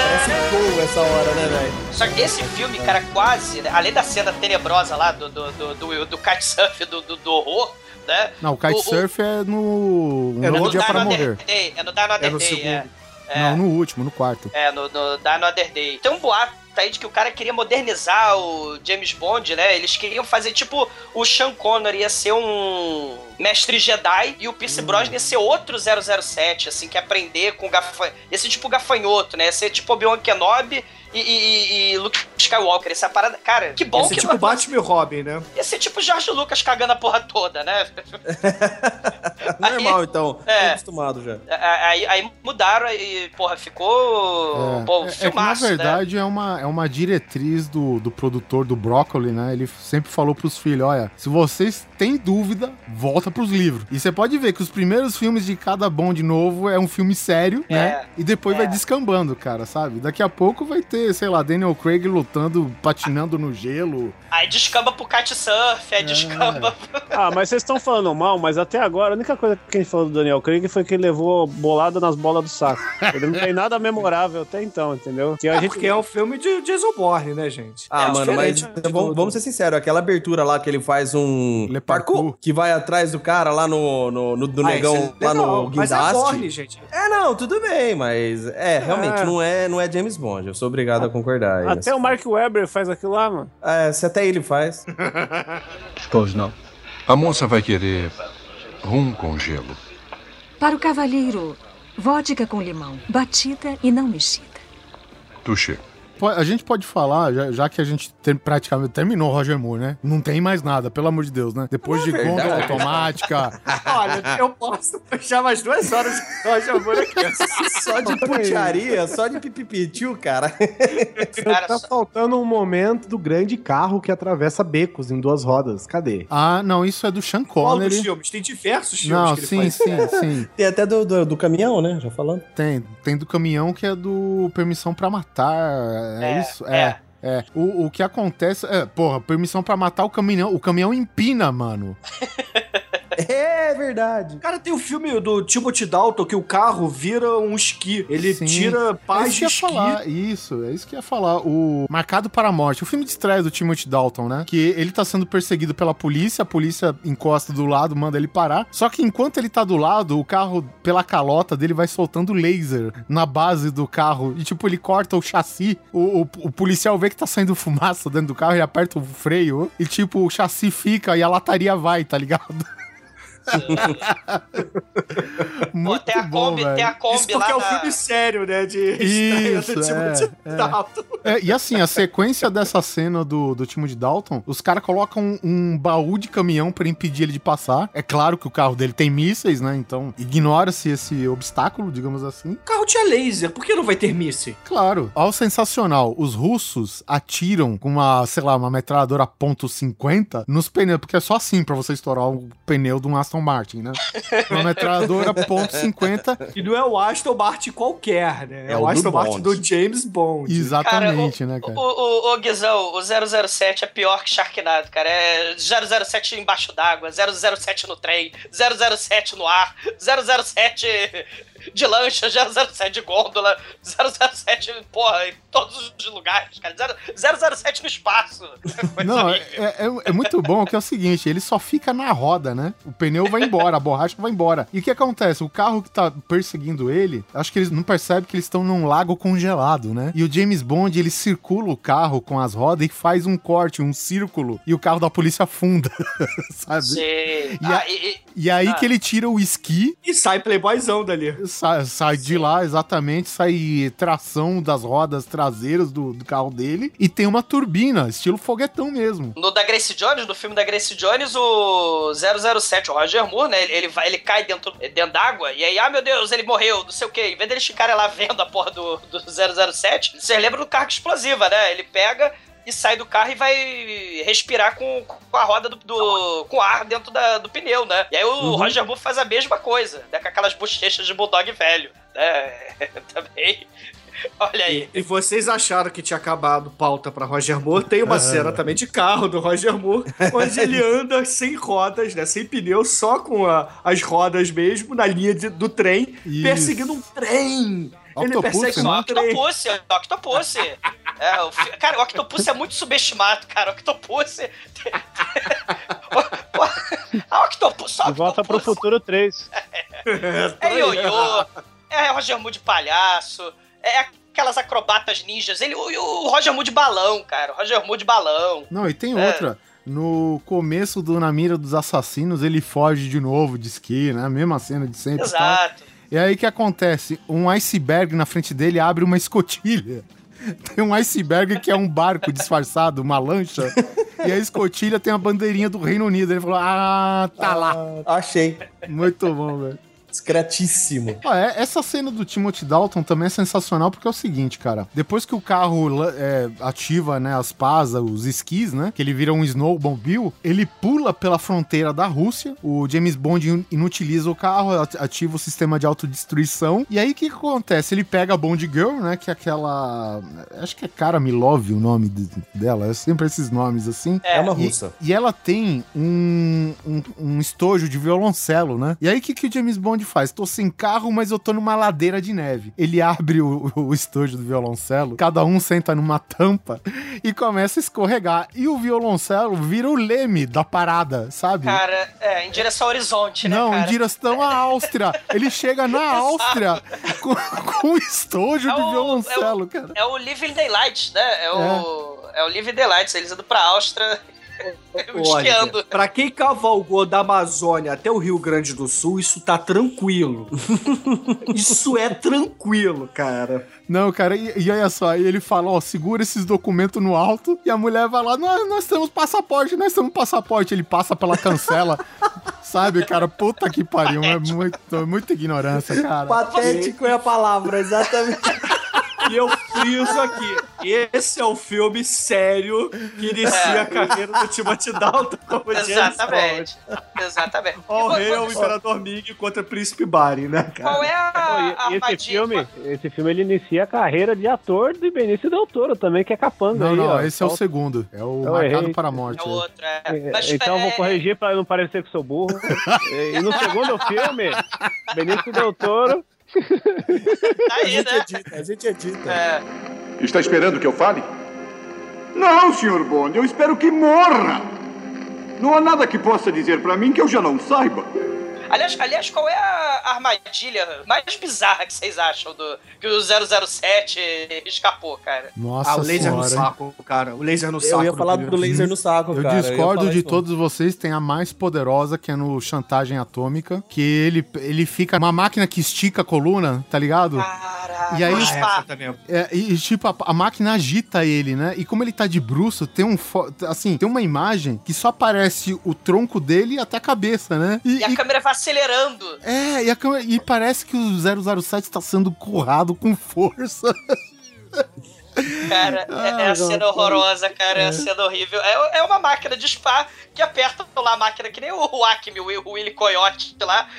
Parece um gol essa hora, né, velho? Só que esse filme, cara, quase, né, além da cena tenebrosa lá do, do, do, do, do kitesurf, do, do, do horror, né? Não, o kitesurf é no Um é no Dia para Morrer. Day, é no Die Another É no Day, segundo. é. É. Não, no último, no quarto. É, no, no Die Another Day. Tem um boato aí de que o cara queria modernizar o James Bond, né? Eles queriam fazer tipo o Sean Connery ia ser um mestre Jedi e o Pierce Brosnan ia ser outro 007, assim, que ia aprender com gafanhoto. Ser tipo gafanhoto, né? Ser tipo Obi-Wan Kenobi e, e, e Luke Skywalker. Essa parada. Cara, que bom Esse que tipo Batman e Robin, né? Ia ser tipo George Lucas cagando a porra toda, né? Normal, então. É. Tô acostumado já. Aí, aí mudaram e, porra, ficou. Pô, É, é que na filmaço, né? verdade é, uma, é uma diretriz do, do produtor do Broccoli, né? Ele sempre falou pros filhos: olha, se vocês têm dúvida, volta pros livros. E você pode ver que os primeiros filmes de cada Bond novo é um filme sério, É, né? E depois vai descambando, cara, sabe? Daqui a pouco vai ter, sei lá, Daniel Craig lutando, patinando no gelo. Aí descamba pro kitesurf, aí descamba. Ah, mas vocês estão falando mal, mas até agora a única coisa que a gente falou do Daniel Craig foi que ele levou bolada nas bolas do saco. Ele não tem nada memorável até então, entendeu? Que a É gente porque é um filme de Jason Bourne, né, gente? Ah, É mano, mas vamos, vamos ser sinceros, aquela abertura lá que ele faz um parkour, que vai atrás do cara lá no, no, no- do Ah, negão, é lá legal, no mas é guindaste. Bourne, gente. É, não, tudo bem, mas é, realmente É. não é, não é James Bond. Eu sou obrigado a concordar. aí Até nessa- o Mark Webber faz aquilo lá, mano. É, se até ele faz. Pois não. A moça vai querer rum com gelo. Para o cavalheiro, vodka com limão, batida e não mexida. Tuxê. A gente pode falar, já, já que a gente ter- praticamente terminou o Roger Moore, né? Não tem mais nada, pelo amor de Deus, né? Depois de verdade. gôndola automática. Olha, eu posso fechar mais duas horas de Roger Moore aqui. Só de putiaria, só de pipipitiu, cara. tá faltando um momento do grande carro que atravessa becos em duas rodas. Cadê? Ah, não, isso é do Sean Qual dos Connery. filmes? Tem diversos filmes Não, que ele sim, faz. sim, sim. Tem até do, do, do caminhão, né? Já falando. Tem, tem do caminhão que é do Permissão pra Matar. É, É, isso? É. É. O, o que acontece. É, porra, permissão pra matar o caminhão. O caminhão empina, mano. É verdade. Cara, tem o filme do Timothy Dalton que o carro vira um esqui. Ele Sim. tira é paz isso de esqui. falar, isso, é isso que ia falar. O Marcado para a Morte, o filme de estreia do Timothy Dalton, né? Que ele tá sendo perseguido pela polícia, a polícia encosta do lado, manda ele parar. Só que enquanto ele tá do lado, o carro, pela calota dele, vai soltando laser na base do carro. E tipo, ele corta o chassi. O, o, o policial vê que tá saindo fumaça dentro do carro e aperta o freio. E tipo, o chassi fica e a lataria vai, tá ligado? Muito tem a bom, Kombi, velho. tem a Kombi Isso porque lá é um na- filme sério, né? De Isso, do é, é. Dalton. É, e assim, a sequência dessa cena do, do time de Dalton, os caras colocam um, um baú de caminhão pra impedir ele de passar. É claro que o carro dele tem mísseis, né? Então ignora-se esse obstáculo, digamos assim. O carro tinha laser, por que não vai ter míssil? Claro. Ao sensacional, os russos atiram com uma, sei lá, uma metralhadora .50 nos pneus, porque é só assim pra você estourar o pneu de um Aston Martin, né? Uma metralhadora .50 E não é o Aston Martin qualquer, né? É, É o o do Aston Martin do James Bond. Exatamente, né, O, cara? o, o Guizão, o 007 é pior que Sharknado, cara. É 007 embaixo d'água, 007 no trem, 007 no ar, 007 de lancha, 007 de gôndola, 007, porra, em todos os lugares, cara. 007 no espaço. Não, é, é- é muito bom que é o seguinte, ele só fica na roda, né? O pneu vai embora, a borracha vai embora. E o que acontece? O carro que tá perseguindo ele, acho que eles não percebem que eles estão num lago congelado, né? E o James Bond, ele circula o carro com as rodas e faz um corte, um círculo, e o carro da polícia afunda, sabe? Sim. E, Ah, a- e- e- e aí ah. que ele tira o esqui. E sai playboyzão dali. Sai, sai de lá, exatamente, sai tração das rodas traseiras do, do carro dele e tem uma turbina, estilo foguetão mesmo. No da Grace Jones, no filme da Grace Jones, o 007, o Roger Moore, né? Ele, ele vai, ele cai dentro, dentro d'água e aí, ah, meu Deus, ele morreu, não sei o quê. Em vez dele ficarem lá vendo a porra do, do 007, vocês lembram do carga explosiva, né? Ele pega e sai do carro e vai respirar com, com a roda do, do- com ar dentro da- do pneu, né? E aí o Uhum. Roger Moore faz a mesma coisa, né? Com aquelas bochechas de bulldog velho, né? Também. Olha aí. E vocês acharam que tinha acabado pauta pra Roger Moore? Tem uma cena também de carro do Roger Moore, onde ele anda sem rodas, né? Sem pneu, só com a- as rodas mesmo, na linha de- do trem, Isso. perseguindo um trem. ele Octopus, persegue né? um trem. Octopus, Octopus. É, o fi- cara, o Octopus é muito subestimado, cara. O Octopus. A Octopus, só volta pro futuro 3. é ioiô, é Roger Moore de palhaço, é aquelas acrobatas ninjas. Ele, o, o Roger Moore de balão, cara. O Roger Moore de balão. Não, e tem É. outra. No começo do Na Mira dos Assassinos, ele foge de novo de esqui, né? A mesma cena de sempre. e tal. Exato. E aí o que acontece? Um iceberg na frente dele abre uma escotilha. Tem um iceberg que é um barco disfarçado, uma lancha. e a escotilha tem a bandeirinha do Reino Unido. Ele falou: Ah, tá lá. Achei. Muito bom, velho. Discretíssimo. Ó, é- essa cena do Timothy Dalton também é sensacional porque é o seguinte, cara. Depois que o carro é, ativa, né, as pás, os esquis, né, que ele vira um snowmobile, ele pula pela fronteira da Rússia. O James Bond in- inutiliza o carro, at- ativa o sistema de autodestruição. E aí o que, que acontece? Ele pega a Bond Girl, né, que é aquela... Acho que é Cara Milov o nome de- dela. É sempre esses nomes assim. É uma E- russa. e ela tem um, um, um estojo de violoncelo, né? E aí o que, que o James Bond faz? Tô sem carro, mas eu tô numa ladeira de neve. Ele abre o, o estojo do violoncelo, cada um senta numa tampa e começa a escorregar. E o violoncelo vira o leme da parada, sabe? Cara, é, em direção ao horizonte, né, Não, cara? em direção à Áustria. Ele chega na Áustria com, com o estojo É de o- violoncelo, cara. É o Living Daylights, né? É o, é. o Living Daylights. Eles indo pra Áustria. Olha, pra quem cavalgou da Amazônia até o Rio Grande do Sul, isso tá tranquilo. isso é tranquilo, cara. Não, cara, e, e olha só, ele fala, ó, segura esses documentos no alto, e a mulher vai lá, nós, nós temos passaporte, nós temos passaporte. Ele passa pela cancela, sabe, cara? Puta que pariu, é muito, muita ignorância, cara. Patético é a palavra, exatamente. E eu friso aqui. Esse é o filme sério que inicia É. a carreira do Timothy Dalton como Exatamente. Exatamente. Ó, o rei é o Imperador Ming contra Príncipe Barry, né, cara? Qual é a, a E esse filme, esse filme ele inicia a carreira de ator do Benício Del Toro também, que é capanga Não, aí, não, ó. esse é o segundo. É o Eu Marcado errei. para a Morte. É o outro, é. É, Mas, então eu vou é, corrigir pra não parecer que sou burro. E- e no segundo filme, Benício Del Toro. Tá aí, né? A gente edita. É. Está esperando que eu fale? Não, Sr. Bond, eu espero que morra. Não há nada que possa dizer pra mim que eu já não saiba. Aliás, aliás, qual é a armadilha mais bizarra que vocês acham do que o 007 escapou, cara? Nossa Ah, o laser no senhora. saco, cara. O laser no Eu saco. ia falar do laser no saco, Eu cara. ia discordo de isso. todos vocês, tem a mais poderosa, que é no Chantagem Atômica, que ele, ele fica uma máquina que estica a coluna, tá ligado? Caraca. E aí- Ah, também. É, e, tipo, a, a máquina agita ele, né? E como ele tá de bruço, tem um. Assim, tem uma imagem que só aparece o tronco dele até a cabeça, né? E, E a e- câmera vai acelerando. é, e, a câmera- e parece que o 007 tá sendo currado com força. Cara, é, é a cena horrorosa, cara. É a cena horrível. É, é uma máquina de spa que aperta lá a máquina, que nem o, Acme, o, o Willy Coyote lá.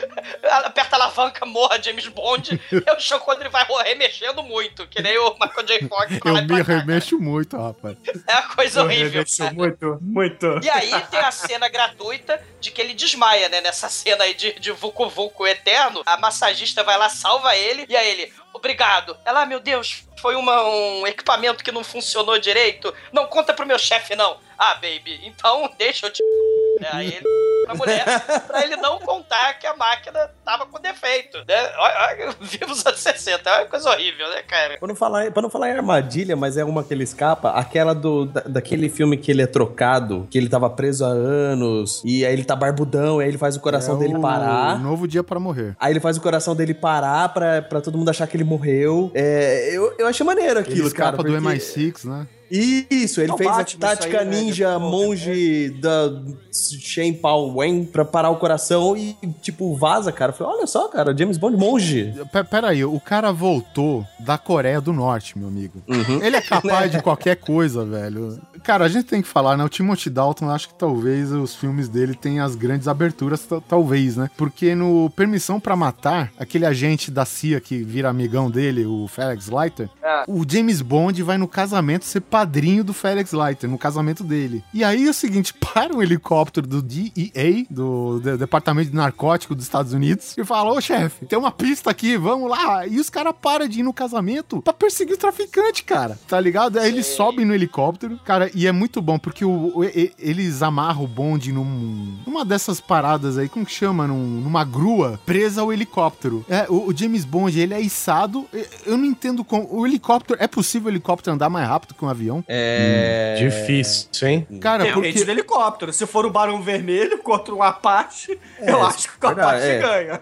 Aperta a alavanca, morra James Bond. e o Sean Connery vai remexendo muito, que nem o Michael J. Fox. Eu me remexo muito, rapaz. É uma coisa horrível. Remexeu muito, muito. E aí tem a cena gratuita de que ele desmaia, né? Nessa cena aí de, de Vucu Vucu eterno. A massagista vai lá, salva ele, e aí ele, obrigado. Ela, ah, meu Deus, foi uma- um equipamento que não funcionou direito. Não conta pro meu chefe, não. Ah, baby, então deixa eu te. Aí ele pra mulher, pra ele não contar que a máquina tava com defeito, né? Olha, olha, Viva os anos 60, é uma coisa horrível, né, cara? Pra não, falar, pra não falar em armadilha, mas é uma que ele escapa, aquela do, da- daquele filme que ele é trocado, que ele tava preso há anos, e aí ele tá barbudão, aí ele faz o coração É dele o parar. Novo dia para morrer. Aí ele faz o coração dele parar pra, pra todo mundo achar que ele morreu. É, eu, eu achei maneiro aquilo, Ele escapa cara. do porque- MI6, né? Isso, ele É fez Batman, a tática aí, né? ninja monge da Shen Pao Wen pra parar o coração e, tipo, vaza, cara. Eu falei, olha só, cara, James Bond monge. P- Pera aí, o cara voltou da Coreia do Norte, meu amigo. Uhum. Ele é capaz de qualquer coisa, velho. Cara, a gente tem que falar, né? O Timothy Dalton, acho que talvez os filmes dele tenham as grandes aberturas, ta- talvez, né? Porque no Permissão pra Matar, aquele agente da CIA que vira amigão dele, o Felix Leiter, Ah. o James Bond vai no casamento ser padrinho do Felix Leiter, no casamento dele. E aí é o seguinte, para um helicóptero do DEA, do De- Departamento de Narcótico dos Estados Unidos, e fala, ô chefe, tem uma pista aqui, vamos lá. E os caras param de ir no casamento pra perseguir o traficante, cara. Tá ligado? Aí eles sobem no helicóptero, cara, e é muito bom, porque o, o- eles amarram o bonde num, numa dessas paradas aí, como que chama? Num- numa grua presa ao helicóptero. É, o, o James Bond, ele é içado. Eu não entendo como. O helicóptero. É possível o helicóptero andar mais rápido que um avião? É. Difícil, hein? Cara, Depende porque. do helicóptero. Se for um Barão Vermelho contra um Apache, eu acho que o verdade, Apache é. ganha.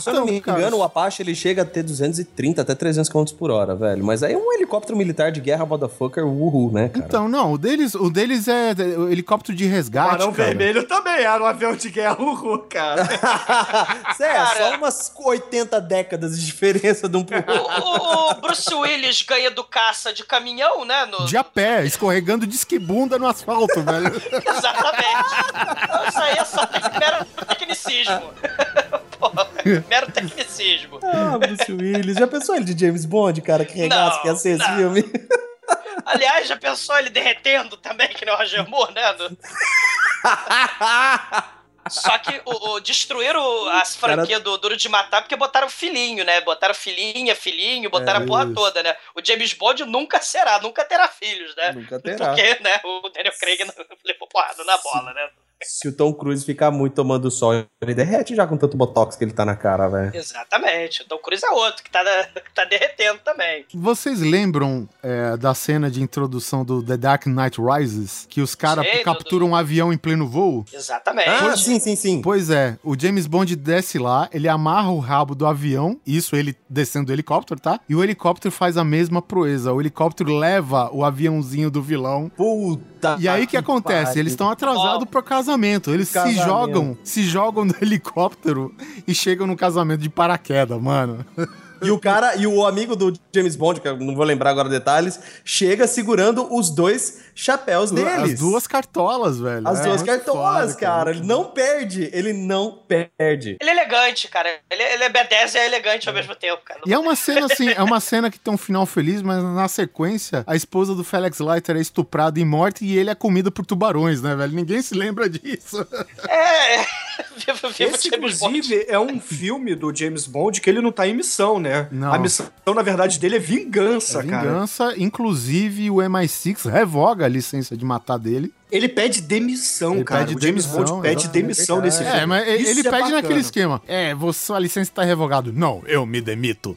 Se eu não me Então, cara, engano, o Apache ele chega a ter 230 até 300 km por hora, velho. Mas aí é um helicóptero militar de guerra, motherfucker, uhul, né, cara? Então, não, o deles, o deles é o helicóptero de resgate, Barão cara. Vermelho também era um avião de guerra, uhul, cara. Sério, só umas 80 décadas de diferença de um pro outro. O, o Bruce Willis ganha do caça de caminhão, né? No... De a pé, escorregando de esquibunda no asfalto, velho. Exatamente. Isso aí é só mero tecnicismo. Porra, mero tecnicismo. Ah, Bruce Willis. Já pensou ele de James Bond, cara? Que regaço Não, que ia ser esse filme? Aliás, já pensou ele derretendo também, que nem o Roger Moore, né? No- Só que o, o- destruíram as franquias do Duro de Matar porque botaram filhinho, né? Botaram filhinha, filhinho, botaram É, a porra isso. toda, né? O James Bond nunca será, nunca terá filhos, né? Nunca terá. Porque, né, o Daniel Craig não levou porrada na bola, né? Se o Tom Cruise ficar muito tomando sol, ele derrete já com tanto botox que ele tá na cara, velho. Exatamente. O Tom Cruise é outro que tá, que tá derretendo também. Vocês lembram é, da cena de introdução do The Dark Knight Rises? Que os caras Sei, do- capturam um avião em pleno voo? Exatamente. Ah, sim, sim, sim. Pois é, o James Bond desce lá, ele amarra o rabo do avião, isso ele descendo do helicóptero, tá? E o helicóptero faz a mesma proeza. O helicóptero leva o aviãozinho do vilão. Puta. E aí o que acontece? pariu. Eles estão atrasados pro casamento. Eles se Casamento. jogam, se jogam no helicóptero e chegam no casamento de paraquedas, mano. E o cara, e o amigo do James Bond, que eu não vou lembrar agora detalhes, chega segurando os dois chapéus deles. As duas cartolas, velho. As É duas cartolas, foda, cara. Ele não perde. Ele não perde. Ele é elegante, cara. Ele, ele é B10 e é elegante ao mesmo tempo, cara. E é uma cena assim, é uma cena que tem um final feliz, mas na sequência, a esposa do Felix Leiter é estuprada e morta e ele é comido por tubarões, né, velho? Ninguém se lembra disso. É. Viva, viva Esse, inclusive, é um filme do James Bond que ele não tá em missão, né? Não. A missão, na verdade, dele é vingança, cara. Vingança, inclusive o MI6 revoga a licença de matar dele. Ele pede demissão, Ele cara. pede o James demissão, Bond pede demissão nesse filme. É, mas ele, Isso ele é pede bacana. naquele esquema. É, você, sua licença tá revogada. Não, eu me demito.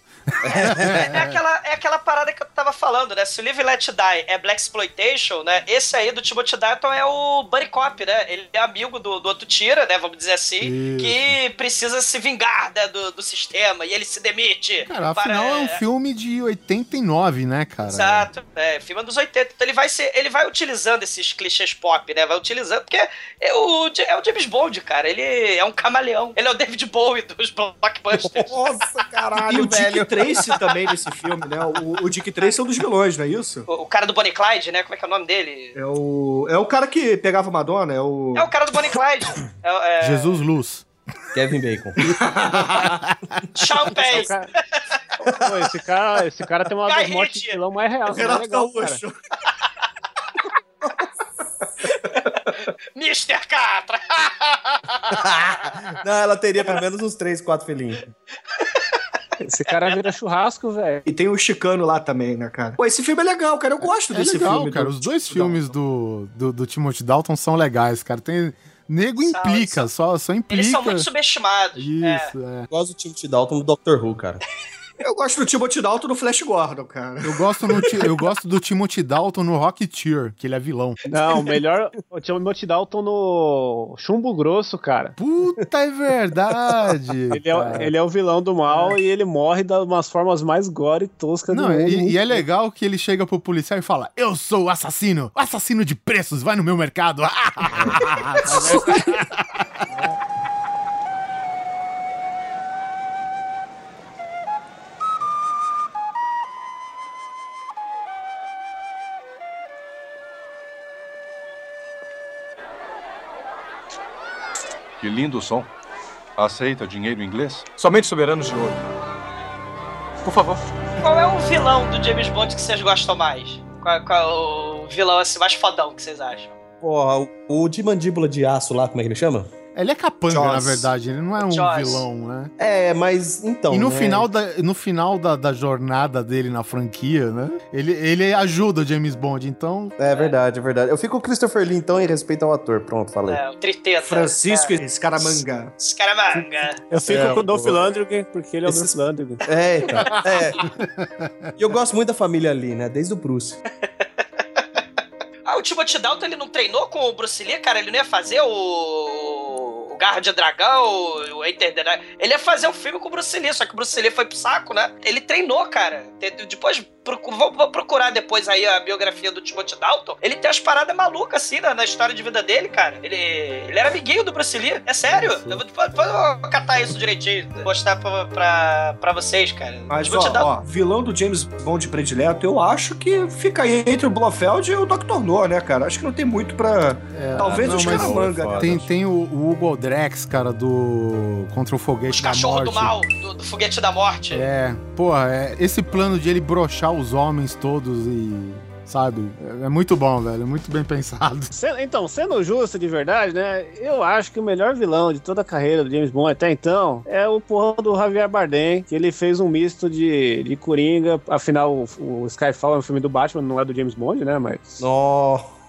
É aquela, é aquela parada que eu tava falando, né? Se o Live Let Die é Black Exploitation, né? Esse aí do Timothy Dalton é o Buddy Cop, né? Ele é amigo do, do outro tira, né? Vamos dizer assim, Isso. que precisa se vingar né, do, do sistema e ele se demite. Cara, para- afinal é um filme de 89, né, cara? Exato, é, filme dos 80. Então ele vai ser, ele vai utilizando esses clichês pop, né? Vai utilizando, porque é o, é o James Bond, cara. Ele é um camaleão. Ele é o David Bowie dos blockbusters. Nossa, caralho, E o Dick Tracy também nesse filme, né? O, o Dick Tracy é um dos vilões, não é isso? O, o cara do Bonnie Clyde, né? Como é que é o nome dele? É o, é o cara que pegava Madonna, é o... É o cara do Bonnie Clyde. É, é, Jesus Luz. Kevin Bacon. Sean Penn. Pô, esse cara, esse cara tem uma Guy das mortes de vilão mais real. O Renato mais legal, cara. Mr. Catra. Não, ela teria pelo menos uns 3, 4 filhinhos. Esse cara vira churrasco, velho. E tem o Chicano lá também, né, cara? Pô, esse filme é legal, cara. Eu gosto É desse legal, filme. cara. do- Os dois do- filmes do, do, do Timothy Dalton são legais, cara. Tem. Nego implica, só, só implica. Eles são muito subestimados. É. Isso, é. Eu gosto do Timothy Dalton do Doctor Who, cara. Eu gosto do Timothy Dalton no Flash Gordon, cara. Eu gosto, no eu gosto do Timothy Dalton no Rocketeer, que ele é vilão. Não, melhor o Timothy Dalton no Chumbo Grosso, cara. Puta, é verdade. Ele é, o- ele é o vilão do mal e ele morre de umas formas mais gore e toscas do Não, mundo. e, e é legal que ele chega pro policial e fala: Eu sou o assassino, assassino de preços, vai no meu mercado. Que lindo som. Aceita dinheiro inglês? Somente soberanos de ouro. Por favor. Qual é o vilão do James Bond que vocês gostam mais? Qual, qual é o vilão assim, mais fodão que vocês acham? Porra, o, o de mandíbula de aço lá, como é que ele chama? Ele é capanga, Jaws. na verdade, ele não é um Jaws. vilão, né? É, mas então. e no né? final, da, no final da, da jornada dele na franquia, né? Ele, ele ajuda o James Bond, então. É verdade, é verdade. Eu fico com o Christopher Lee, então, em respeito ao ator. Pronto, falei. É, o Triteta. Francisco É, Scaramanga. Scaramanga. Eu fico É, com o Dolph Lundgren, porque ele é o Esses- Dolph Lundgren. É, então. É. E eu gosto muito da família Lee, né? Desde o Bruce. Ah, o Timothy Dalton ele não treinou com o Bruce Lee, cara? Ele não ia fazer o. Garra de Dragão, o Enter the. Ele ia fazer o filme com o Bruce Lee, só que o Bruce Lee foi pro saco, né? Ele treinou, cara. Depois vou, vou procurar depois aí a biografia do Timothy Dalton. Ele tem umas paradas malucas assim na, na história de vida dele, cara. Ele, ele era amiguinho do Bruce Lee. É sério. Eu vou, depois eu vou catar isso direitinho. Mostrar pra, pra, pra vocês, cara. Mas, ó, Dalton. ó, vilão do James Bond predileto, eu acho que fica aí entre o Blofeld e o Dr. No, né, cara? Acho que não tem muito pra... Talvez Não, os Caramanga, né? Tem, tem o, o Hugo Drex, cara, do Contra o Foguete da Cachorro Morte. do mal, do, do foguete da morte. É, porra, é, esse plano de ele brochar os homens todos e. Sabe? É, muito bom, velho. É muito bem pensado. Então, sendo justo de verdade, né? Eu acho que o melhor vilão de toda a carreira do James Bond até então é o porra do Javier Bardem, que ele fez um misto de, de Coringa. Afinal, o, o Skyfall é um filme do Batman, não é do James Bond, né? Mas. Nossa,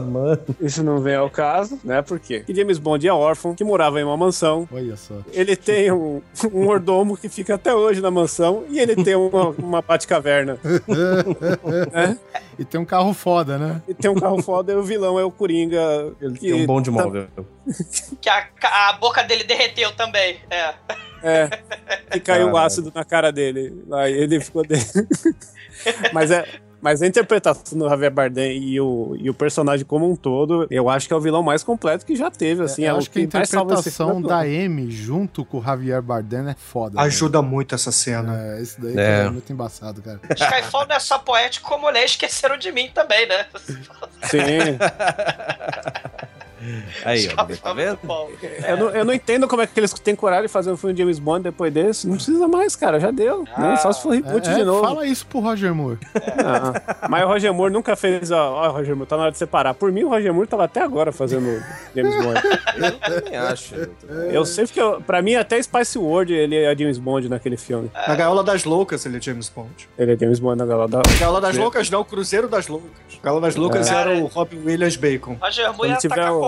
mano. Isso não vem ao caso, né? Por quê? Que James Bond é órfão, que morava em uma mansão. Olha só. Ele tem um, um mordomo que fica até hoje na mansão e ele tem uma, uma Batcaverna. E tem um carro foda, né? E tem um carro foda e o vilão é o Coringa. Ele Tem um bom de móvel. Que a, a boca dele derreteu também. É. É. Que caiu ácido na cara dele. Aí ele ficou dele. Mas é. Mas a interpretação do Javier Bardem e o, e o personagem como um todo, eu acho que é o vilão mais completo que já teve, assim. eu é acho que a interpretação da Amy junto com o Javier Bardem é foda. Ajuda muito essa cena. É, isso daí É. é muito embaçado, cara. Skyfall não é só poético, como ele é Esqueceram de Mim também, né? Sim. Aí, ó, tá vendo? Eu não, eu não entendo como é que eles têm coragem de fazer um filme de James Bond depois desse. Não precisa mais, cara. Já deu. né? Só se for reboot É, de novo. Fala isso pro Roger Moore. Ah, mas o Roger Moore nunca fez. Ó, ó, Roger Moore, tá na hora de separar. Por mim, o Roger Moore tava até agora fazendo James Bond. Eu também acho. Eu sei que, eu, pra mim, até Spice World ele é James Bond naquele filme. Na Gaiola das Loucas ele é James Bond. Ele é James Bond na galera da. Gaiola das Loucas não, Cruzeiro das Loucas. Gaiola das Loucas É. era o Robin Williams Bacon. Roger Moore ia tiver tacar o-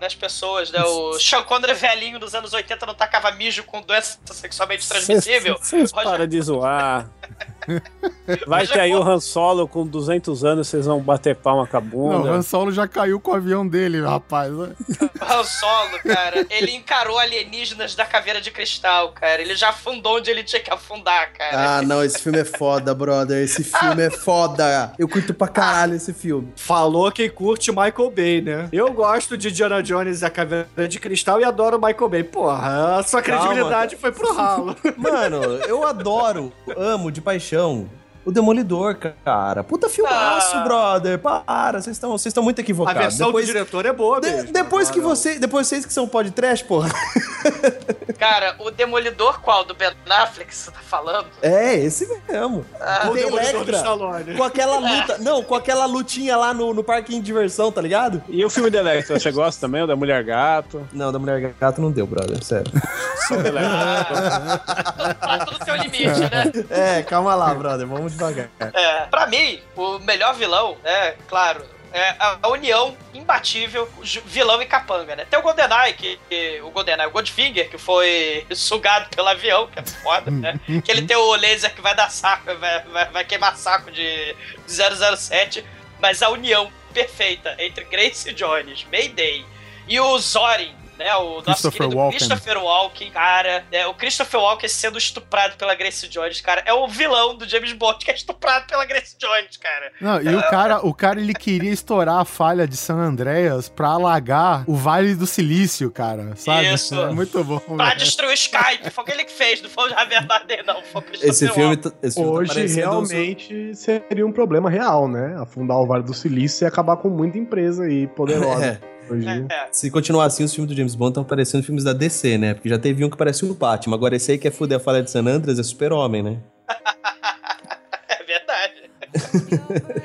nas pessoas, né? O Sean Connery velhinho dos anos 80 não tacava mijo com doença sexualmente transmissível. Vocês Roger- param de zoar. Vai ter aí o Han Solo com 200 anos, vocês vão bater palma com a Não, bunda. o Han Solo já caiu com o avião dele, rapaz. O Han Solo, cara, ele encarou alienígenas da caveira de cristal, cara. Ele já afundou onde ele tinha que afundar, cara. Ah, não, esse filme é foda, brother. Esse filme é foda. Eu curto pra caralho esse filme. Falou quem curte Michael Bay, né? Eu gosto de Diana Jones e a Caveira de Cristal e adoro Michael Bay. Porra, a sua Calma. credibilidade foi pro ralo. Mano, eu adoro, amo de paixão chão o Demolidor, cara. Puta filmaço, Ah. brother. Para, vocês estão vocês estão muito A equivocados. versão depois, do diretor é boa de- mesmo. depois que Agora, você, depois vocês que são podcast, porra. Cara, o Demolidor qual? Do Ben Affleck, que você tá falando? É, esse mesmo. O Demolidor do Electra. Stallone. Com aquela luta, não, com aquela lutinha lá no, no parquinho de diversão, tá ligado? E o filme da Electra, você gosta também? O da Mulher Gato? Não, da Mulher Gato não deu, brother, sério. Só da Electra. Tá tudo seu limite, né? É, calma lá, brother, vamos devagar. É, pra mim, o melhor vilão, é, claro, é a, união imbatível, vilão e capanga, né? Tem o GoldenEye, que, que- o GoldenEye, o Goldfinger, que foi sugado pelo avião, que é foda, né? que ele tem o laser que vai dar saco, vai, vai, vai queimar saco de 007, mas a união perfeita entre Grace Jones, Mayday e o Zorin, né? O nosso Christopher querido Walken. Christopher Walken, cara, é, o Christopher Walken sendo estuprado pela Grace Jones, cara, é o vilão do James Bond que é estuprado pela Grace Jones, cara. Não, e o cara, o cara ele queria estourar a falha de San Andreas pra alagar o Vale do Silício, cara. Sabe? Isso. É muito bom. Pra velho. destruir o Skype, foi o que ele que fez, não foi o Javier Bardem, não, foi o Christopher Esse filme, Walken. tá- esse filme tá Hoje parecendo- realmente seria um problema real, né? Afundar o Vale do Silício e acabar com muita empresa aí poderosa. É. Hoje. É, Se continuar assim, os filmes do James Bond estão parecendo filmes da DC, né? Porque já teve um que parecia o Batman. Agora esse aí que é fuder a falha de San Andreas é super-homem, né? é verdade.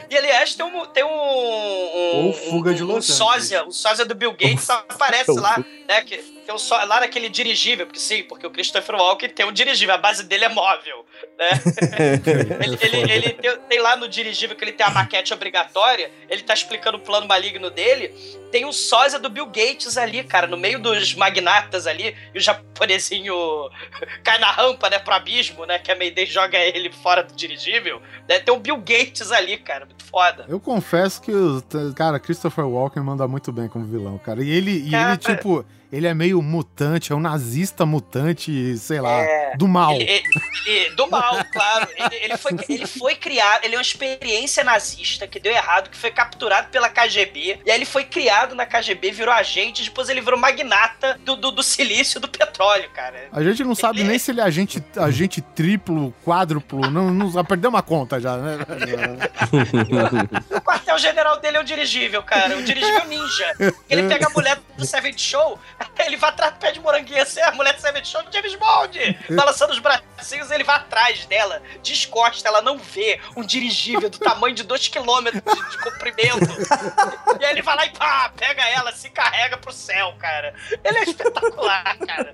e aliás, tem um. Tem um, um Ou Fuga de um, Los um sósia, um sósia do Bill Gates aparece lá, né? Que um só, lá naquele dirigível, porque sim, porque o Christopher Walken tem um dirigível, a base dele é móvel, né? ele ele, ele tem, tem lá no dirigível que ele tem a maquete obrigatória, ele tá explicando o plano maligno dele. Tem um sósia do Bill Gates ali, cara, no meio dos magnatas ali, e o japonesinho cai na rampa, né, pro abismo, né? Que a Mayday joga ele fora do dirigível. Né, tem o Bill Gates ali, cara, muito foda. Eu confesso que, o cara, Christopher Walken manda muito bem como vilão, cara. E ele, e ele tipo, ele é meio mutante, é um nazista mutante, sei lá, É, do mal. Ele- ele- ele- do mal, claro. Ele, foi, ele foi criado, ele é uma experiência nazista que deu errado, que foi capturado pela KGB. E aí ele foi criado na KGB, virou agente, depois ele virou magnata do, do, do silício do petróleo, cara. A gente não sabe nem se ele é agente, agente triplo, quádruplo, não, não já perdeu uma conta já, né? O quartel-general dele é um dirigível, cara. Um dirigível ninja. Ele pega a mulher do Seven Show, ele vai atrás do pé de moranguinho assim, a mulher do Seven Show do James Bond, balançando os bracinhos, ele vai atrás dela, descosta, ela não vê um dirigível do tamanho de 2km de, de comprimento. E aí ele vai lá e pá, pega ela, se carrega pro céu, cara. Ele é espetacular, cara.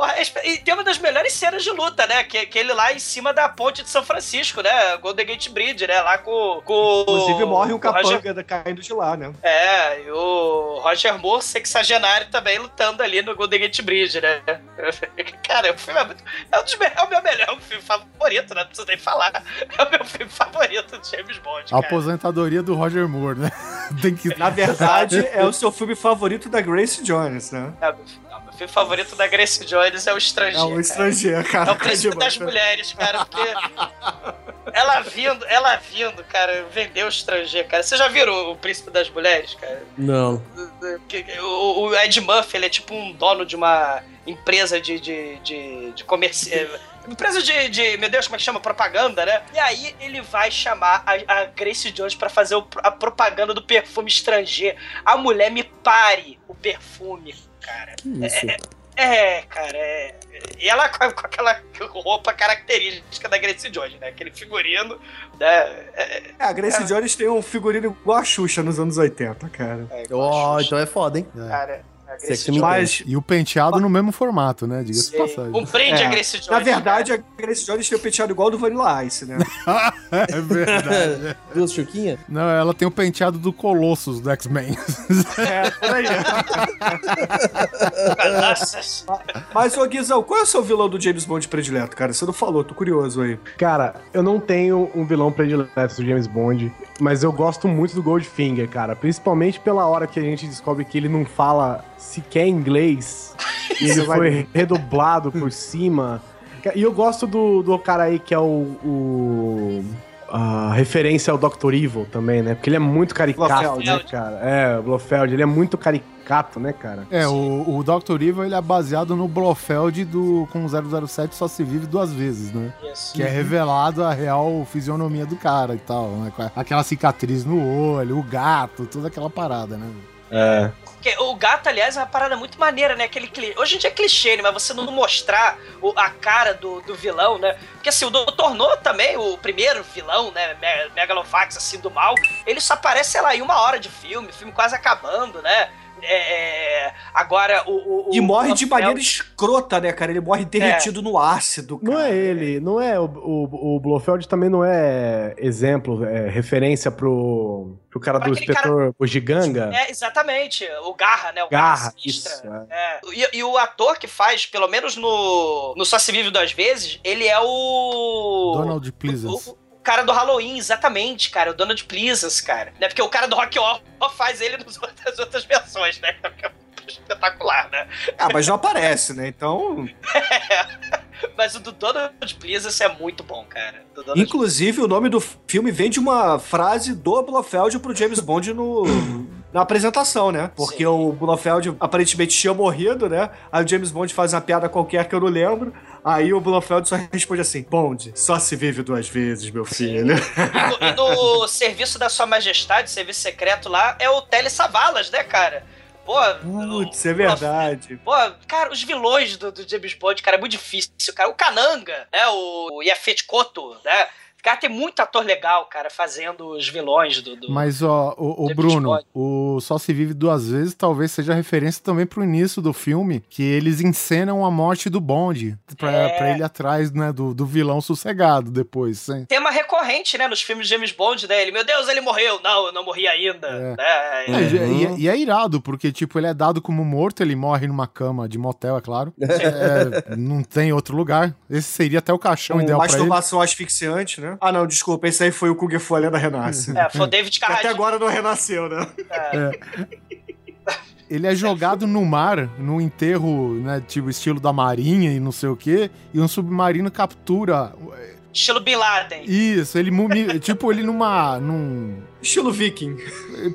Porra, é e tem uma das melhores cenas de luta, né? Que, que ele lá em cima da ponte de São Francisco, né? Golden Gate Bridge, né? Lá com. com Inclusive morre um o Roger- capanga caindo de lá, né? É, e o Roger Moore, sexagenário, também lutando ali no Golden Gate Bridge, né? Cara, o filme é muito. É, um dos me- é o meu melhor é o filme favorito, né? Não preciso nem falar. É o meu filme favorito do James Bond. A Cara. aposentadoria do Roger Moore, né? Tem que... Na verdade, é o seu filme favorito da Grace Jones, né? É, o meu filme favorito da Grace Jones é o Estrangeiro. É o. Estrangeiro, cara. É o príncipe Tá das demais. mulheres, cara, porque ela vindo, ela vindo, cara, vendeu o estrangeiro, cara. Você já viram o príncipe das mulheres, cara? Não. O, o Ed Murphy, ele é tipo um dono de uma empresa de, de, de, de comércio. é, Empresa de, de, meu Deus, como é que chama? Propaganda, né? E aí ele vai chamar a, a Grace Jones pra fazer o- a propaganda do perfume estrangeiro. A mulher me pare o perfume, cara. isso? É, é, cara, é. E ela com, com aquela roupa característica da Grace Jones, né? Aquele figurino, né? É, É, a Grace Jones tem um figurino igual a Xuxa nos anos 80, cara. Ó, então é foda, hein? cara, a Grace Sexy me Jones. E o penteado no mesmo formato, né? Diga-se passagem. Um É. a Grace Jones. Na verdade, a Grace Jones tem o penteado igual ao do Vanilla Ice, né? É verdade. Duas chuquinhas? Não, ela tem o penteado do Colossus do X-Men. É, por aí. Mas, ô Guizão, qual é o seu vilão do James Bond predileto, cara? Você não falou, tô curioso aí. Cara, eu não tenho um vilão predileto do James Bond, mas eu gosto muito do Goldfinger, cara. Principalmente pela hora que a gente descobre que ele não fala sequer inglês. e ele foi redublado por cima. E eu gosto do, do cara aí que é o. o- a referência ao Dr. Evil também, né? Porque ele é muito caricato, Blofeld. né, cara? É, o Blofeld, ele é muito caricato, né, cara? É, o, o Dr. Evil ele é baseado no Blofeld do com 007 só se vive duas vezes, né? Isso. Que é revelado a real fisionomia do cara e tal, né? Aquela cicatriz no olho, o gato, toda aquela parada, né? É. Porque o gato, aliás, é uma parada muito maneira, né? Aquele. Hoje em dia é clichê, né? Mas você não mostrar o- a cara do, do vilão, né? Porque assim, o Dr. No também, o primeiro vilão, né? Me- Megalovax, assim, do mal, ele só aparece, sei lá, em uma hora de filme, filme quase acabando, né? É, Agora, o. o- E o morre de maneira escrota, né, cara? Ele morre derretido no ácido, cara. Não é ele, não é. O, o, o Blofeld também não é exemplo, é referência pro, pro cara Pra do inspetor Bugiganga. É, exatamente. O Garra, né? O Garra, Sinistra. isso, é. É. E, e o ator que faz, pelo menos no, no Só Se Vive Duas Vezes, ele é o... Donald Pleasance. Cara do Halloween, exatamente, cara. O Donald Pleasance, cara. Né? Porque o cara do Rock Horror faz ele nas outras, outras versões, né? É espetacular, né? Ah, mas não aparece, né? Então. Mas o do Donald Pleasance é muito bom, cara. Inclusive, o nome do filme vem de uma frase do Blofeld pro James Bond no. Na apresentação, né? Porque o Blofeld aparentemente tinha morrido, né? Aí o James Bond faz uma piada qualquer que eu não lembro. Aí o Blofeld só responde assim: Bond, só se vive duas vezes, meu filho. E no, serviço da Sua Majestade, serviço secreto lá, é o Tele Savalas, né, cara? Pô, Putz, é verdade. Pô, cara, os vilões do, do James Bond, cara, é muito difícil, cara. O Kananga, né? O Yafet Koto, né? Cara, tem muito ator legal, cara, fazendo os vilões do. do- Mas, ó, o, o Bruno, o Só Se Vive Duas Vezes talvez seja referência também pro início do filme, que eles encenam a morte do Bond, pra, É. pra ele atrás, né, do, do vilão sossegado depois, sim. Tema recorrente, né, nos filmes de James Bond, né? Ele, meu Deus, ele morreu. Não, eu não morri ainda. É. Né? É, e, e- e é irado, porque, tipo, ele é dado como morto, ele morre numa cama de motel, é claro. É, não tem outro lugar. Esse seria até o caixão Com ideal pra ele. masturbação asfixiante, né? Ah, não, desculpa, esse aí foi o Kung Fu, lenda renasce. É, foi o David Que até Carradine. agora não renasceu, né? É. ele é jogado no mar, num enterro, né, tipo estilo da marinha e não sei o quê, e um submarino captura. Estilo Bin Laden. Isso, ele mumi, tipo ele numa num Estilo viking.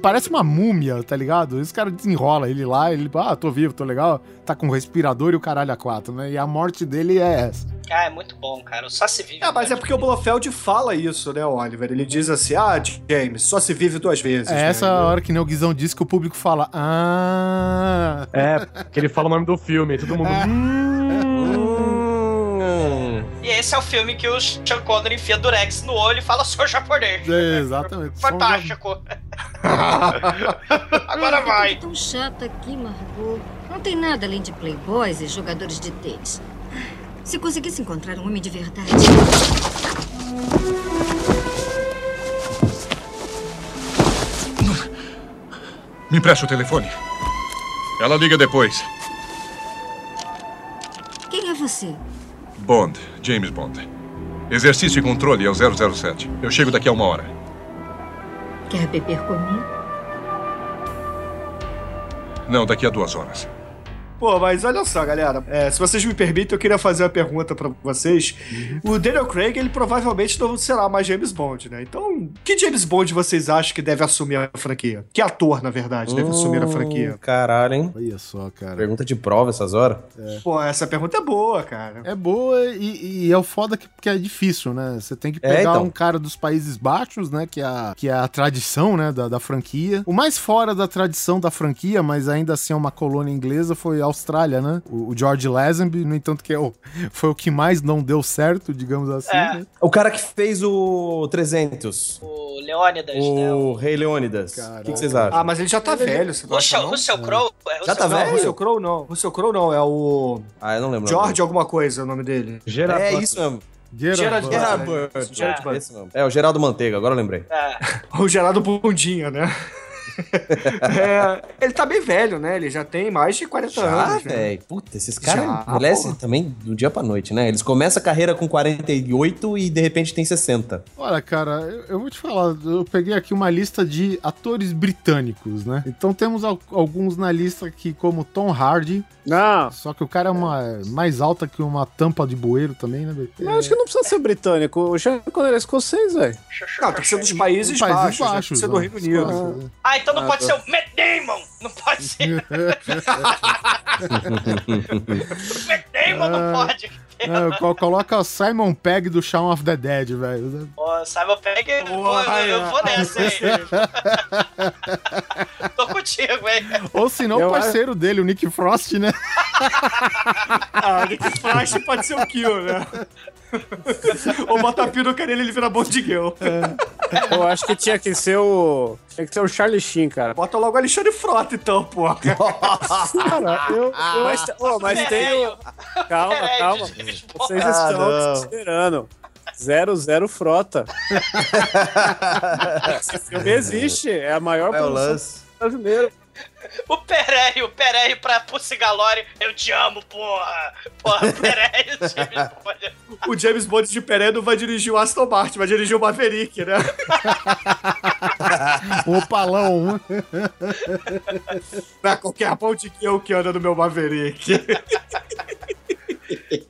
Parece uma múmia, tá ligado? Esse cara desenrola ele lá, ele, ah, tô vivo, tô legal, tá com respirador e o caralho a quatro, né? E a morte dele é essa. Ah, é muito bom, cara. Só se vive. É, mas é porque o Blofeld fala isso, né, Oliver? Ele diz assim: ah, James, só se vive duas vezes. É né? essa hora que nem o Guizão disse que o público fala, ah. É, que ele fala o nome do filme, e todo mundo. E esse é o filme que o Sean Connery enfia Durex no olho e fala, sou japonês. É, exatamente. Fantástico. Agora vai. Tão chata aqui, Margot. Não tem nada além de playboys e jogadores de tênis. Se conseguisse encontrar um homem de verdade. Me empresta o telefone. Ela liga depois. Quem é você? Bond, James Bond. Exercício e controle é o 007. Eu chego daqui a uma hora. Quer beber comigo? Não, daqui a duas horas. Pô, mas olha só, galera. É, se vocês me permitem, eu queria fazer uma pergunta pra vocês. O Daniel Craig, ele provavelmente não será mais James Bond, né? Então, que James Bond vocês acham que deve assumir a franquia? Que ator, na verdade, deve assumir a franquia? Caralho, hein? Olha só, cara. Pergunta de prova essas horas. Pô, essa pergunta é boa, cara. É boa e, e é o foda que, que é difícil, né? Você tem que É, pegar então. um cara dos Países Baixos, né? Que é a, que é a tradição, né? Da, da franquia. O mais fora da tradição da franquia, mas ainda assim é uma colônia inglesa, foi a Austrália, né? O, o George Lazenby, no entanto, que é o, foi o que mais não deu certo, digamos assim, É. né? O cara que fez o 300. O Leônidas, né? O Rei Leônidas. O que, que vocês acham? Ah, mas ele já tá velho, você não O acha, seu, não? o seu Crow. é, o Já tá velho? Russell Crowe não. Russell Crowe não, é o Ah, eu não lembro. George alguma coisa, é o nome dele. Gerard É isso mesmo. Gerard Gerard. Esse mesmo. É, o Geraldo Manteiga, agora eu lembrei. É. O Gerardo Bundinha, né? É, ele tá bem velho, né? Ele já tem mais de 40 Já, anos. né? velho. Puta, esses caras envelhecem porra. também do dia pra noite, né? Eles começam a carreira com 48 e de repente tem 60. Olha, cara, eu, eu vou te falar, eu peguei aqui uma lista de atores britânicos, né? Então temos al- alguns na lista aqui, como Tom Hardy, Não, só que o cara é uma mais alta que uma tampa de bueiro também, né? mas acho que não precisa ser britânico. O Sean Connery é escocês, velho. Não, tem que ser dos Países, Países Baixos. né? Baixos, Tem que ser do né? Reino Unido. Ah, então não Ah, pode tá. ser o Matt Damon. Não pode ser. Matt Damon não pode. Não, co- coloca o Simon Pegg do Shaun of the Dead, velho. Ô, Simon Pegg, eu vou- eu vou nessa, hein? Tô contigo, hein? Ou se não, o parceiro dele, o Nick Frost, né? Ah, Nick Frost pode ser o Kill, né? Ou bota a peruca nele e ele vira Bond Girl. Eu acho que tinha que ser o. Tinha que ser o Charlie Sheen, cara. Bota logo o Alexandre Frota, então, porra. Cara, eu. mas ô, mas tem o. Calma, calma. Vocês Ah, estão não. desesperando. Zero, zero frota. Esse filme existe. É a maior É o produção lance. brasileira. O Perey, o Perey pra Pussy Galore. Eu te amo, porra. Porra, Perey, James Bond. O James Bond de Pereira não vai dirigir o Aston Martin, vai dirigir o Maverick, né? O Opalão. Não é qualquer Bond Girl que anda no meu Maverick.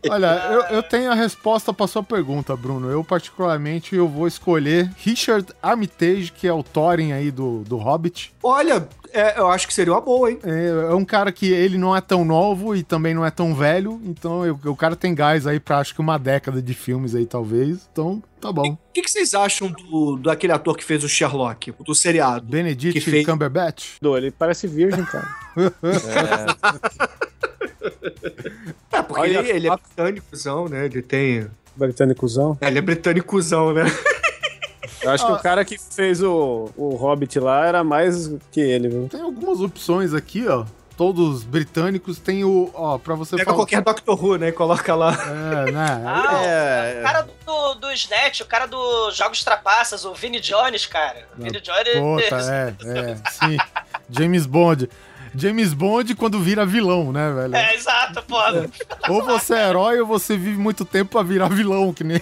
Olha, eu, eu tenho a resposta pra sua pergunta, Bruno. Eu, particularmente, eu vou escolher Richard Armitage, que é o Thorin aí do, do Hobbit. Olha, é, eu acho que seria uma boa, hein? É, é um cara que ele não é tão novo e também não é tão velho, então eu- o cara tem gás aí pra acho que uma década de filmes aí, talvez. Então, tá bom. O que, que vocês acham do, do aquele ator que fez o Sherlock, do seriado? Benedict Que fez- Cumberbatch. Do, Ele parece virgem, cara. É, porque Olha ele, ele é britânicozão, né? Ele tem... Britânicozão. É, ele é britânicozão, né? Eu acho que o cara que fez o, o Hobbit lá era mais que ele, viu? Tem algumas opções aqui, ó. Todos britânicos. Tem o. Ó, pra você Pega falar. qualquer Doctor Who, né? E coloca lá. É, né? Ah, É, o cara do, do Snatch, o cara dos Jogos Trapaças, o Vini Jones, cara. O Vini Jones. Puta, é, é, sim. James Bond. James Bond quando vira vilão, né, velho? É, exato, pô. Ou você é herói ou você vive muito tempo pra virar vilão, que nem.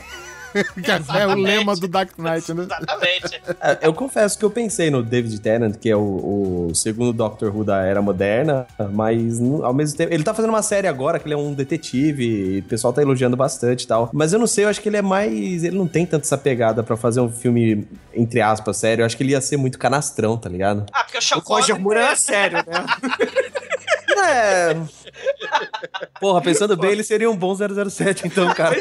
Que é o lema do Dark Knight, né? Exatamente. É, Eu confesso que eu pensei no David Tennant, que é o, o segundo Doctor Who da era moderna, mas ao mesmo tempo. Ele tá fazendo uma série agora, que ele é um detetive, e o pessoal tá elogiando bastante e tal. Mas eu não sei, eu acho que ele é mais. Ele não tem tanto essa pegada pra fazer um filme, entre aspas, sério. Eu acho que ele ia ser muito canastrão, tá ligado? Ah, porque o Sean O Roger Connery- Moore é sério, né? É. Porra, pensando bem, ele seria um bom 007, então, cara.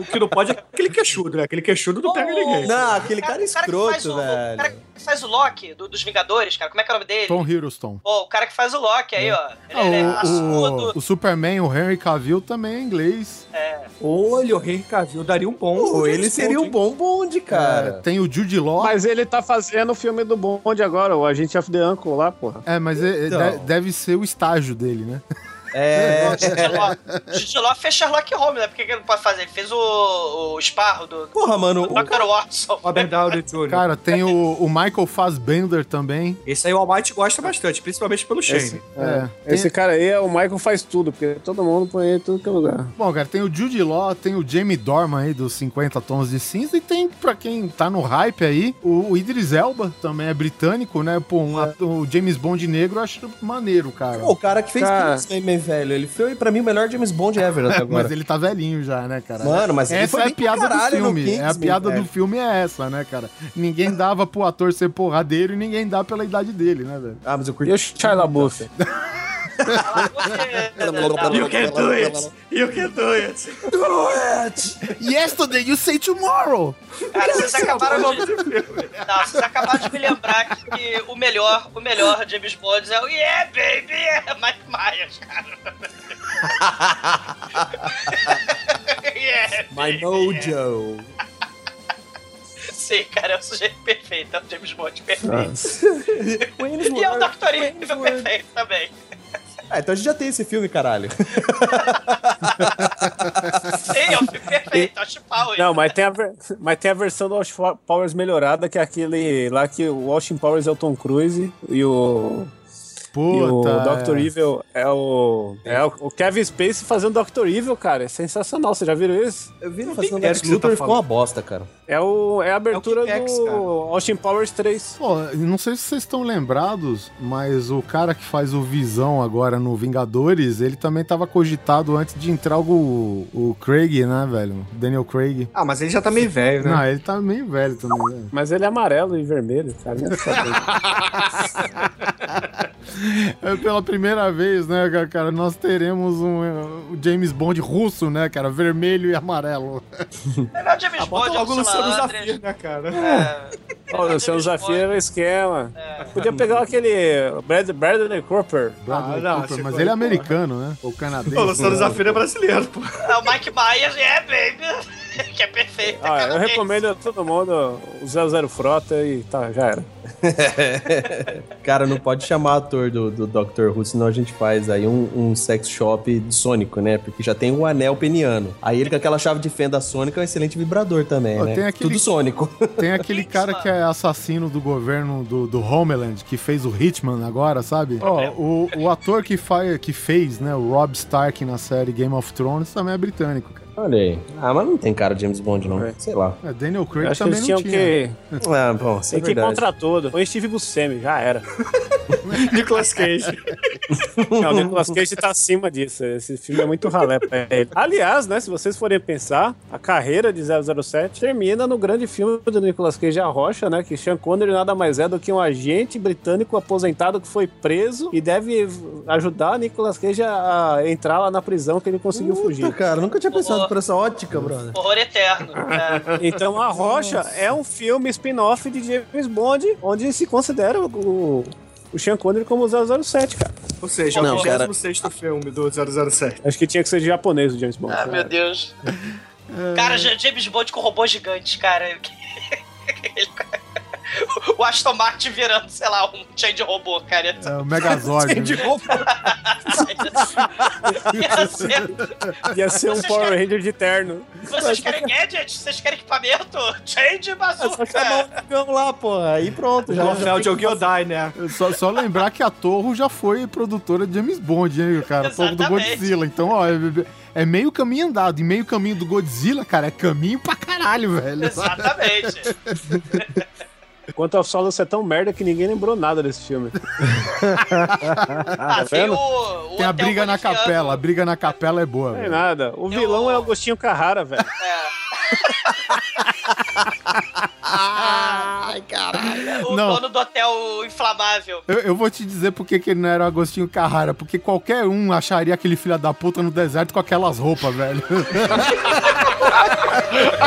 O que não pode é aquele queixudo, né? Aquele queixudo não pega ninguém. Não, aquele cara que faz escroto, o, O velho. cara que faz o Loki do- dos Vingadores, cara. Como é que é o nome dele? Tom Hiddleston. Pô, o cara que faz o Loki aí, ó. Ele, Ah, ele é o, raçudo. o, o Superman, o Henry Cavill, também é inglês. É. Olha, o Henry Cavill daria um bom. Ele seria um bom bonde, É, cara. tem o Jude Law. Mas ele tá fazendo o filme do Bond agora, o Agente of the Uncle lá, porra. É, mas é- é- Então. de- deve ser o estágio dele, né? É. Jude Law fez Sherlock Holmes, né? Por que que ele não pode fazer? Ele fez o, o Sparrow do, Porra, mano. do Dr. Watson. Robert Downey Jr. Cara, tem o, o Michael Fassbender também. Esse aí o Almighty gosta bastante, principalmente pelo Shane. Esse, É. esse cara aí, o Michael faz tudo, porque todo mundo põe ele em tudo que é lugar. Bom, cara, tem o Jude Law, tem o Jamie Dorman aí dos 50 Tons de Cinza e tem, pra quem tá no hype aí, o, o Idris Elba, também é britânico, né? Pô, um ato- o James Bond negro eu acho maneiro, cara. Pô, o cara que fez Cara. Velho. Ele foi, pra mim, o melhor James Bond ever até agora. Mas ele tá velhinho já, né, cara? Mano, mas ele essa foi é a piada do filme. É a piada velho. do filme é essa, né, cara? Ninguém dava pro ator ser porradeiro e ninguém dá pela idade dele, né, velho? Ah, mas eu curti. E o Shia LaBeouf? You can do it! You can do it! Yesterday you say tomorrow! Cara, vocês acabaram de. Não, vocês acabaram de me lembrar que o melhor, o melhor James Bond é o Yeah, baby! É Mike Myers, cara. yeah, My Mojo. Sim, cara, é o sujeito perfeito, é o James Bond perfeito. e é o Dr. Evil perfeito também. Ah, então a gente já tem esse filme, caralho. Sim, é o filme perfeito, o Chipau. Não, mas tem, a ver- mas tem a versão do Austin Powers melhorada, que é aquele lá que o Austin Powers é o Tom Cruise e o. e o Puta. Dr. é. Evil é o. É o, Kevin Spacey fazendo Dr. Evil, cara. É sensacional. Vocês já viram isso? Eu vi ele fazendo Lex você tá Luthor e ficou uma bosta, cara. É, o, é a abertura Kickass, do cara. Austin Powers 3. Pô, não sei se vocês estão lembrados, mas o cara que faz o Visão agora no Vingadores, ele também tava cogitado antes de entrar o, o Craig, né, velho? Daniel Craig. Ah, mas ele já tá meio velho, né? Não, ele tá meio velho também, né? Mas ele é amarelo e vermelho, cara. Não é. É pela primeira vez, né, ca- cara, nós teremos um, o James Bond russo, né, cara, vermelho e amarelo. Melhor James Ah, Bond é o logo o Luciano Luciano Zafir, né, cara? É. Ó, o seu desafio era o esquema. Podia pegar aquele Brad, Bradley Cooper. Bradley não, Cooper, mas ele é americano, né? Ou canadense. O Luciano Zafir é brasileiro, pô. É o Mike Myers, yeah, baby! que é perfeito. é Ah, eu recomendo a todo mundo o 00 Frota e tá, já era. Cara, não pode chamar ator do, do Dr. Who, senão a gente faz aí um, um sex shop sônico, né? Porque já tem um anel peniano. Aí ele com aquela chave de fenda sônica é um excelente vibrador também, Ó, né? tem aquele- Tudo sônico. Tem aquele cara que é assassino do governo do, do Homeland, que fez o Hitman agora, sabe? Ó, o, o ator que, faz, que fez, né, o Rob Stark na série Game of Thrones também é britânico, cara. Olha aí. Ah, mas não tem cara de James Bond, não. Sei lá. É, Daniel Craig Acho que também eles não tinham tinha. que. Ah, bom, isso é Tem que ir verdade. contra todo. Põe Steve Buscemi, já era. Nicolas Cage. Não, o Nicolas Cage tá acima disso. Esse filme é muito ralé pra ele. Aliás, né, se vocês forem pensar, a carreira de 007 termina no grande filme do Nicolas Cage A Rocha, né, que Sean Connery nada mais é do que um agente britânico aposentado que foi preso e deve ajudar Nicolas Cage a entrar lá na prisão que ele conseguiu fugir. Puta, cara, nunca tinha pensado por essa ótica, brother. Horror eterno. É. Então, A Rocha é um filme spin-off de James Bond, onde se considera o, o Sean Connery como 007, cara. Ou seja, Não, é o cara. 26 filme do 007. Acho que tinha que ser de japonês o James Bond. Ah, meu Deus. Cara, Ja- James Bond com robôs gigantes, cara. Ele- O Aston Martin virando, sei lá, um change robô, cara. É o Megazord. De né? roupa. Ia ser- Ia ser um Vocês Power querem- Ranger de terno. Vocês querem gadget? Vocês querem equipamento? Change É só chamar bazooka! o negão lá, porra. Aí pronto, já. Troféu de Ogiodai, né? Só, só lembrar que a Torro já foi produtora de James Bond, hein, cara? A Torro do. Godzilla. Então, ó, é, é meio caminho andado. E meio caminho do Godzilla, cara, é caminho pra caralho, velho. Exatamente. Quanto ao solo, você é tão merda que ninguém lembrou nada desse filme. Ah, Tá tem o, o Tem a briga na capela. A briga na capela é boa, Não é nada. O vilão é o Agostinho Carrara, velho. Ai, caralho. O Não. dono do hotel inflamável. Eu, eu vou te dizer por que que ele não era o Agostinho Carrara. Porque qualquer um acharia aquele filho da puta no deserto com aquelas roupas, velho.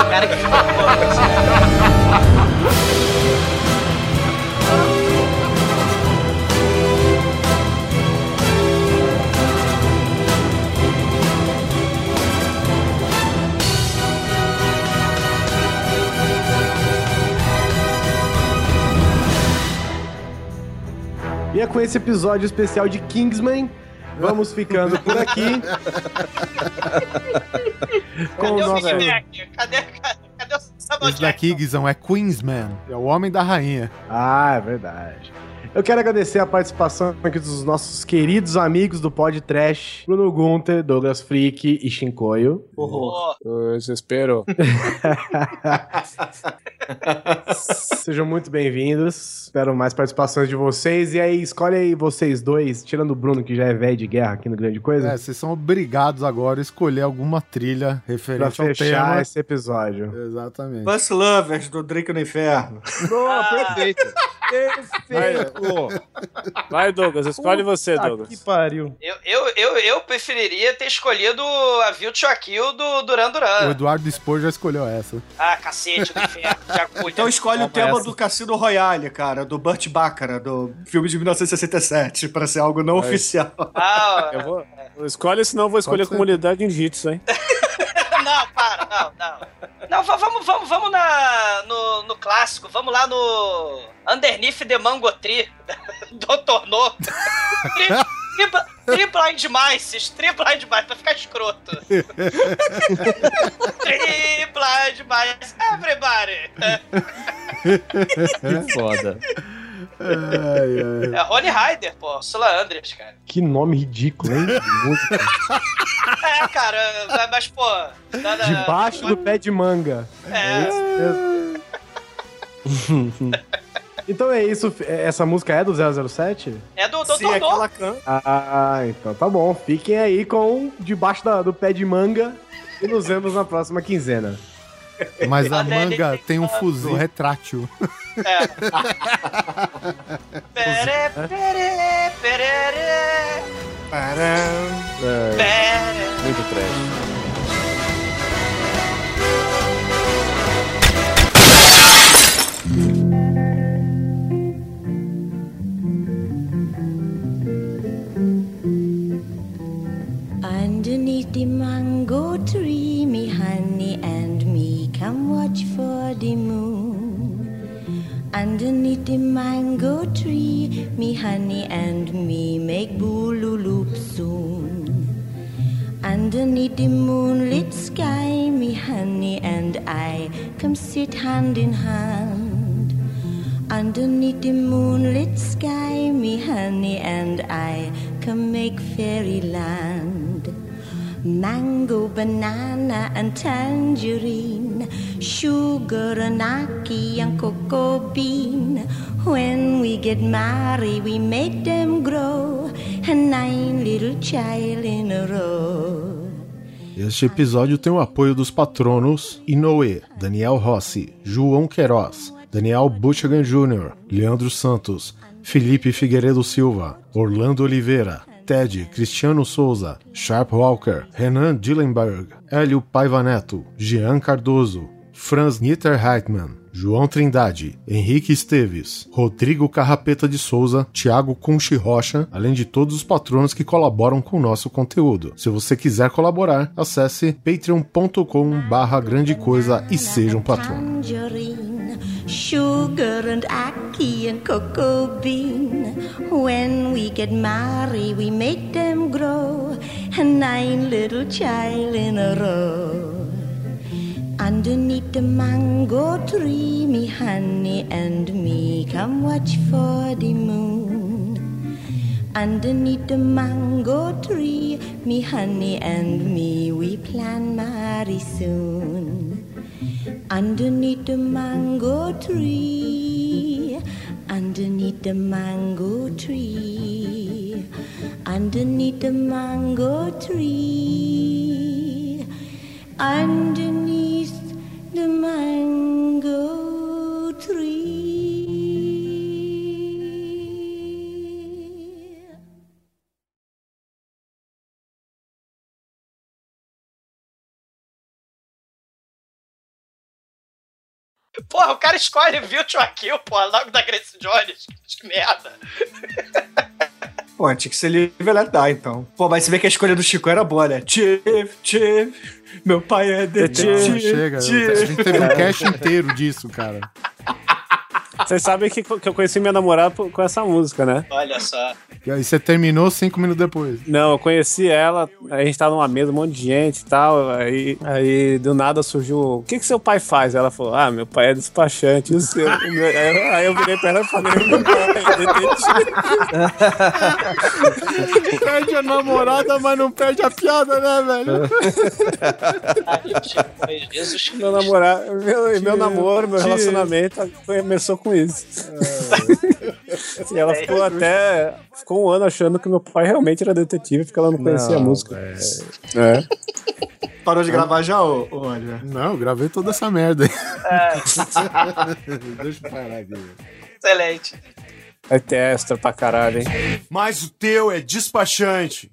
cara que E é com esse episódio especial de Kingsman. Vamos ficando por aqui. com o Cadê o nosso. Mac? Cadê, cadê, cadê o Samuel Esse daqui, Guizão, é Queensman. É o homem da rainha. Ah, é verdade. Eu quero agradecer a participação aqui dos nossos queridos amigos do Pod Trash, Bruno Gunter, Douglas Freak e Shinkoio. Jackson? Desespero. Sejam muito bem-vindos. Espero mais participações de vocês. E aí, escolhe aí vocês dois, tirando o Bruno, que já é velho de guerra aqui no Grande Coisa, É, vocês são obrigados agora a escolher alguma trilha pra referente ao fechar tema. esse episódio. Exatamente. Bus Lovers, do Drake no Inferno. Boa, perfeito. Perfeito. Vai, Douglas, escolhe você, Douglas. Que pariu. Eu, eu, eu, eu preferiria ter escolhido a View to a Kill do Duran O Duran. Eduardo Spor já escolheu essa. Ah, cacete do inferno. Então escolhe o tema essa. do Cassino Royale, cara, do Burt Baccarat, do filme de 1967, pra ser algo não Aí. oficial. Ah, Eu vou... Escolhe, senão eu vou escolher ser. comunidade em Jitsu, hein? não, para, não, não. Não, va- vamos, vamos, vamos na, no, no clássico, vamos lá no Underneath the Mango Tree, Dr. No. Tri, tri, tri Blind Mice, Tri Blind Mice, pra ficar escroto. tri Blind Mice, everybody. Que foda. Ai, ai. É Rony Ryder, pô, Sula Andreas, cara. Que nome ridículo, hein? Música. É, cara, mas, pô... Debaixo do pé de manga. É, Então é isso. Essa música é do 007? é do Dr. Sim, é can... Ah, então tá bom. Fiquem aí com Debaixo da- do pé de manga e nos vemos na próxima quinzena. Mas a Até manga tem tem um fuzil retrátil. É. Pere, pere, perere, pere. Muito trash. Me honey and me make boolooloop soon. Underneath the moonlit sky, me honey and I come sit hand in hand. Underneath the moonlit sky, me honey and I come make fairyland. Mango, banana, and tangerine, sugar and and cocoa bean. When we get married, we make them grow, and nine little child in a row. Este episódio tem o apoio dos patronos Inoue, Daniel Rossi, João Queiroz, Daniel Butchagan Jr., Leandro Santos, Felipe Figueiredo Silva, Orlando Oliveira, Ted Cristiano Souza, Sharp Walker, Renan Dillenberg, Hélio Paiva Neto, Jean Cardoso, Franz Niederheitmann, João Trindade, Henrique Esteves, Rodrigo Carrapeta de Souza, Thiago Conchi Rocha, além de todos os patronos que colaboram com o nosso conteúdo. Se você quiser colaborar, acesse patreon.com barra grande coisa e seja um patrono. sugar and ackee and cocoa bean. When we get married, we make them grow, nine little child in a row. Underneath the mango tree, me honey and me come watch for the moon. Underneath the mango tree, me honey and me, we plan marry soon. Underneath the mango tree, underneath the mango tree, underneath the mango tree, Porra, o cara escolhe Virtual Kill, porra, logo da Grace Jones. Que merda. Pô, tinha que ser livre e let die, então. Pô, mas você vê que a escolha do Chico era boa, né? Chief, Chief, meu pai é detetive. chega. A gente teve um cast inteiro disso, cara. Vocês sabem que, que eu conheci minha namorada por- com essa música, né? Olha só. E aí você terminou cinco minutos depois. Não, eu conheci ela, a gente tava numa mesa, um monte de gente e tal. Aí, aí do nada surgiu. O que que seu pai faz? Ela falou: Ah, meu pai é despachante. e o seu? O meu- Aí eu- aí eu virei pra ela e falei: Meu pai é detetive. perde a namorada, mas não perde a piada, né, velho? Jesus Meu namorado, meu, meu namoro, meu relacionamento começou com isso. E ela ficou até. Ficou um ano achando que meu pai realmente era detetive, porque ela não conhecia a Não, música. É. Parou de gravar já, ô, ô Oliver? Não, eu gravei toda essa merda aí. É, Deixa eu parar aqui. excelente. Ter extra pra caralho, hein? Mas o teu é despachante.